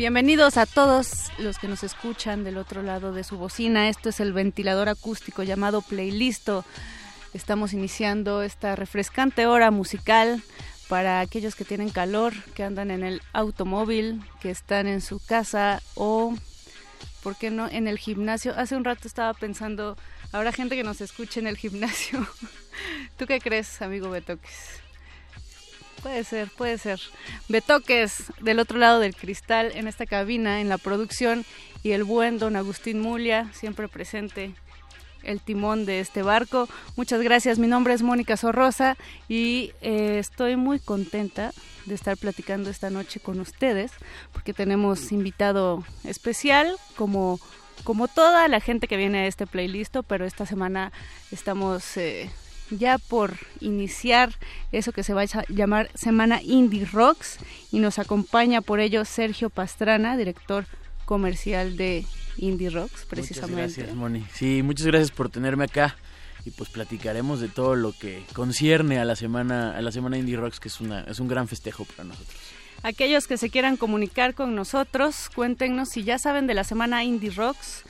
Bienvenidos a todos los que nos escuchan del otro lado de su bocina. Esto es el ventilador acústico llamado Playlisto. Estamos iniciando esta refrescante hora musical para aquellos que tienen calor, que andan en el automóvil, que están en su casa o, ¿por qué no?, en el gimnasio. Hace un rato estaba pensando, habrá gente que nos escuche en el gimnasio. ¿Tú qué crees, amigo Betoques? Puede ser, puede ser. Betoques del otro lado del cristal en esta cabina, en la producción, y el buen don Agustín Mulia, siempre presente, el timón de este barco. Muchas gracias, mi nombre es Mónica Sorrosa y eh, estoy muy contenta de estar platicando esta noche con ustedes, porque tenemos invitado especial como como toda la gente que viene a este playlist, pero esta semana estamos eh, ya por iniciar eso que se va a llamar Semana Indie Rocks y nos acompaña por ello Sergio Pastrana, director comercial de Indie Rocks, precisamente. Muchas gracias, Moni. Sí, muchas gracias por tenerme acá y pues platicaremos de todo lo que concierne a la semana a la semana Indie Rocks que es una es un gran festejo para nosotros. Aquellos que se quieran comunicar con nosotros, cuéntenos si ya saben de la semana Indie Rocks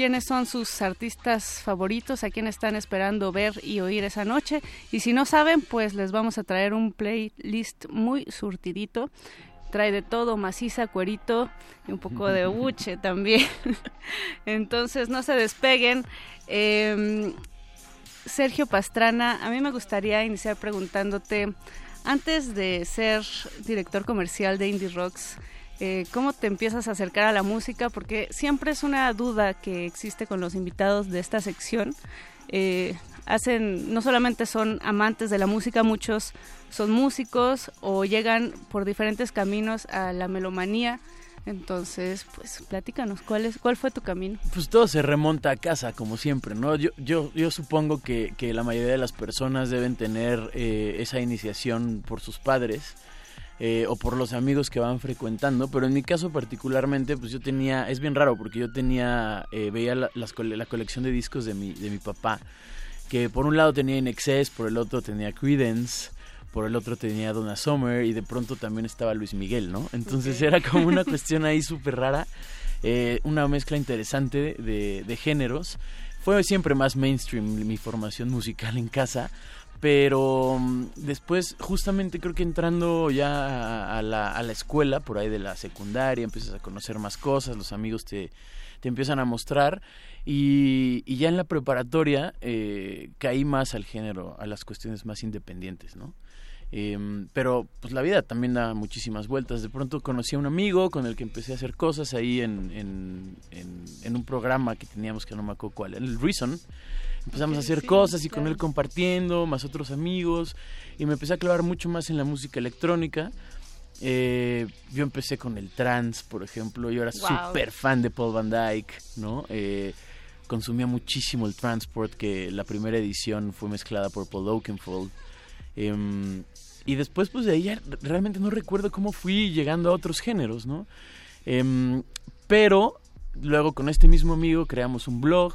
quiénes son sus artistas favoritos, a quién están esperando ver y oír esa noche. Y si no saben, pues les vamos a traer un playlist muy surtidito. Trae de todo, maciza, cuerito y un poco de buche también. Entonces no se despeguen. Em, Sergio Pastrana, a mí me gustaría iniciar preguntándote, antes de ser director comercial de Indie Rocks, eh, cómo te empiezas a acercar a la música, porque siempre es una duda que existe con los invitados de esta sección. Eh, hacen, no solamente son amantes de la música, muchos son músicos o llegan por diferentes caminos a la melomanía. Entonces, pues platícanos, ¿cuál, es, cuál fue tu camino? Pues todo se remonta a casa, como siempre, ¿no? Yo, yo, yo supongo que, que la mayoría de las personas deben tener eh, esa iniciación por sus padres eh, o por los amigos que van frecuentando, pero en mi caso particularmente, pues yo tenía, es bien raro porque yo tenía, eh, veía la, la, colección de discos de mi, de mi papá, que por un lado tenía In Excess, por el otro tenía Credence, por el otro tenía Donna Summer y de pronto también estaba Luis Miguel, ¿no? Entonces era como una cuestión ahí súper rara, eh, una mezcla interesante de, de géneros. Fue siempre más mainstream mi formación musical en casa, pero mm, después justamente creo que entrando ya a la, a la, escuela, por ahí de la secundaria, empiezas a conocer más cosas, los amigos te, te empiezan a mostrar y, y ya en la preparatoria eh, caí más al género, a las cuestiones más independientes, ¿no? Eh, pero pues la vida también da muchísimas vueltas. De pronto conocí a un amigo con el que empecé a hacer cosas ahí en, en, en, en un programa que teníamos que no me acuerdo cuál, el Reason empezamos a hacer cosas y con él compartiendo, más otros amigos, y me empecé a clavar mucho más en la música electrónica. Eh, yo empecé con el trance, por ejemplo, yo era súper fan de Paul Van Dyke, ¿no? Eh, consumía muchísimo el Transport, que la primera edición fue mezclada por Paul Oakenfold. Em, y después, pues de ahí ya realmente no recuerdo cómo fui llegando a otros géneros, ¿no? Em, pero luego con este mismo amigo creamos un blog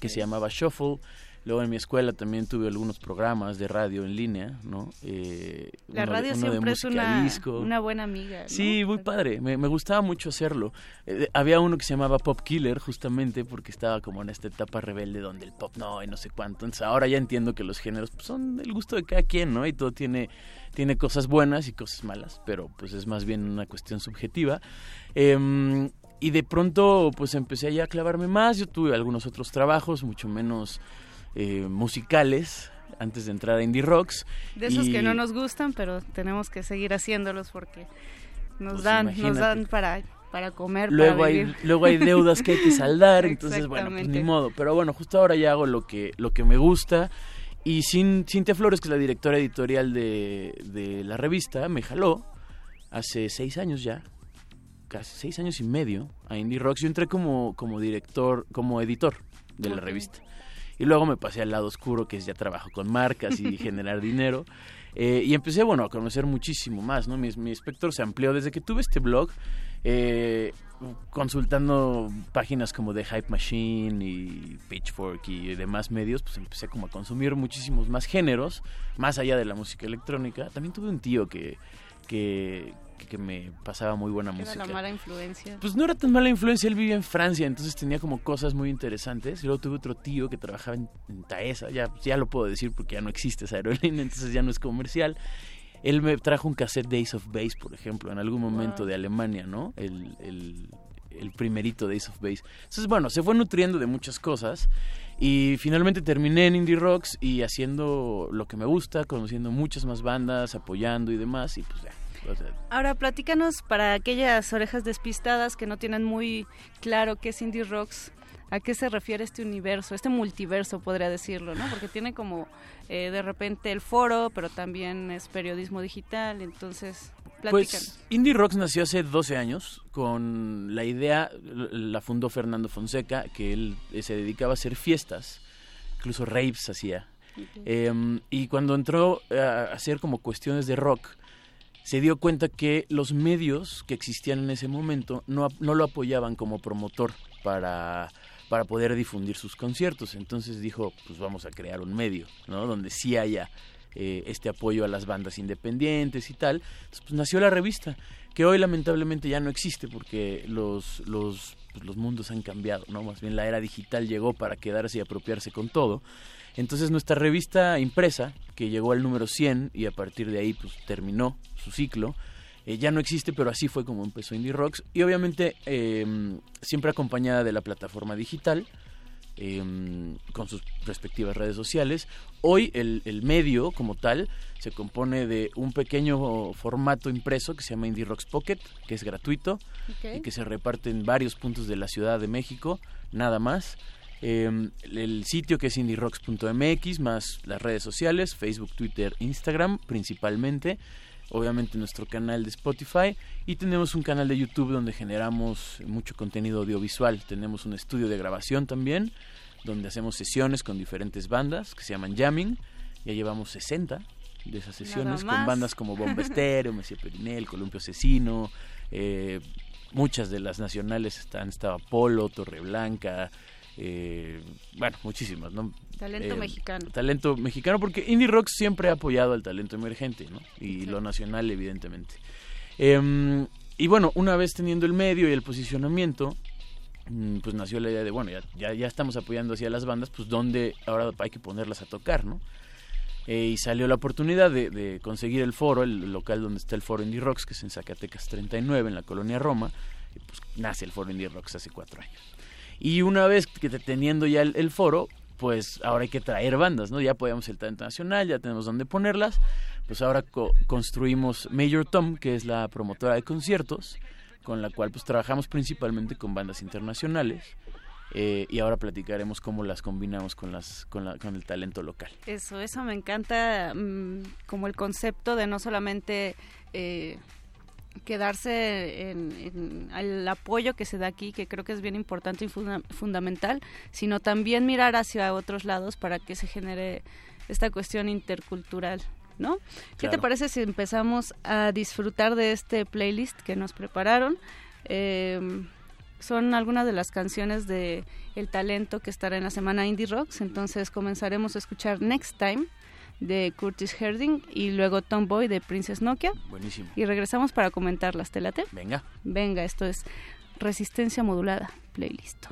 que se llamaba Shuffle. Luego en mi escuela también tuve algunos programas de radio en línea, ¿no? Eh, la radio siempre es una, buena amiga. Sí, muy padre. Me, gustaba mucho hacerlo. Eh, había uno que se llamaba Pop Killer, justamente porque estaba como en esta etapa rebelde donde el pop no y no sé cuánto. Entonces ahora ya entiendo que los géneros pues, son el gusto de cada quien, ¿no? Y todo tiene, tiene cosas buenas y cosas malas, pero pues es más bien una cuestión subjetiva. Em, y de pronto pues empecé ya a clavarme más. Yo tuve algunos otros trabajos, mucho menos eh, musicales antes de entrar a Indie Rocks. De esos que no nos gustan, pero tenemos que seguir haciéndolos porque nos pues dan, nos dan para para comer, luego para hay luego hay deudas que hay que saldar, entonces bueno, pues ni modo, pero bueno, justo ahora ya hago lo que lo que me gusta. Y sin Cintia Flores, que es la directora editorial de, de la revista, me jaló hace seis años ya, casi seis años y medio a Indie Rocks. Yo entré como, como director, como editor de la revista. Y luego me pasé al lado oscuro, que es ya trabajo con marcas y generar dinero. Eh, y empecé, bueno, a conocer muchísimo más, ¿no? Mi, mi espectro se amplió desde que tuve este blog. Eh, consultando páginas como The Hype Machine y Pitchfork y demás medios, pues empecé como a consumir muchísimos más géneros, más allá de la música electrónica. También tuve un tío que, que, que me pasaba muy buena música. Era la mala influencia. Pues no era tan mala influencia, él vivía en Francia, entonces tenía como cosas muy interesantes. Y luego tuve otro tío que trabajaba en, Taesa, ya, ya lo puedo decir porque ya no existe esa aerolínea, entonces ya no es comercial. Él me trajo un cassette de Ace of Base, por ejemplo, en algún momento de Alemania, ¿no? El, el, el primerito de Ace of Base. Entonces, bueno, se fue nutriendo de muchas cosas. Y finalmente terminé en Indie Rocks y haciendo lo que me gusta, conociendo muchas más bandas, apoyando y demás. Y pues ya, Ahora, platícanos para aquellas orejas despistadas que no tienen muy claro qué es Indie Rocks, a qué se refiere este universo, este multiverso, podría decirlo, ¿no? Porque tiene como eh, de repente el foro, pero también es periodismo digital, entonces... Pues Indie Rocks nació hace 12 años con la idea, la fundó Fernando Fonseca, que él eh, se dedicaba a hacer fiestas, incluso raves hacía. Em, y cuando entró a hacer como cuestiones de rock, se dio cuenta que los medios que existían en ese momento no, no lo apoyaban como promotor para, para poder difundir sus conciertos. Entonces dijo, pues vamos a crear un medio, ¿no? Donde sí haya eh, este apoyo a las bandas independientes y tal. Pues nació la revista, que hoy lamentablemente ya no existe porque los, los, pues, los mundos han cambiado, ¿no? Más bien la era digital llegó para quedarse y apropiarse con todo. Entonces nuestra revista impresa, que llegó al número 100 y a partir de ahí pues terminó su ciclo, eh, ya no existe, pero así fue como empezó Indie Rocks y obviamente em, siempre acompañada de la plataforma digital. Em, con sus respectivas redes sociales. Hoy el, medio como tal se compone de un pequeño formato impreso que se llama Indie Rocks Pocket, que es gratuito y que se reparte en varios puntos de la Ciudad de México, nada más. Em, el sitio que es indierocks.mx, más las redes sociales, Facebook, Twitter, Instagram principalmente. Obviamente nuestro canal de Spotify y tenemos un canal de YouTube donde generamos mucho contenido audiovisual. Tenemos un estudio de grabación también, donde hacemos sesiones con diferentes bandas que se llaman Jamming. Ya llevamos 60 de esas sesiones con bandas como Bomba Estéreo, Messi Perinel, Columpio Asesino, eh, muchas de las nacionales están, estaba Polo, Torreblanca, eh, bueno, muchísimas, ¿no? Talento eh, mexicano. Talento mexicano, porque Indie Rock siempre ha apoyado al talento emergente, ¿no? Y lo nacional, evidentemente. Em, y bueno, una vez teniendo el medio y el posicionamiento, mm, pues nació la idea de, bueno, ya, ya, estamos apoyando hacia las bandas, pues ¿dónde ahora hay que ponerlas a tocar, ¿no? Eh, y salió la oportunidad de, conseguir el foro, el local donde está el foro Indie Rocks, que es en Zacatecas 39, en la colonia Roma. Y pues nace el foro Indie Rocks hace cuatro años. Y una vez que teniendo ya el, foro, pues ahora hay que traer bandas, ¿no? Ya podemos el talento nacional, ya tenemos dónde ponerlas. Pues ahora construimos Major Tom, que es la promotora de conciertos, con la cual pues trabajamos principalmente con bandas internacionales. Eh, y ahora platicaremos cómo las combinamos con las con, la, con el talento local. Eso, eso me encanta mm, como el concepto de no solamente eh, quedarse en, el apoyo que se da aquí, que creo que es bien importante y fundamental, sino también mirar hacia otros lados para que se genere esta cuestión intercultural. ¿No? ¿Qué te parece si empezamos a disfrutar de este playlist que nos prepararon? Eh, son algunas de las canciones de el talento que estará en la semana Indie Rocks. Entonces comenzaremos a escuchar Next Time de Curtis Herding y luego Tomboy de Princess Nokia. Buenísimo. Y regresamos para comentar las telate. Venga. Venga, esto es Resistencia Modulada, playlist.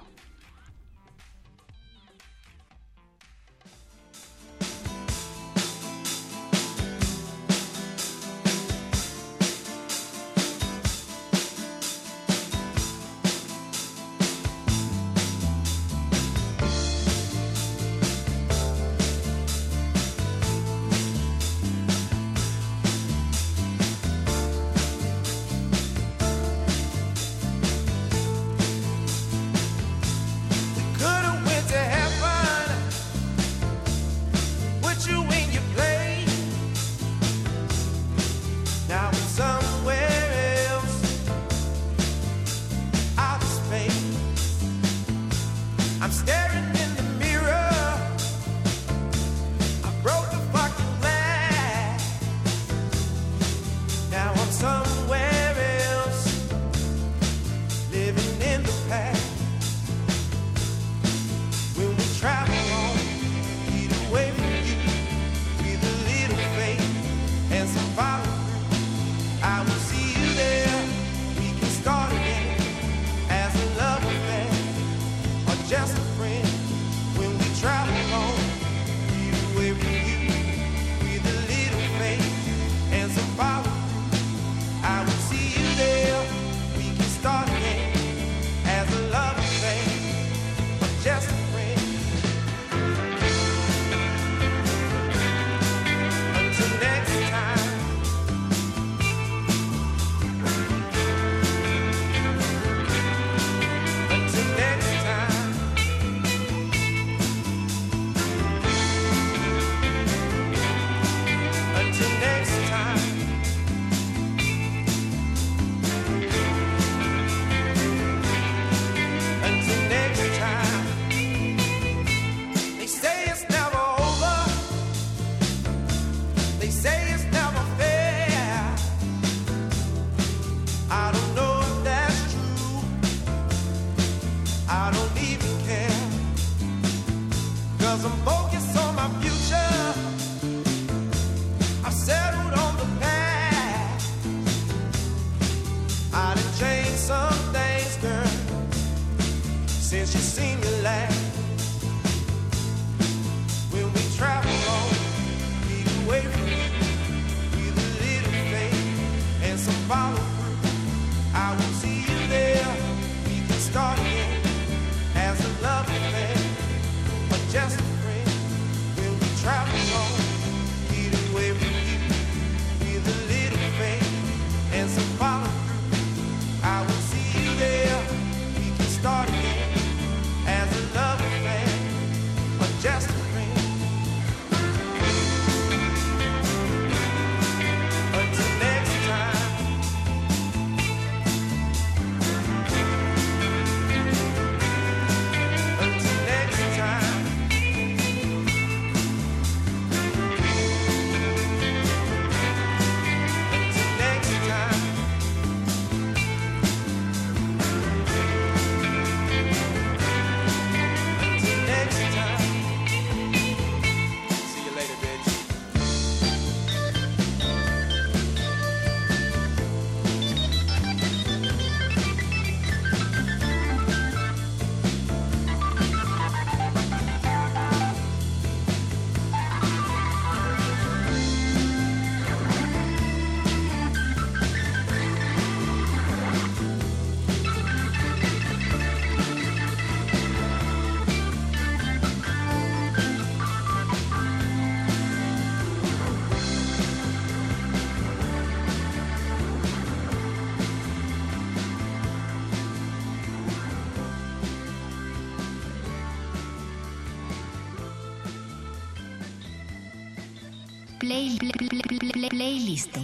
Cristo.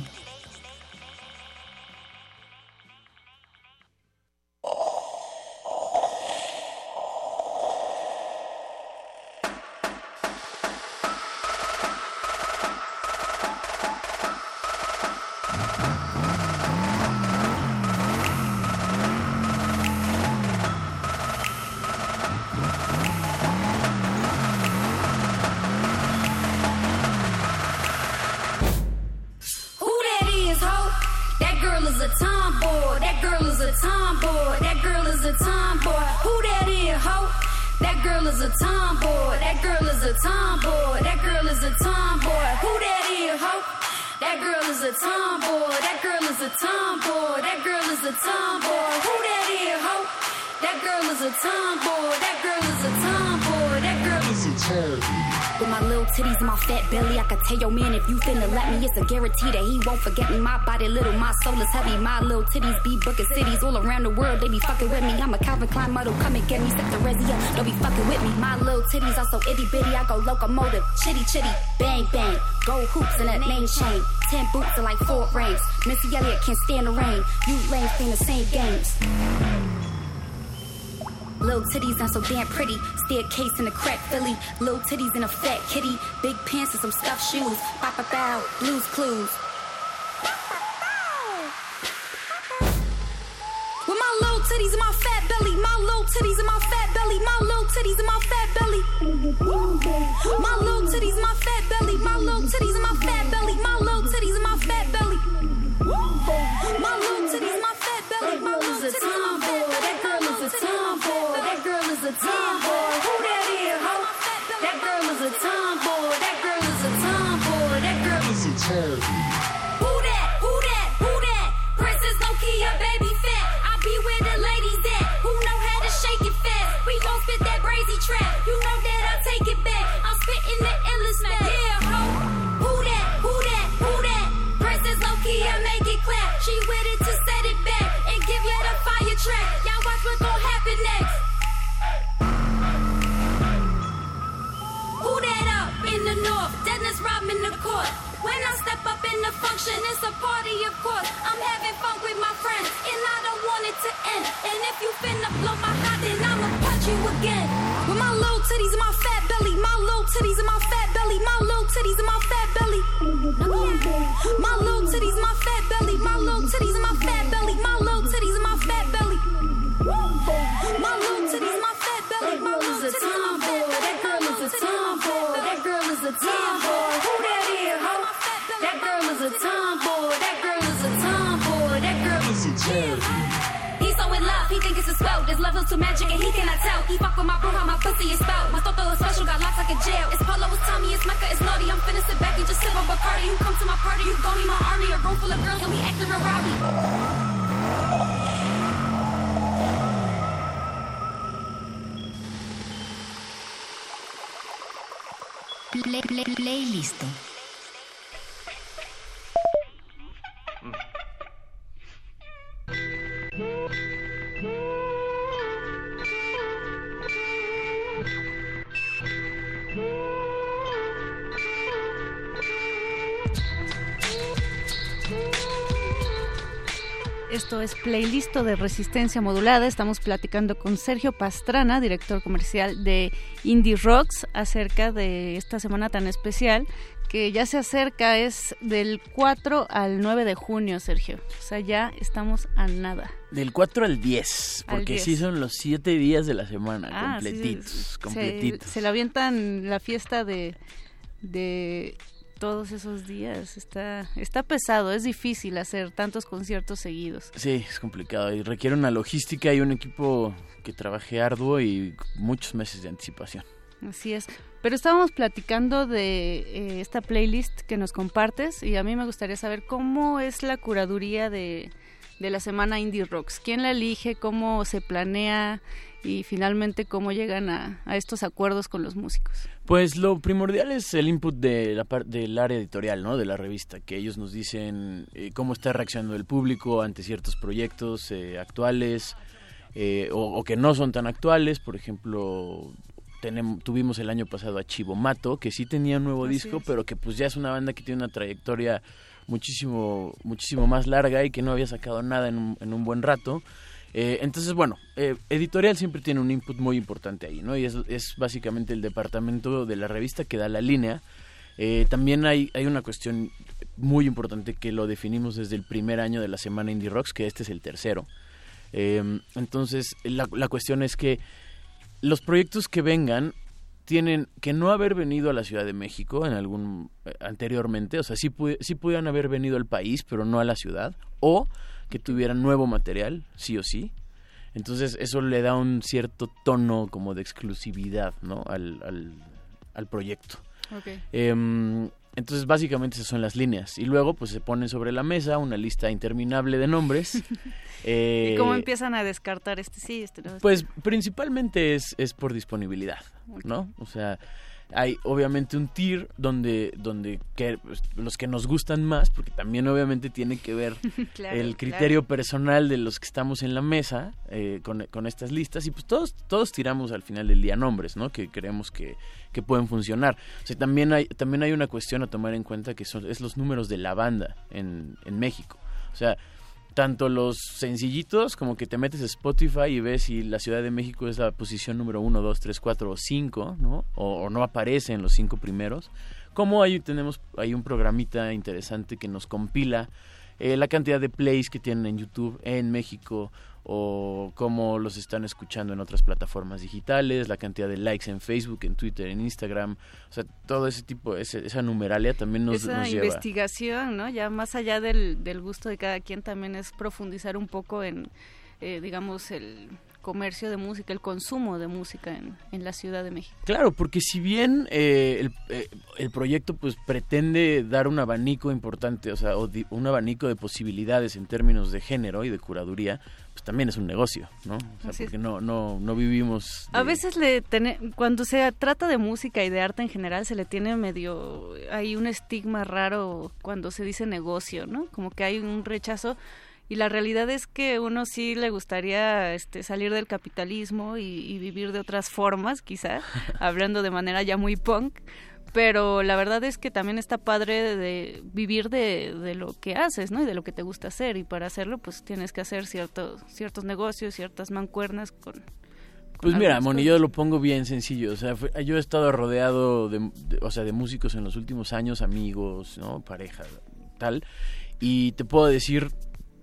A tomboy. Titties my fat belly, I could tell your man if you finna let me, it's a guarantee that he won't forget me. My body little, my soul is heavy. My little titties be booking cities all around the world. They be fucking with me. I'm a Calvin Klein model, come and get me. Set the resi up, don't be fucking with me. My little titties are so itty bitty, I go locomotive, chitty chitty, bang bang. Gold hoops and that name chain. Ten boots are like four rings. Missy Elliott can't stand the rain. You lanes playing the same games. Titties not so damn pretty. Staircase in a crack Philly. Little titties in a fat kitty. Big pants and some stuffed shoes. Bow bow. Blues clues. With my little titties and my fat belly. My little titties and my fat belly. My little titties and my room full of girls and we acting real rowdy. De resistencia modulada. Estamos platicando con Sergio Pastrana, director comercial de Indie Rocks, acerca de esta semana tan especial que ya se acerca. Es del 4 al 9 de junio, Sergio. O sea, ya estamos a nada. Del 4 al 10, Al porque 10. sí son los 7 días de la semana, Ah, sí, completitos, se- completitos. Se, le avientan la fiesta de, de todos esos días. Está, está pesado, es difícil hacer tantos conciertos seguidos. Sí, es complicado y requiere una logística y un equipo que trabaje arduo y muchos meses de anticipación. Así es. Pero estábamos platicando de eh, esta playlist que nos compartes y a mí me gustaría saber cómo es la curaduría de, de la semana Indie Rocks. ¿Quién la elige? ¿Cómo se planea? Y finalmente, ¿cómo llegan a, a estos acuerdos con los músicos? Pues lo primordial es el input de la par- del área editorial, ¿no? De la revista, que ellos nos dicen eh, cómo está reaccionando el público ante ciertos proyectos eh, actuales eh, o, o que no son tan actuales. Por ejemplo, tenemos, tuvimos el año pasado a Chivo Mato, que sí tenía un nuevo Así disco, es. pero que pues ya es una banda que tiene una trayectoria muchísimo, muchísimo más larga y que no había sacado nada en un, en un buen rato. Eh, entonces, bueno, eh, editorial siempre tiene un input muy importante ahí, ¿no? Y es, es básicamente el departamento de la revista que da la línea. Eh, también hay, hay una cuestión muy importante que lo definimos desde el primer año de la semana Indie Rocks, que este es el tercero. Eh, entonces, la, cuestión es que los proyectos que vengan tienen que no haber venido a la Ciudad de México en algún anteriormente, o sea, sí, sí pudieran haber venido al país, pero no a la ciudad, o que tuvieran nuevo material, sí o sí. Entonces eso le da un cierto tono como de exclusividad, ¿no? Al, al, al proyecto. Em, entonces básicamente esas son las líneas. Y luego pues se pone sobre la mesa una lista interminable de nombres. ¿Y cómo Eh, empiezan a descartar este sí, este no? este pues principalmente es, es por disponibilidad, ¿no? O sea, hay obviamente un tier donde, donde que, pues, los que nos gustan más, porque también obviamente tiene que ver Claro, el criterio personal de los que estamos en la mesa eh, con, con estas listas y pues todos, todos tiramos al final del día nombres, ¿no? Que creemos que, que pueden funcionar. O sea, también hay, también hay una cuestión a tomar en cuenta que son, es los números de la banda en, en México. O sea, tanto los sencillitos como que te metes a Spotify y ves si la Ciudad de México es la posición número 1, 2, 3, 4 o 5, ¿no? O, no aparece en los cinco primeros. Como ahí tenemos hay un programita interesante que nos compila eh, la cantidad de plays que tienen en YouTube en México o cómo los están escuchando en otras plataformas digitales, la cantidad de likes en Facebook, en Twitter, en Instagram, o sea, todo ese tipo, ese- esa numeralia también nos, Esa nos lleva. investigación, ¿no? Ya más allá del, del gusto de cada quien, también es profundizar un poco en, eh, digamos, el comercio de música, el consumo de música en, en la Ciudad de México. Claro, porque si bien eh, el, eh, el proyecto pues pretende dar un abanico importante, o sea, o di- un abanico de posibilidades en términos de género y de curaduría, pues también es un negocio, ¿no? O sea, Así porque no, no, no vivimos... A veces le tene- cuando se trata de música y de arte en general se le tiene medio hay un estigma raro cuando se dice negocio, ¿no? Como que hay un rechazo y la realidad es que uno sí le gustaría este salir del capitalismo y, y vivir de otras formas, quizá, hablando de manera ya muy punk. Pero la verdad es que también está padre de, de vivir de, de lo que haces, ¿no? Y de lo que te gusta hacer. Y para hacerlo, pues tienes que hacer ciertos, ciertos negocios, ciertas mancuernas con, Pues mira, Moni, yo lo pongo bien sencillo. O sea, fue- yo he estado rodeado de, de- o sea, de músicos en los últimos años, amigos, ¿no? Pareja, tal. Y te puedo decir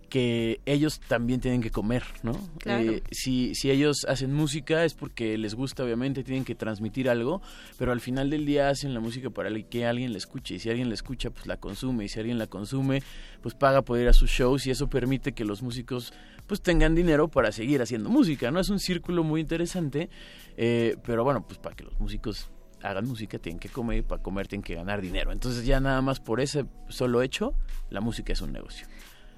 que ellos también tienen que comer, ¿no? Claro. Eh, si, si ellos hacen música es porque les gusta, obviamente, tienen que transmitir algo, pero al final del día hacen la música para que alguien la escuche. Y si alguien la escucha, pues la consume. Y si alguien la consume, pues paga por ir a sus shows y eso permite que los músicos pues tengan dinero para seguir haciendo música, ¿no? Es un círculo muy interesante, eh, pero bueno, pues para que los músicos hagan música tienen que comer y para comer tienen que ganar dinero. Entonces ya nada más por ese solo hecho, la música es un negocio.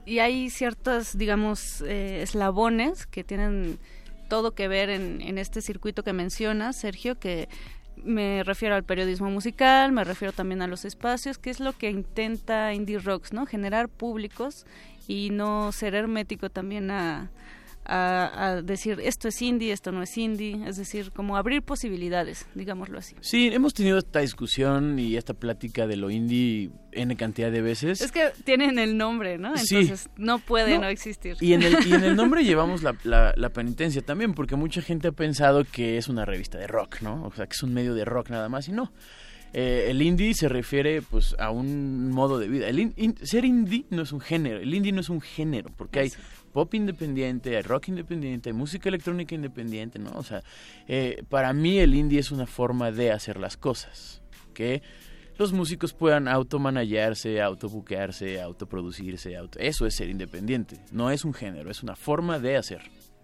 Y hay ciertos, digamos, eh, eslabones que tienen todo que ver en, este circuito que mencionas, Sergio, que me refiero al periodismo musical, me refiero también a los espacios, que es lo que intenta Indie Rocks, ¿no? Generar públicos y no ser hermético también a, a, a decir esto es indie, esto no es indie, es decir, como abrir posibilidades, digámoslo así. Sí, hemos tenido esta discusión y esta plática de lo indie N cantidad de veces. Es que tienen el nombre, ¿no? Sí. Entonces no puede No. no, existir. Y en, el, y en el nombre llevamos la, la- la penitencia también, porque mucha gente ha pensado que es una revista de rock, ¿no? O sea, que es un medio de rock nada más, y no. Eh, el indie se refiere pues a un modo de vida. El in- in- ser indie no es un género, el indie no es un género, porque hay pop independiente, hay rock independiente, hay música electrónica independiente, ¿no? O sea, eh, para mí el indie es una forma de hacer las cosas, que los músicos puedan automanallarse, autobuquearse, autoproducirse, auto... eso es ser independiente, no es un género, es una forma de hacer.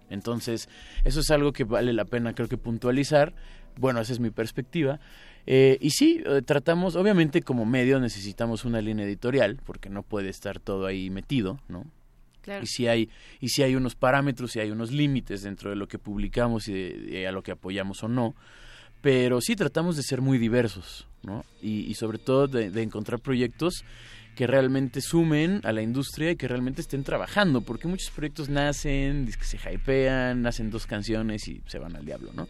Entonces, eso es algo que vale la pena creo que puntualizar. Bueno, esa es mi perspectiva. Eh, y sí, eh, tratamos, obviamente como medio necesitamos una línea editorial, porque no puede estar todo ahí metido, ¿no? Y si hay, y si hay unos parámetros y hay unos límites dentro de lo que publicamos y, de- a lo que apoyamos o no. Pero sí tratamos de ser muy diversos, ¿no? Y, y sobre todo de, de encontrar proyectos que realmente sumen a la industria y que realmente estén trabajando, porque muchos proyectos nacen, se hypean, hacen dos canciones y se van al diablo, ¿no?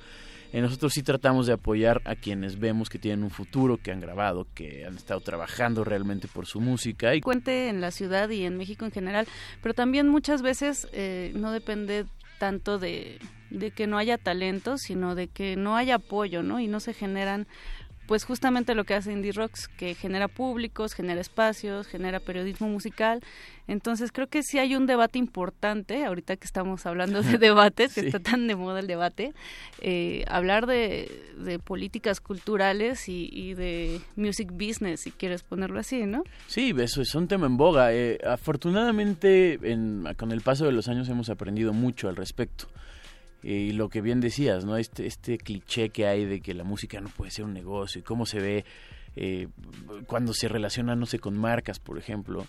Eh, nosotros sí tratamos de apoyar a quienes vemos que tienen un futuro, que han grabado, que han estado trabajando realmente por su música y cuente en la ciudad y en México en general, pero también muchas veces eh, no depende tanto de, que no haya talento, sino de que no haya apoyo, ¿no? Y no se generan pues justamente lo que hace Indie Rocks, que genera públicos, genera espacios, genera periodismo musical. Entonces creo que sí hay un debate importante, ahorita que estamos hablando de debates, que está tan de moda el debate, eh, hablar de, políticas culturales y, de music business, si quieres ponerlo así, ¿no? Sí, eso es un tema en boga. Eh, afortunadamente, con el paso de los años hemos aprendido mucho al respecto y lo que bien decías, ¿no? Este, este cliché que hay de que la música no puede ser un negocio y cómo se ve eh, cuando se relaciona, no sé, con marcas, por ejemplo.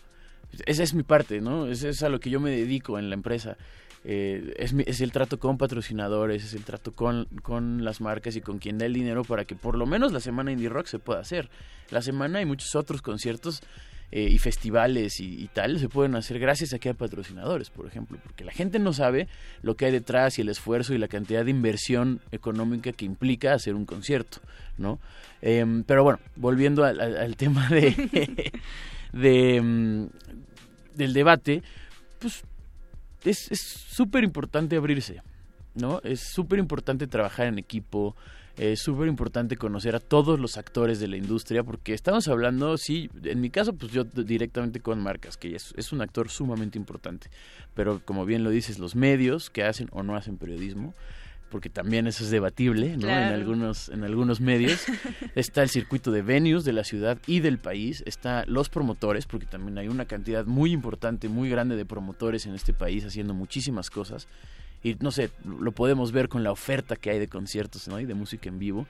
Esa es mi parte, ¿no? Esa es a lo que yo me dedico en la empresa. Eh, es, es, el trato con patrocinadores, es el trato con, con las marcas y con quien da el dinero para que por lo menos la semana Indie Rock se pueda hacer. La semana hay muchos otros conciertos eh, y festivales y, tal se pueden hacer gracias a que hay patrocinadores, por ejemplo, porque la gente no sabe lo que hay detrás y el esfuerzo y la cantidad de inversión económica que implica hacer un concierto, ¿no? Em, pero bueno, volviendo al, tema de, de mm, del debate, pues es súper importante abrirse, ¿no? Es súper importante trabajar en equipo, es súper importante conocer a todos los actores de la industria porque estamos hablando, sí, en mi caso, pues yo directamente con marcas, que es, es un actor sumamente importante. Pero como bien lo dices, los medios que hacen o no hacen periodismo, porque también eso es debatible, ¿no? En algunos en algunos medios está el circuito de venues de la ciudad y del país, está los promotores, porque también hay una cantidad muy importante, muy grande de promotores en este país haciendo muchísimas cosas y no sé, lo podemos ver con la oferta que hay de conciertos ¿no? y de música en vivo.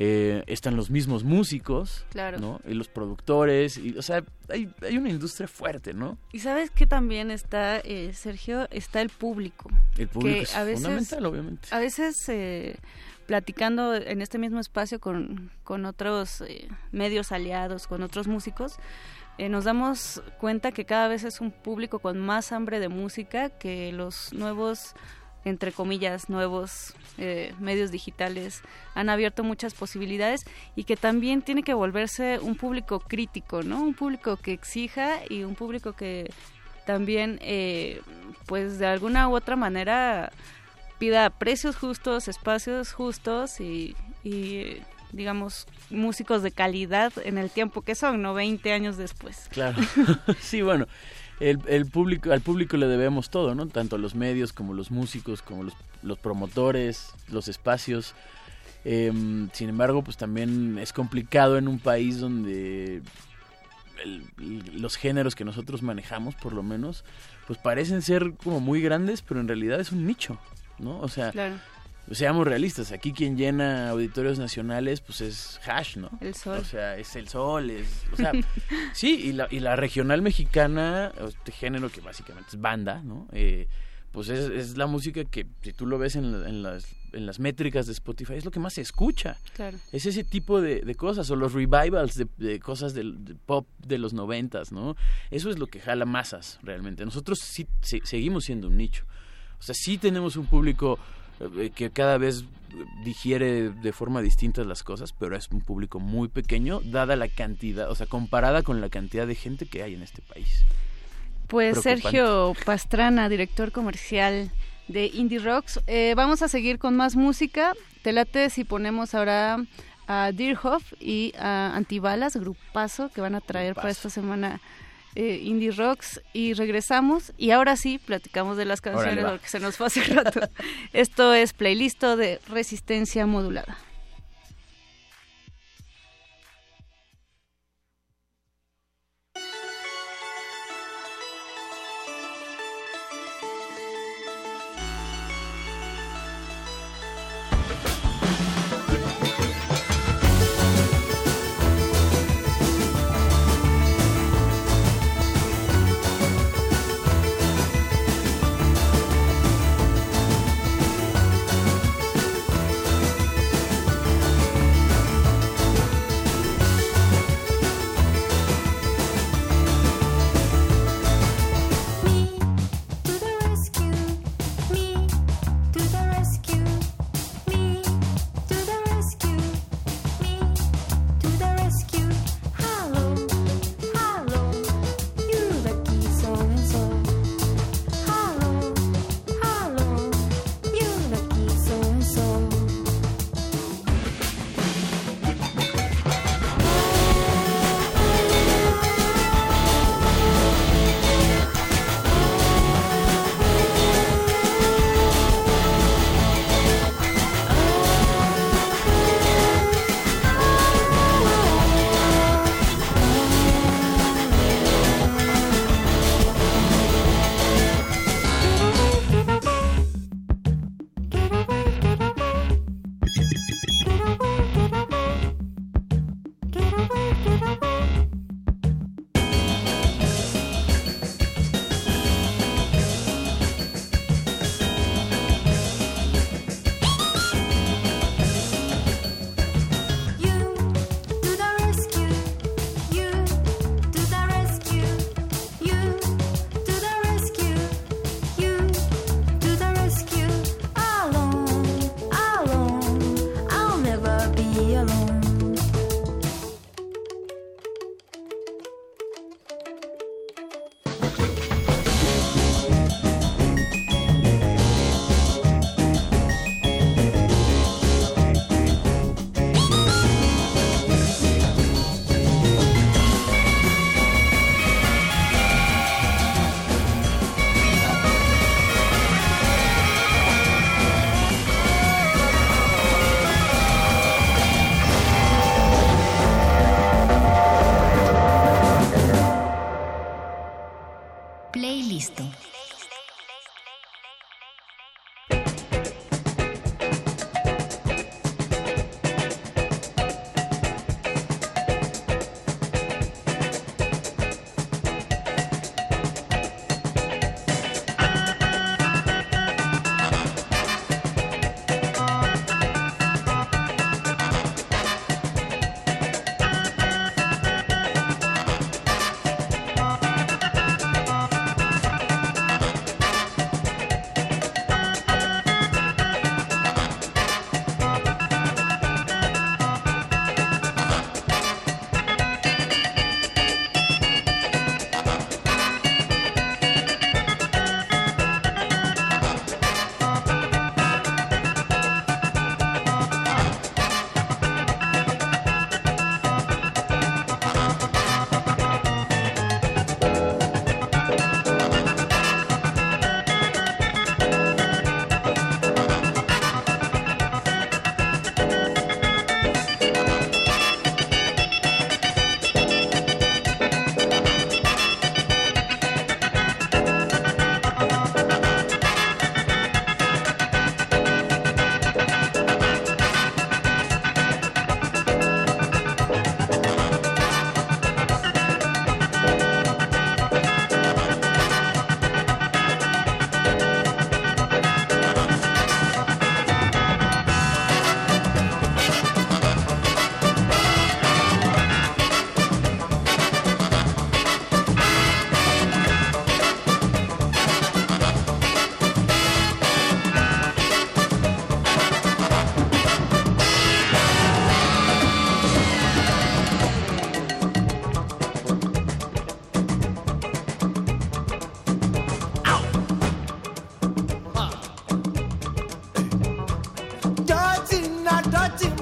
Eh, están los mismos músicos, claro. ¿no? Y los productores, y, o sea, hay, hay una industria fuerte, ¿no? Y sabes que también está, eh, Sergio, está el público. El público es fundamental, obviamente. A veces, eh, platicando en este mismo espacio con, con otros medios aliados, con otros músicos, nos damos cuenta que cada vez es un público con más hambre de música que los nuevos entre comillas, nuevos eh, medios digitales han abierto muchas posibilidades y que también tiene que volverse un público crítico, ¿no? Un público que exija y un público que también, eh, pues de alguna u otra manera pida precios justos, espacios justos y, y digamos, músicos de calidad en el tiempo que son, ¿no? 20 años después. Claro. sí, bueno, el, público, al público le debemos todo, ¿no? Tanto los medios como los músicos, como los, los promotores, los espacios. Em, sin embargo, pues también es complicado en un país donde los géneros que nosotros manejamos, por lo menos, pues parecen ser como muy grandes, pero en realidad es un nicho, ¿no? O sea, seamos realistas, aquí quien llena auditorios nacionales pues es Hash, ¿no? El Sol. O sea, es el Sol, es, o sea, sí, y la, y la regional mexicana, este género que básicamente es banda, ¿no? Eh, pues es, es, la música que si tú lo ves en, en, las, en las métricas de Spotify es lo que más se escucha. Claro. Es ese tipo de, de cosas, o los revivals de, de cosas del pop de los noventas, ¿no? Eso es lo que jala masas realmente. Nosotros sí seguimos siendo un nicho. O sea, sí tenemos un público que cada vez digiere de forma distinta las cosas, pero es un público muy pequeño, dada la cantidad, o sea, comparada con la cantidad de gente que hay en este país. Pues Sergio Pastrana, director comercial de Indie Rocks, eh, vamos a seguir con más música. Te late si ponemos ahora a Deerhoff y a Antibalas, grupazo que van a traer para esta semana eh, indie rocks y regresamos y ahora sí platicamos de las canciones porque se nos fue hace rato. Esto es playlist de resistencia modulada.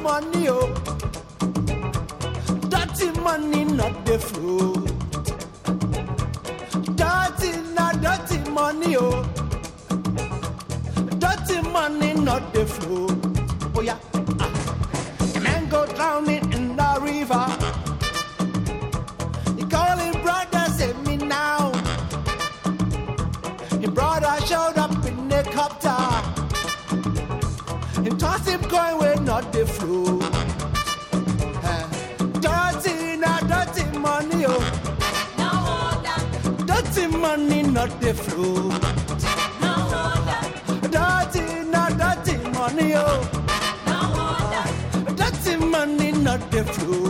Money, oh. Dirty money, not the fruit. Dirty, not dirty money, oh. Dirty money, not the fruit. Oh yeah. Ah. Man go drowning in the river. Him going where not the flow. Eh, Dirty, not dirty money, oh. Dirty money, not the flow. Dirty, not dirty money, oh. Dirty money, not the flow.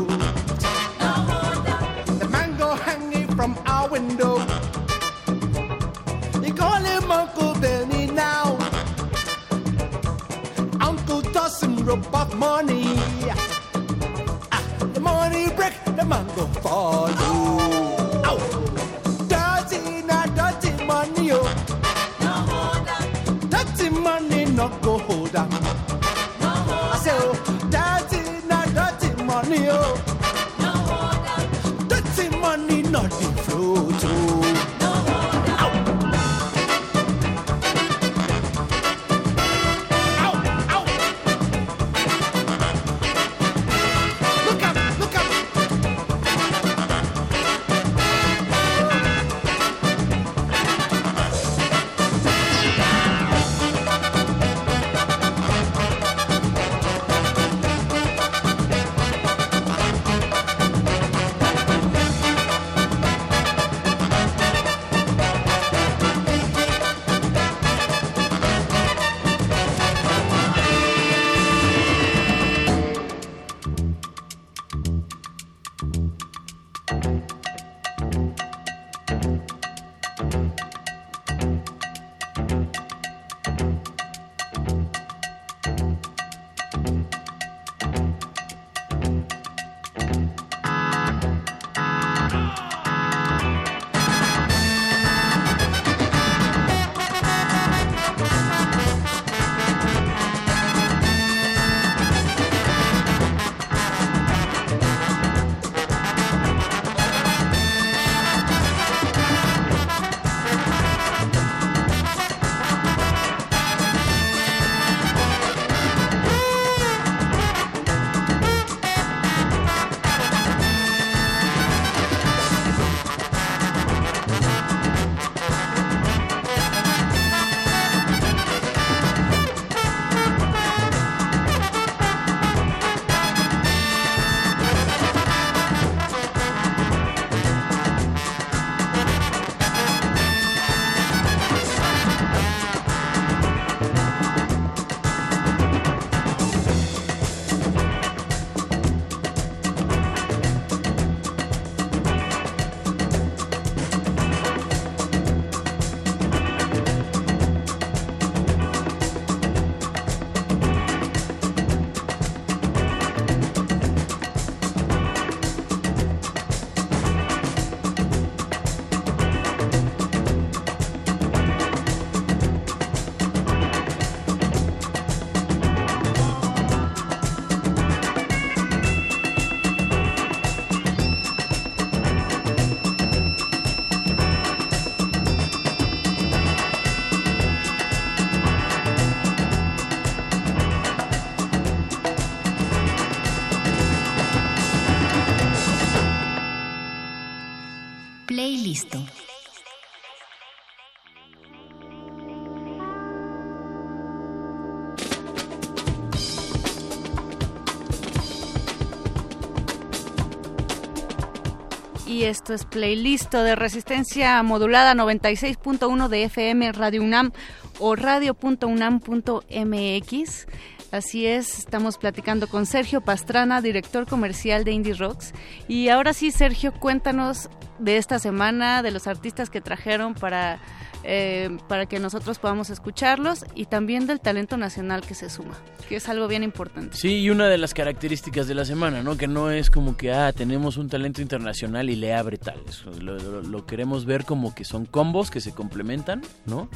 Esto es playlist de resistencia modulada 96.1 de FM Radio UNAM o radio.unam.mx. Así es, estamos platicando con Sergio Pastrana, director comercial de Indie Rocks. Y ahora sí, Sergio, cuéntanos de esta semana, de los artistas que trajeron para, eh, para que nosotros podamos escucharlos y también del talento nacional que se suma, que es algo bien importante. Sí, y una de las características de la semana, ¿no? Que no es como que, ah, tenemos un talento internacional y le abre tal. Lo, lo- lo queremos ver como que son combos que se complementan, ¿no?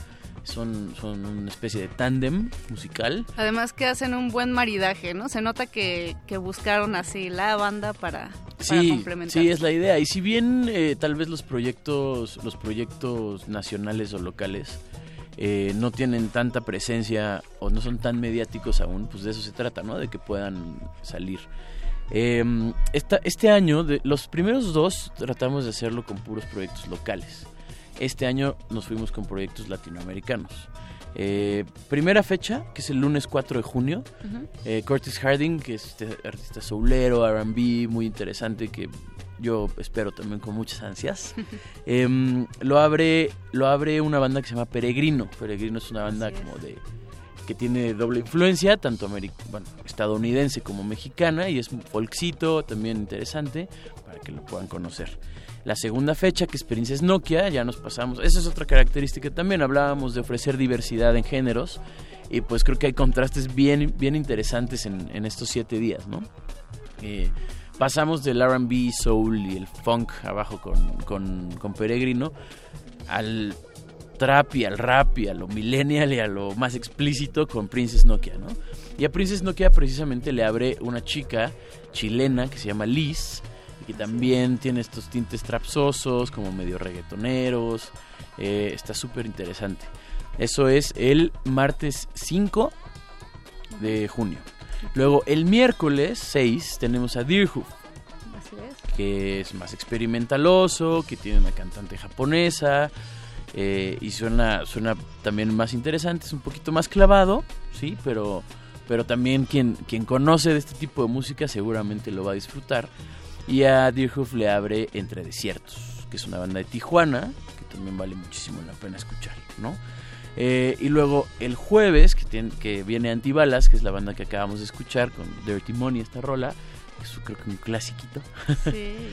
Son, son una especie de tándem musical. Además que hacen un buen maridaje, ¿no? Se nota que, que buscaron así la banda para, para Sí, complementar. sí, es la idea. Y si bien eh, tal vez los proyectos, los proyectos nacionales o locales eh, no tienen tanta presencia o no son tan mediáticos aún, pues de eso se trata, ¿no? De que puedan salir. Eh, esta- este año, de, los primeros dos tratamos de hacerlo con puros proyectos locales. Este año nos fuimos con proyectos latinoamericanos. Eh, primera fecha, que es el lunes 4 de junio. Eh, Curtis Harding, que es este artista soulero, RB, muy interesante, que yo espero también con muchas ansias. Em, lo, abre, lo abre una banda que se llama Peregrino. Peregrino es una banda como de que tiene doble influencia, tanto bueno, estadounidense como mexicana, y es un folkcito también interesante para que lo puedan conocer. La segunda fecha, que es Princess Nokia, ya nos pasamos. Esa es otra característica también. Hablábamos de ofrecer diversidad en géneros. Y pues creo que hay contrastes bien, bien interesantes en, en estos siete días, ¿no? Eh, pasamos del RB, soul y el funk abajo con, con, con Peregrino al trap y al rap y a lo millennial y a lo más explícito con Princess Nokia, ¿no? Y a Princess Nokia precisamente le abre una chica chilena que se llama Liz y que también tiene estos tintes trapsosos, como medio reggaetoneros. eh, está súper interesante. Eso es el martes 5 de junio. Luego el miércoles 6 tenemos a Deerhoof, que es más experimentaloso, que tiene una cantante japonesa eh, y suena, suena también más interesante, es un poquito más clavado, sí, pero, pero también quien, quien conoce de este tipo de música seguramente lo va a disfrutar. Y a Deerhoof le abre Entre Desiertos, que es una banda de Tijuana, que también vale muchísimo la pena escuchar, ¿no? Eh, y luego el jueves, que, tiene- que viene Antibalas, que es la banda que acabamos de escuchar con Dirty Money, esta rola, que es creo que un clasiquito. Sí.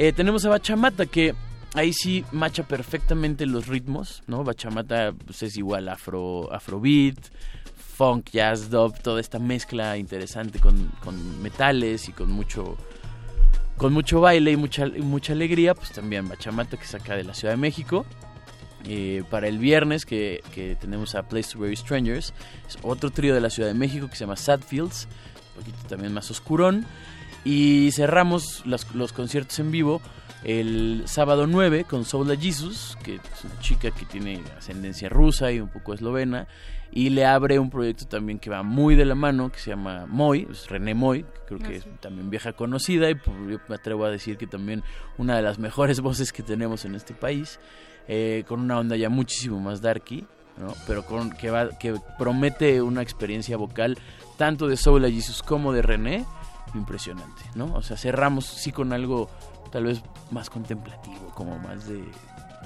Eh, tenemos a Bachamata, que ahí sí macha perfectamente los ritmos, ¿no? Bachamata pues, es igual afro, afrobeat, funk, jazz, dub, toda esta mezcla interesante con, con metales y con mucho con mucho baile y mucha, mucha alegría, pues también Bachamata que saca de la Ciudad de México. Eh, para el viernes que, que tenemos a Place to Bury Strangers, es otro trío de la Ciudad de México que se llama Sadfields, un poquito también más oscurón. Y cerramos los, los conciertos en vivo el sábado 9 con Soula Jesus, que es una chica que tiene ascendencia rusa y un poco eslovena. Y le abre un proyecto también que va muy de la mano, que se llama Moy, es René Moy, que creo que es también vieja conocida y pues, yo me atrevo a decir que también una de las mejores voces que tenemos en este país, eh, con una onda ya muchísimo más darky, ¿no? pero con, que, va, que promete una experiencia vocal tanto de Soula Jesus como de René, impresionante, ¿no? O sea, cerramos sí con algo tal vez más contemplativo, como más de,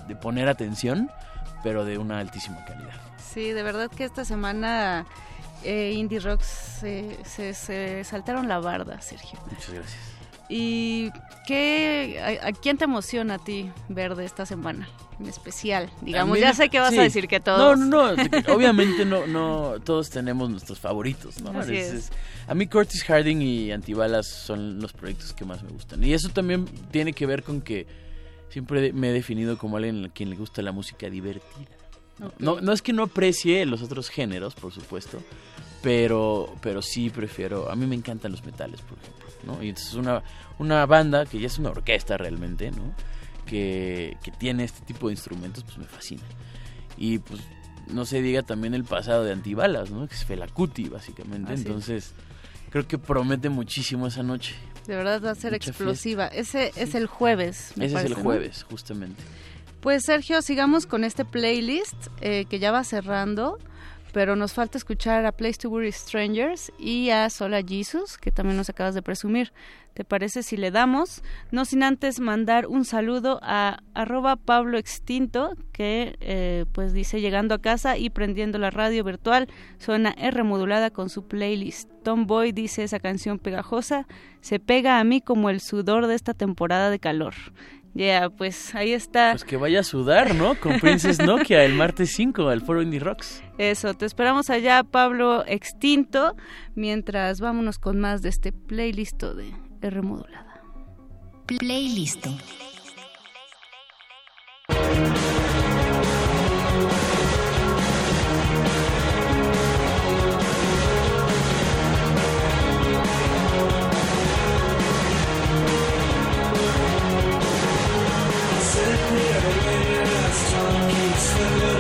de poner atención, pero de una altísima calidad. Sí, de verdad que esta semana eh, Indie Rocks se, se- se saltaron la barda, Sergio. Muchas gracias. ¿Y qué, a, a quién te emociona a ti ver de esta semana en especial? Digamos, ya sé que vas sí. a decir que todos. No, no, no. Obviamente no, no. Todos tenemos nuestros favoritos, ¿no? Así es. a mí Curtis Harding y Antibalas son los proyectos que más me gustan. Y eso también tiene que ver con que siempre me he definido como alguien a quien le gusta la música divertida. ¿no? No, no es que no aprecie los otros géneros, por supuesto, pero, pero sí prefiero. A mí me encantan los metales, por ejemplo, ¿no? Y entonces una, una banda que ya es una orquesta realmente, ¿no? Que, que tiene este tipo de instrumentos, pues me fascina. Y pues no se diga también el pasado de Antibalas, ¿no? Que es Felacuti, básicamente. Es. Entonces, creo que promete muchísimo esa noche. De verdad va a ser Mucha explosiva. Ese es el jueves. me Ese es el ¿no? jueves, justamente. Pues Sergio, sigamos con este playlist eh, que ya va cerrando, pero nos falta escuchar a Place to Bury Strangers y a Sola Jesus, que también nos acabas de presumir. ¿Te parece si le damos? No sin antes mandar un saludo a arroba Pablo Extinto, que eh, pues dice llegando a casa y prendiendo la radio virtual, suena R modulada con su playlist. Tomboy dice esa canción pegajosa, se pega a mí como el sudor de esta temporada de calor. Ya, pues ahí está. Pues que vaya a sudar, ¿no? Con Princess Nokia el martes 5 al Foro Indie Rocks. Eso, te esperamos allá, Pablo Extinto, mientras vámonos con más de este playlist de R modulada. Playlist. Hallelujah.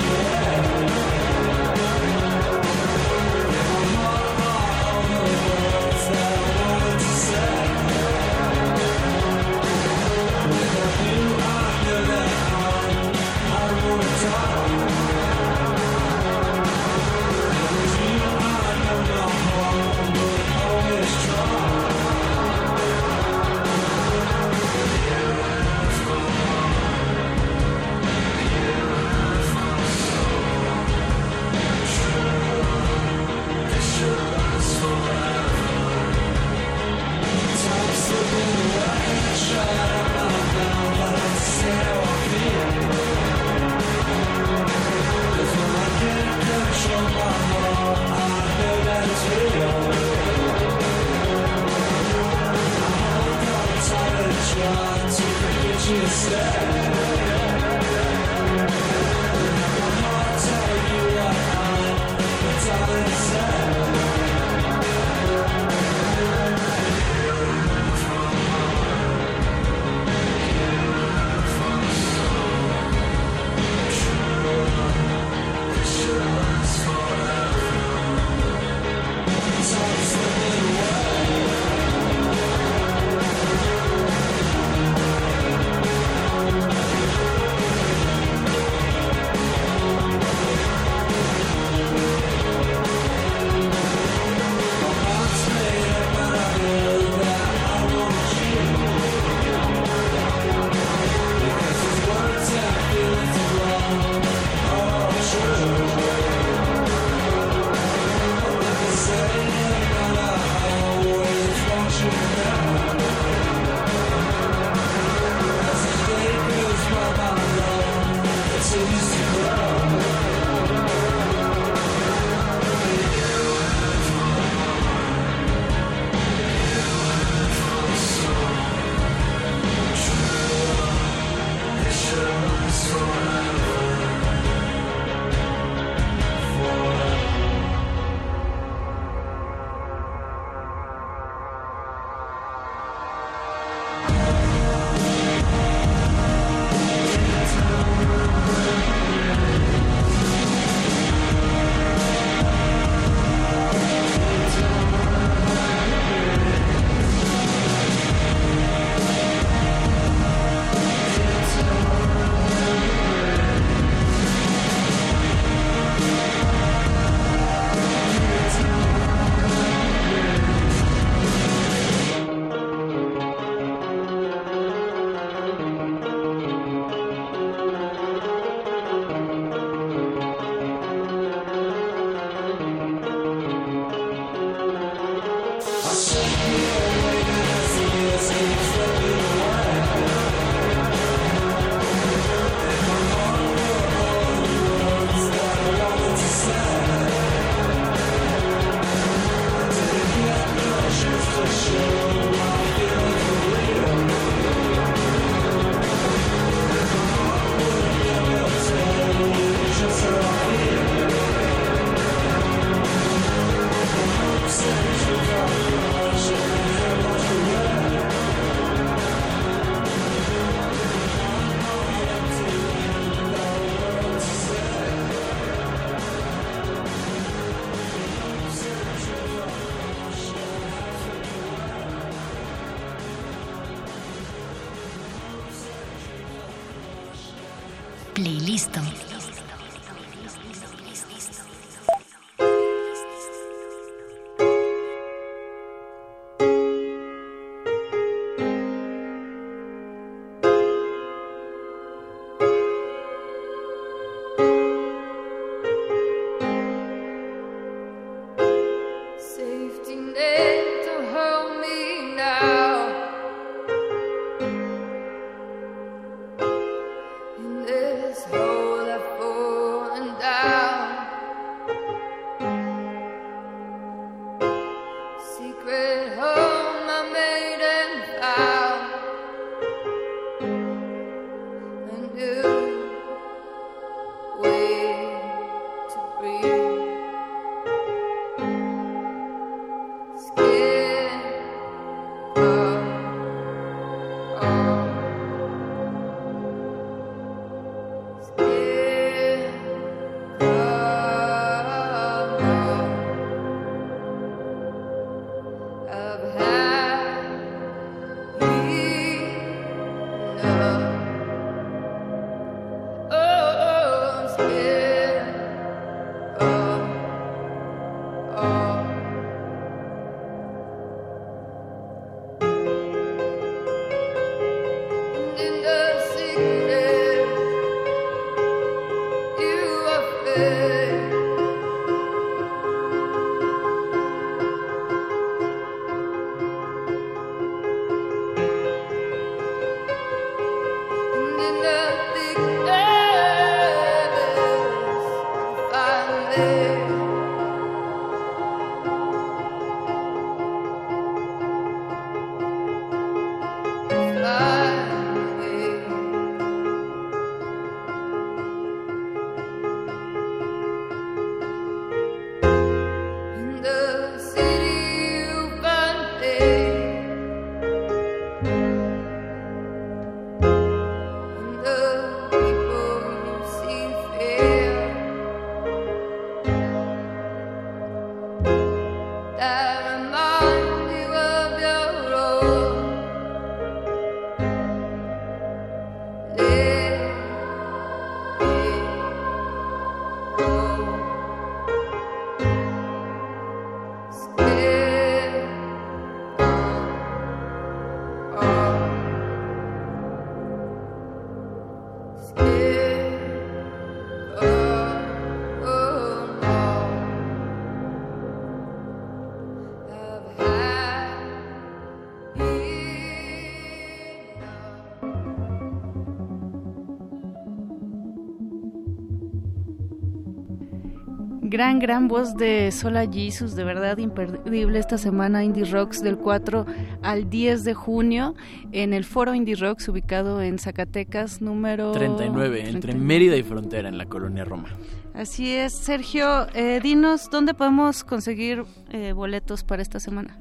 Gran, gran voz de Sola Jesus, de verdad imperdible esta semana Indie Rocks del 4 al 10 de junio en el foro Indie Rocks ubicado en Zacatecas número 39, entre Mérida y Frontera en la colonia Roma. Así es, Sergio, eh, dinos dónde podemos conseguir eh, boletos para esta semana.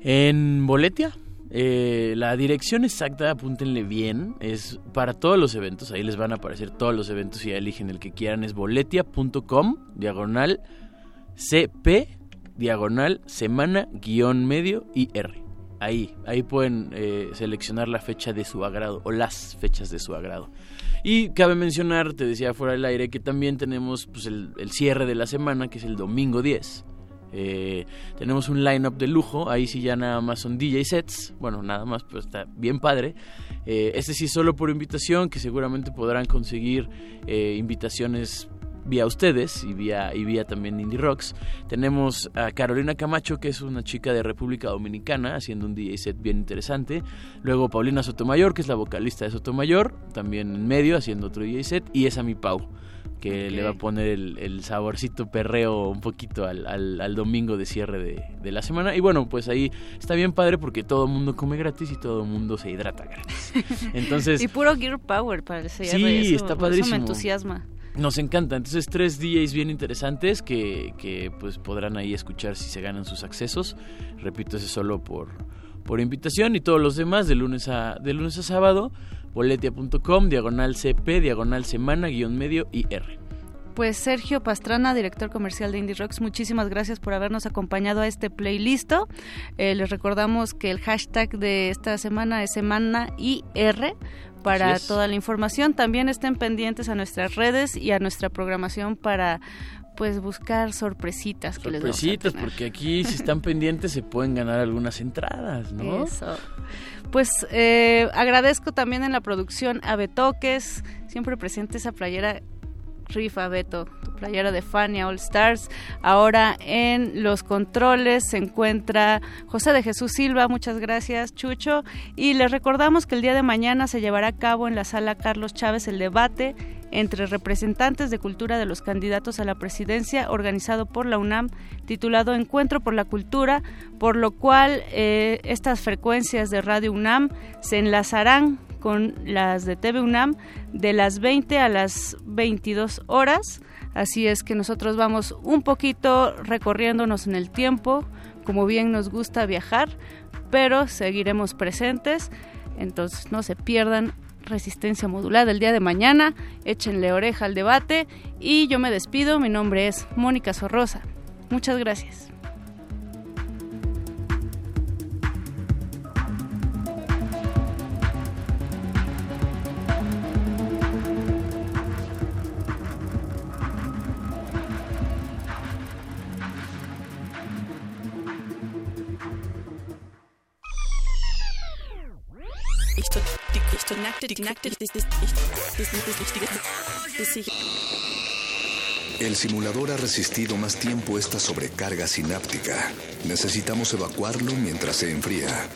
En Boletia, eh, la dirección exacta, apúntenle bien, es para todos los eventos, ahí les van a aparecer todos los eventos y ya eligen el que quieran, es boletia.com, diagonal CP, diagonal semana, guion medio y R. Ahí, ahí pueden eh, seleccionar la fecha de su agrado o las fechas de su agrado. Y cabe mencionar, te decía fuera del aire, que también tenemos pues, el, cierre de la semana, que es el domingo 10. Eh, tenemos un line-up de lujo, ahí sí ya nada más son DJ sets, bueno, nada más, pues está bien padre. Eh, este sí solo por invitación, que seguramente podrán conseguir eh, invitaciones vía ustedes y vía, y vía también Indie Rocks. Tenemos a Carolina Camacho, que es una chica de República Dominicana, haciendo un DJ set bien interesante. Luego Paulina Sotomayor, que es la vocalista de Sotomayor, también en medio, haciendo otro DJ set. Y es a mi Pau que le va a poner el, saborcito perreo un poquito al, al, domingo de cierre de, de, la semana. Y bueno, pues ahí está bien padre porque todo el mundo come gratis y todo el mundo se hidrata gratis. Entonces... y puro Gear Power para el cierre. Sí, está padrísimo. Eso me entusiasma. Nos encanta. Entonces, tres DJs bien interesantes que, que pues podrán ahí escuchar si se ganan sus accesos. Repito, ese solo por, por invitación y todos los demás de lunes a, de lunes a sábado boletia.com, diagonal CP, diagonal semana, guion medio y R. Pues Sergio Pastrana, director comercial de Indie Rocks, muchísimas gracias por habernos acompañado a este playlist. Eh, les recordamos que el hashtag de esta semana es semana IR para toda la información. También estén pendientes a nuestras redes y a nuestra programación para pues buscar sorpresitas que sorpresitas, les porque aquí si están pendientes se pueden ganar algunas entradas, ¿no? Eso. Pues eh, agradezco también en la producción a Betoques, siempre presente esa playera rifa Beto, playera de Fania All Stars. Ahora en los controles se encuentra José de Jesús Silva, muchas gracias Chucho. Y les recordamos que el día de mañana se llevará a cabo en la sala Carlos Chávez el debate entre representantes de cultura de los candidatos a la presidencia organizado por la UNAM titulado Encuentro por la Cultura, por lo cual eh, estas frecuencias de Radio UNAM se enlazarán con las de TV UNAM de las 20 a las 22 horas. Así es que nosotros vamos un poquito recorriéndonos en el tiempo, como bien nos gusta viajar, pero seguiremos presentes. Entonces no se pierdan resistencia modulada el día de mañana. Échenle oreja al debate y yo me despido. Mi nombre es Mónica Sorrosa. Muchas gracias. El simulador ha resistido más tiempo esta sobrecarga sináptica. Necesitamos evacuarlo mientras se enfría.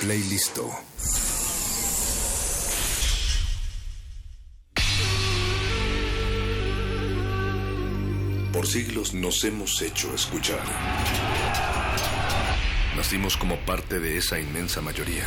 Play listo. Por siglos nos hemos hecho escuchar. Nacimos como parte de esa inmensa mayoría.